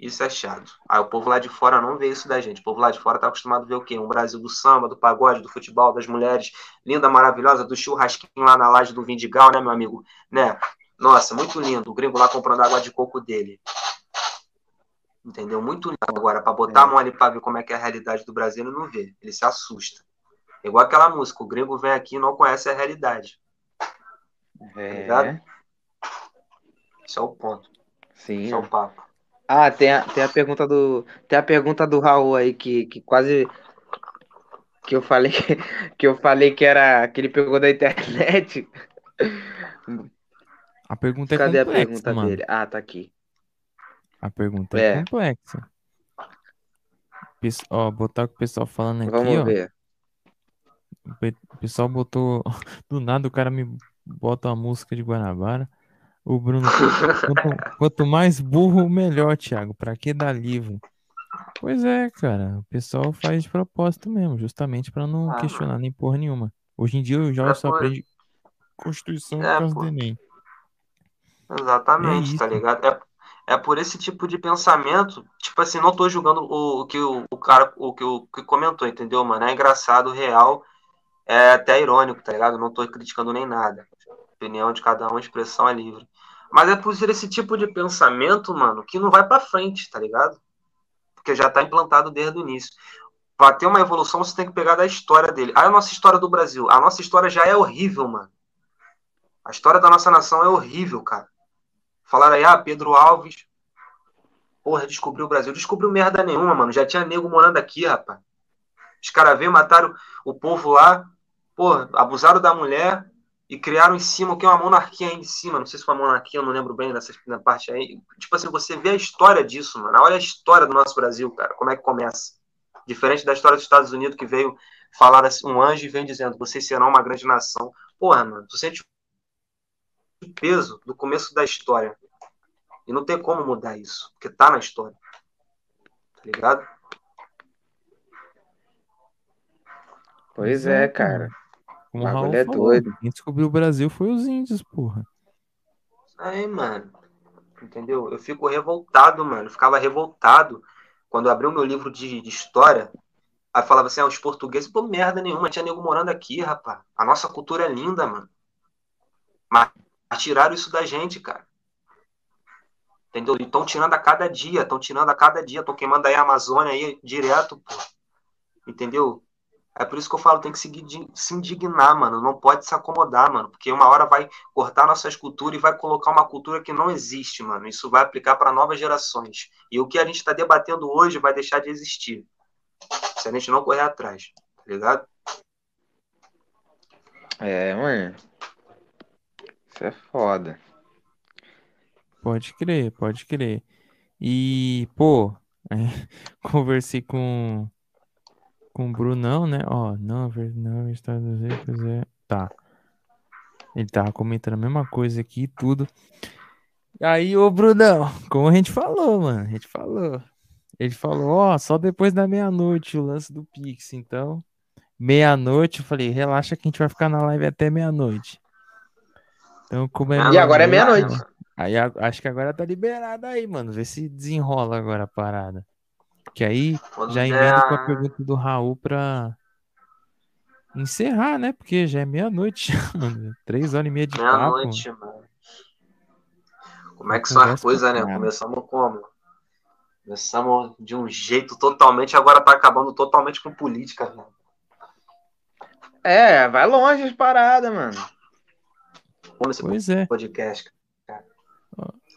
Isso é chato. Aí o povo lá de fora não vê isso da gente. O povo lá de fora tá acostumado a ver o quê? Um Brasil do samba, do pagode, do futebol, das mulheres, linda, maravilhosa, do churrasquinho lá na laje do Vindigal, né, meu amigo? Né? Nossa, muito lindo. O gringo lá comprando água de coco dele. Entendeu? Muito lindo. Agora, para botar é. a mão ali para ver como é que é a realidade do Brasil, ele não vê. Ele se assusta. É igual aquela música. O gringo vem aqui e não conhece a realidade. Tá é. Tá Esse é o ponto. Sim. Esse é o papo. Ah, tem a, tem a pergunta do. Tem a pergunta do Raul aí que, que quase. Que eu falei que, eu falei que era. que ele pegou da internet. A pergunta Cadê é complexa, a pergunta mano. dele? Ah, tá aqui. A pergunta é, é complexa. Ó, botar o que o pessoal falando aqui, Vamos ó. ver. O pessoal botou. Do nada o cara me bota uma música de Guanabara. O Bruno, quanto, quanto, mais burro, melhor, Thiago. Pra que dar livro? Pois é, cara. O pessoal faz de propósito mesmo, justamente para não ah, questionar nem porra nenhuma. Hoje em dia o jovem é só aprende Constituição é, por causa do Enem. Exatamente, é tá ligado? É, é por esse tipo de pensamento, tipo assim, não tô julgando o, o que o, o, cara, o que o que comentou, entendeu, mano? É engraçado, real, é até irônico, tá ligado? Não tô criticando nem nada opinião de cada um, expressão é livre. Mas é por esse tipo de pensamento, mano, que não vai para frente, tá ligado? Porque já tá implantado desde o início. Para ter uma evolução, você tem que pegar da história dele. A nossa história do Brasil. A nossa história já é horrível, mano. A história da nossa nação é horrível, cara. Falaram aí, ah, Pedro Alves. Porra, descobriu o Brasil. Descobriu merda nenhuma, mano. Já tinha nego morando aqui, rapaz. Os caras veio, mataram o povo lá. Porra, abusaram da mulher e criaram em cima o que é uma monarquia aí em cima. Não sei se foi uma monarquia, eu não lembro bem dessa parte aí. Tipo assim, você vê a história disso, mano. Olha a história do nosso Brasil, cara. Como é que começa? Diferente da história dos Estados Unidos, que veio falar assim, um anjo e vem dizendo: vocês serão uma grande nação. Porra, mano, tu sente o peso do começo da história. E não tem como mudar isso, porque tá na história. Tá ligado? Pois é, cara. Como o Raul é falou, doido. Quem descobriu o Brasil foi os índios, porra. Aí, mano. Entendeu? Eu fico revoltado, mano. Eu ficava revoltado quando eu abri o meu livro de, de história. Aí falava assim, ah, os portugueses, pô, merda nenhuma, tinha nego morando aqui, rapaz. A nossa cultura é linda, mano. Mas tiraram isso da gente, cara. Entendeu? E estão tirando a cada dia, estão tirando a cada dia, estão queimando aí a Amazônia aí direto, pô. Entendeu? É por isso que eu falo, tem que se, se indignar, mano. Não pode se acomodar, mano. Porque uma hora vai cortar nossas culturas e vai colocar uma cultura que não existe, mano. Isso vai aplicar para novas gerações. E o que a gente está debatendo hoje vai deixar de existir. Se a gente não correr atrás, tá ligado? É, mano. Isso é foda. Pode crer, pode crer. E, pô, é, conversei com com o Brunão, né? Ó, não, não, Estados Unidos é. Tá. Ele tava comentando a mesma coisa aqui e tudo. Aí, ô Brunão, como a gente falou, mano, a gente falou. Ele falou, ó, só depois da meia-noite o lance do Pix. Então, meia-noite, eu falei, relaxa que a gente vai ficar na live até meia-noite. Então, como é. E agora é meia-noite. Aí acho que agora tá liberado aí, mano. Vê se desenrola agora a parada. Que aí Quando já emenda com a pergunta do Raul pra encerrar, né? Porque já é meia-noite, mano. Três horas e meia de meia papo. Meia-noite, mano. Como é que são as coisas, né? Começamos como? Começamos de um jeito totalmente, agora tá acabando totalmente com política, velho. É, vai longe as paradas, mano. Vamos nesse Pois é. podcast.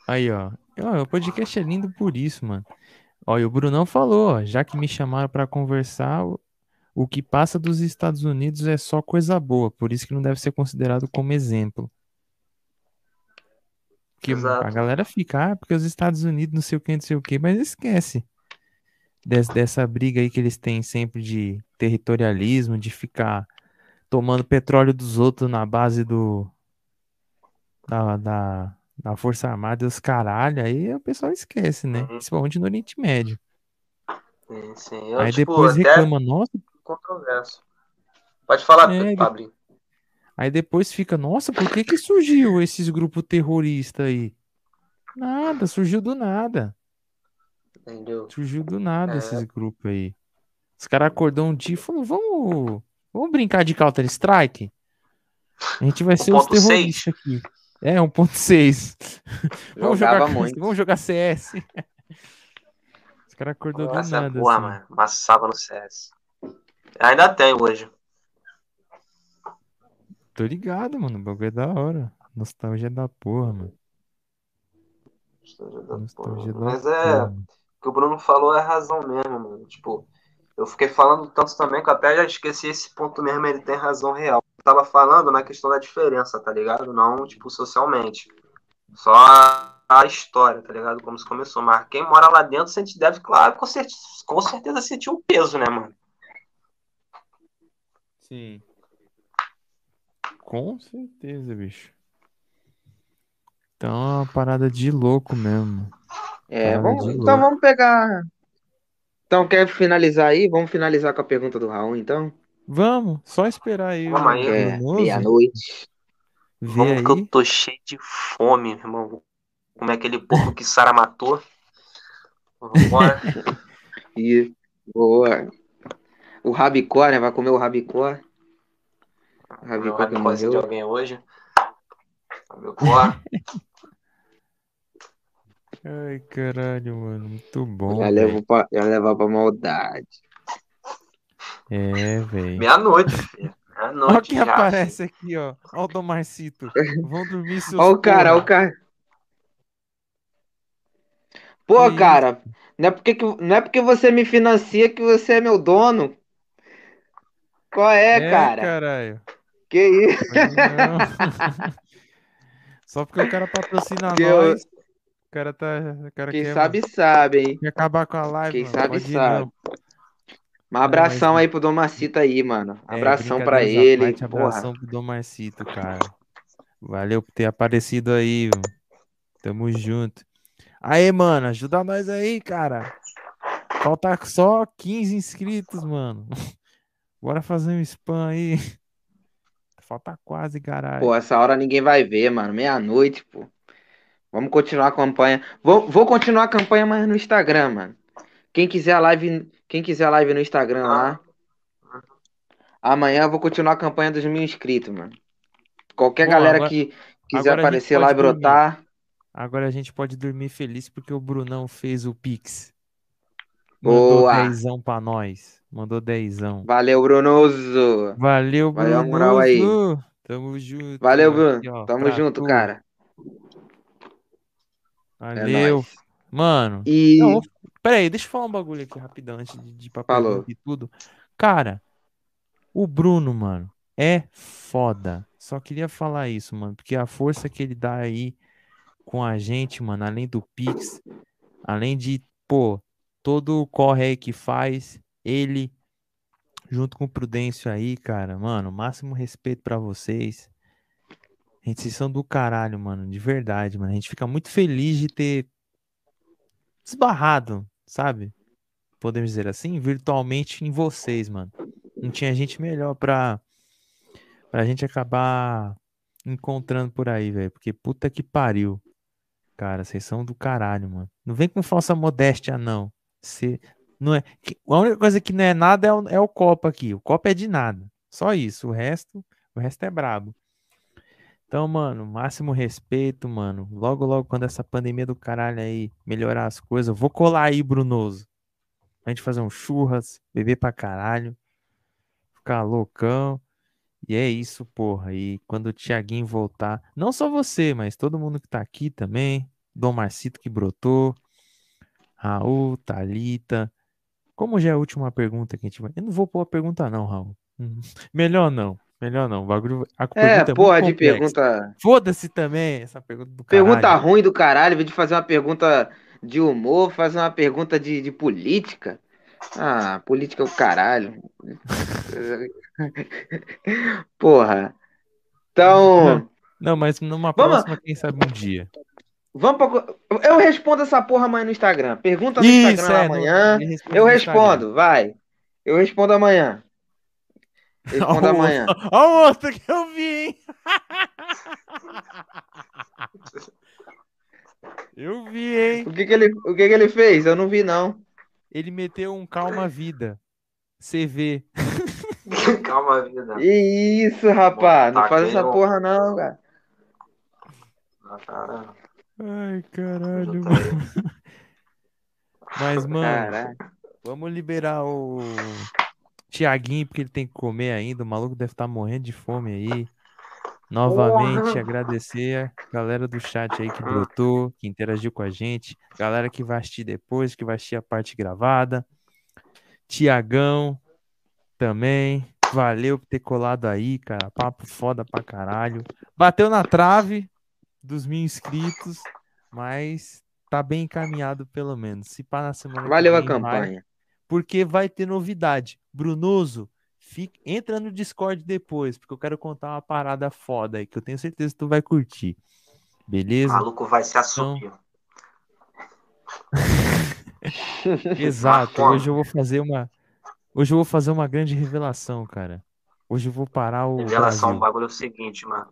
Aí, ó. Ó, O podcast é lindo por isso, mano. Ó, e o Brunão falou, já que me chamaram pra conversar, o- o que passa dos Estados Unidos é só coisa boa, por isso que não deve ser considerado como exemplo. Que Exato. a galera fica, ah, porque os Estados Unidos não sei o que, não sei o que, mas esquece des- dessa briga aí que eles têm sempre de territorialismo, de ficar tomando petróleo dos outros na base do da, da, da Força Armada e os caralho, aí o pessoal esquece, né? Uhum. Principalmente no Oriente Médio. Sim, sim. Eu, aí tipo, depois reclama, nossa, controverso. Pode falar, É, Pablinho. aí depois fica, nossa, por que que surgiu esses grupos terroristas aí? Nada, surgiu do nada. Entendeu? Surgiu do nada É. esses grupos aí. Os caras acordou um dia e falaram, vamos, vamos brincar de Counter-Strike? A gente vai ser os 1.6. terroristas aqui. É, 1.6. Vamos jogar, muito. vamos jogar CS. Os caras acordou do Essa é nada, boa, assim. mano. Massava no CS. Ainda tem hoje. Tô ligado, mano. O bagulho é da hora. Nostalgia da porra, mano. Nostalgia da Mas porra. é. mano. O que o Bruno falou é razão mesmo, mano. Tipo, eu fiquei falando tanto também que eu até já esqueci esse ponto mesmo, ele tem razão real. Tava falando na questão da diferença, tá ligado? Não, tipo, socialmente. Só a, história, tá ligado? Como isso começou. Mas quem mora lá dentro, a gente deve, claro, com, cer com certeza sentir o peso, né, mano? Sim. Com certeza, bicho. Então é uma parada de louco mesmo. É, vamos, então louco. vamos pegar. Então, quer finalizar aí? Vamos finalizar com a pergunta do Raul, então? Vamos, só esperar aí Vamos aí. É, meia-noite. Vamos que eu aí. tô cheio de fome, irmão. Como é aquele porco que Sara matou. Vambora. E boa. O rabicó, né? Vai comer o rabicó. O Meu rabicó que rabicózinho de morreu. alguém hoje. Rabicó. Ai, caralho, mano. Muito bom, Já levou pra, já levar pra maldade. É, velho. Meia-noite, filho. Olha Meia-noite quem já. aparece aqui, ó. Ó o Domarcito. Vão dormir seus Olha o cara, olha o cara. Pô, Que cara, não é porque, que- não é porque você me financia que você é meu dono. Qual é, É, cara? caralho. Que isso? Só porque o cara patrocina Que eu- nós. O cara tá. O cara Quem quer, sabe, sabe, hein? quer acabar com a live, Quem mano. sabe, Pode sabe. Um abração aí pro Domacita aí, mano. É, Abração pra brincadeiras à ele. parte, Porra. abração pro Domarcito, cara. Valeu por ter aparecido aí. mano. Tamo junto. Aí, mano, ajuda nós aí, cara. Falta só 15 inscritos, mano. Bora fazer um spam aí. Falta quase, caralho. Pô, essa hora ninguém vai ver, mano. Meia-noite, pô. Vamos continuar a campanha. Vou, vou continuar a campanha, mas no Instagram, mano. Quem quiser a live, quem quiser a live no Instagram lá. Amanhã eu vou continuar a campanha dos mil inscritos, mano. Qualquer Bom, galera agora- que quiser aparecer lá e dormir. brotar. Agora a gente pode dormir feliz porque o Brunão fez o Pix. Mandou Boa. dezão pra nós. Mandou dezão. Valeu, Brunoso. Valeu, Valeu a moral aí. Brunoso. Tamo junto. Valeu, Aqui, Bruno. ó, Tamo junto, tu. cara. É Valeu. nóis. Mano, E não, peraí, deixa eu falar um bagulho aqui rapidão antes de, de ir pra Falou. pergunta e tudo. Cara, o Bruno, mano, é foda. Só queria falar isso, mano, porque a força que ele dá aí com a gente, mano, além do Pix, além de, pô, todo o corre aí que faz, ele, junto com o Prudêncio aí, cara, mano, máximo respeito pra vocês. Gente, vocês são do caralho, mano, de verdade, mano. A gente fica muito feliz de ter esbarrado, sabe? Podemos dizer assim, virtualmente em vocês, mano. Não tinha gente melhor pra, pra gente acabar encontrando por aí, velho. Porque puta que pariu. Cara, vocês são do caralho, mano. Não vem com falsa modéstia, não. Cê, não é, a única coisa que não é nada é o, é o copo aqui. O copo é de nada. Só isso. O resto, o resto é brabo. Então, mano, máximo respeito, mano. Logo, logo, quando essa pandemia do caralho aí melhorar as coisas, eu vou colar aí, Brunoso. A gente fazer um churras, beber pra caralho, ficar loucão. E é isso, porra. E quando o Tiaguinho voltar, não só você, mas todo mundo que tá aqui também, Dom Marcito que brotou, Raul, Thalita. Como já é a última pergunta que a gente vai. Eu não vou pôr a pergunta, não, Raul. Melhor não. Melhor não. O bagulho. A É, é porra de complexa. pergunta. Foda-se também essa pergunta do caralho. Pergunta ruim do caralho, em vez de fazer uma pergunta de humor, faz uma pergunta de, de política. Ah, política é o caralho. Porra. Então, Não, mas numa Vamos- próxima, quem sabe um dia. vamos pra. Eu respondo essa porra amanhã no Instagram. Pergunta no Isso, Instagram é. no- amanhã. responde Eu no Instagram. respondo, vai. Eu respondo amanhã. Respondo Ó, o amanhã. outro- Ó o outro que eu vi, hein? Eu vi, hein? O que que ele, o que que ele fez? Eu não vi, não. Ele meteu um calma vida. CV. Calma, vida. Isso, rapaz. Não Tá faz essa porra, não, cara. Ah, cara. Ai, caralho, mano. Mas, mano, Caralho. vamos liberar o Tiaguinho, porque ele tem que comer ainda. O maluco deve estar morrendo de fome aí. Novamente, Porra. agradecer a galera do chat aí que brotou, que interagiu com a gente. Galera que vai assistir depois, que vai assistir a parte gravada. Tiagão também. Valeu por ter colado aí, cara. Papo foda pra caralho. Bateu na trave dos mil inscritos, mas tá bem encaminhado pelo menos. Se pá na semana que Valeu a vem, vai campanha. Porque vai ter novidade. Brunoso, fica, entra no Discord depois, porque eu quero contar uma parada foda aí, que eu tenho certeza que tu vai curtir. O Beleza? maluco vai se assumir. Exato. Mas como? Hoje eu vou fazer uma. Hoje eu vou fazer uma grande revelação, cara. Hoje eu vou parar o Revelação, o bagulho é o seguinte, mano.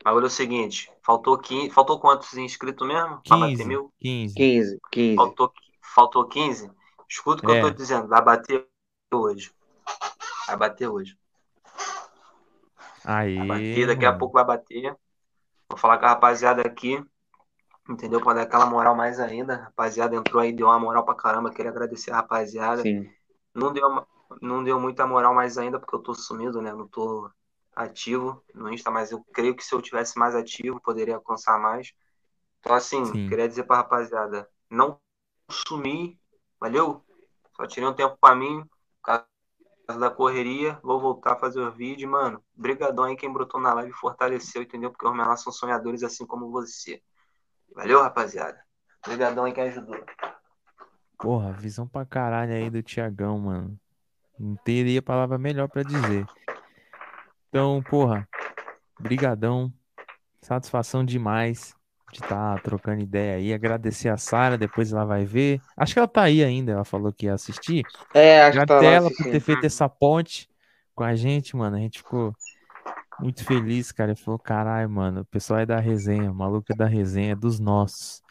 O bagulho é o seguinte. Faltou 15. Faltou quantos inscritos mesmo? Pra bater 15, mil? 15. 15, 15. Faltou, faltou 15? Escuta o que É. eu tô dizendo. Vai bater hoje. Vai bater hoje. Aí, Vai bater, daqui a pouco vai bater. Vou falar com a rapaziada aqui. Entendeu? Pra dar aquela moral mais ainda. A rapaziada entrou aí, deu uma moral pra caramba. Queria agradecer a rapaziada. Sim. Não deu, não deu muita moral mais ainda, porque eu tô sumido, né? Não tô ativo no Insta, mas eu creio que se eu tivesse mais ativo, poderia alcançar mais. Então, assim, Sim. queria dizer pra rapaziada, não sumi, valeu? Só tirei um tempo pra mim, por causa da correria, vou voltar a fazer o vídeo, mano. Brigadão aí quem brotou na live e fortaleceu, entendeu? Porque os menores são sonhadores assim como você. Valeu, rapaziada. Brigadão aí quem ajudou. Porra, visão pra caralho aí do Tiagão, mano. Não teria palavra melhor pra dizer. Então, porra, brigadão. Satisfação demais de estar trocando ideia aí. Agradecer a Sara, depois ela vai ver. Acho que ela tá aí ainda, ela falou que ia assistir. É, acho que tá ela por ter feito essa ponte com a gente, mano. A gente ficou muito feliz, cara. Ele falou, caralho, mano, o pessoal é da resenha, o maluco é da resenha, é dos nossos.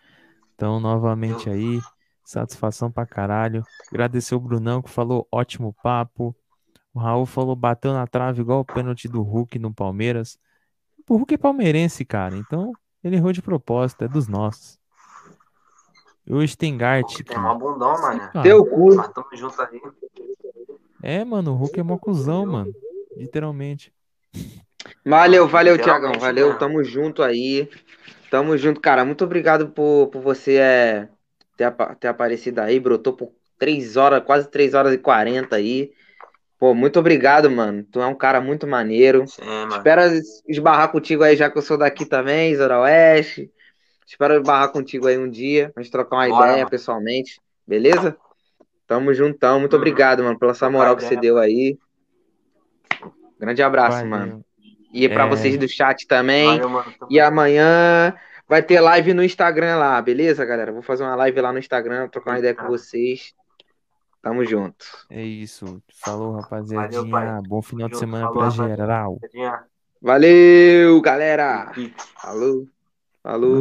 Então, novamente aí, satisfação pra caralho. Agradecer o Brunão que falou ótimo papo. O Raul falou, bateu na trave igual o pênalti do Hulk no Palmeiras. O Hulk é palmeirense, cara. Então, ele errou de propósito, é dos nossos. E o Stengart. Tem mó bundão, mano. Teu cu. Mas tamo junto aí. É, mano, o Hulk é mó cuzão, mano. Literalmente. Valeu, valeu, Tiagão. Valeu, mesmo. tamo junto aí. Tamo junto, cara. Muito obrigado por, por você é, ter, ter aparecido aí. Brotou por 3 horas, quase 3 horas e 40 aí. Pô, muito obrigado, mano. Tu é um cara muito maneiro. Sim, mano. Espero esbarrar contigo aí, já que eu sou daqui também, Zona Oeste. Espero esbarrar contigo aí um dia, pra gente trocar uma Bora, ideia mano. pessoalmente, beleza? Tamo juntão. Muito Uhum. obrigado, mano, pela essa moral que você deu aí. Grande abraço, Valeu. mano. E pra É. vocês do chat também. Valeu, mano. E amanhã vai ter live no Instagram lá, beleza, galera? Vou fazer uma live lá no Instagram, trocar uma ideia com vocês. Tamo junto. É isso. Falou, rapaziadinha. pai. Bom final de semana Falou, pra geral. Valeu, galera. Falou. Falou.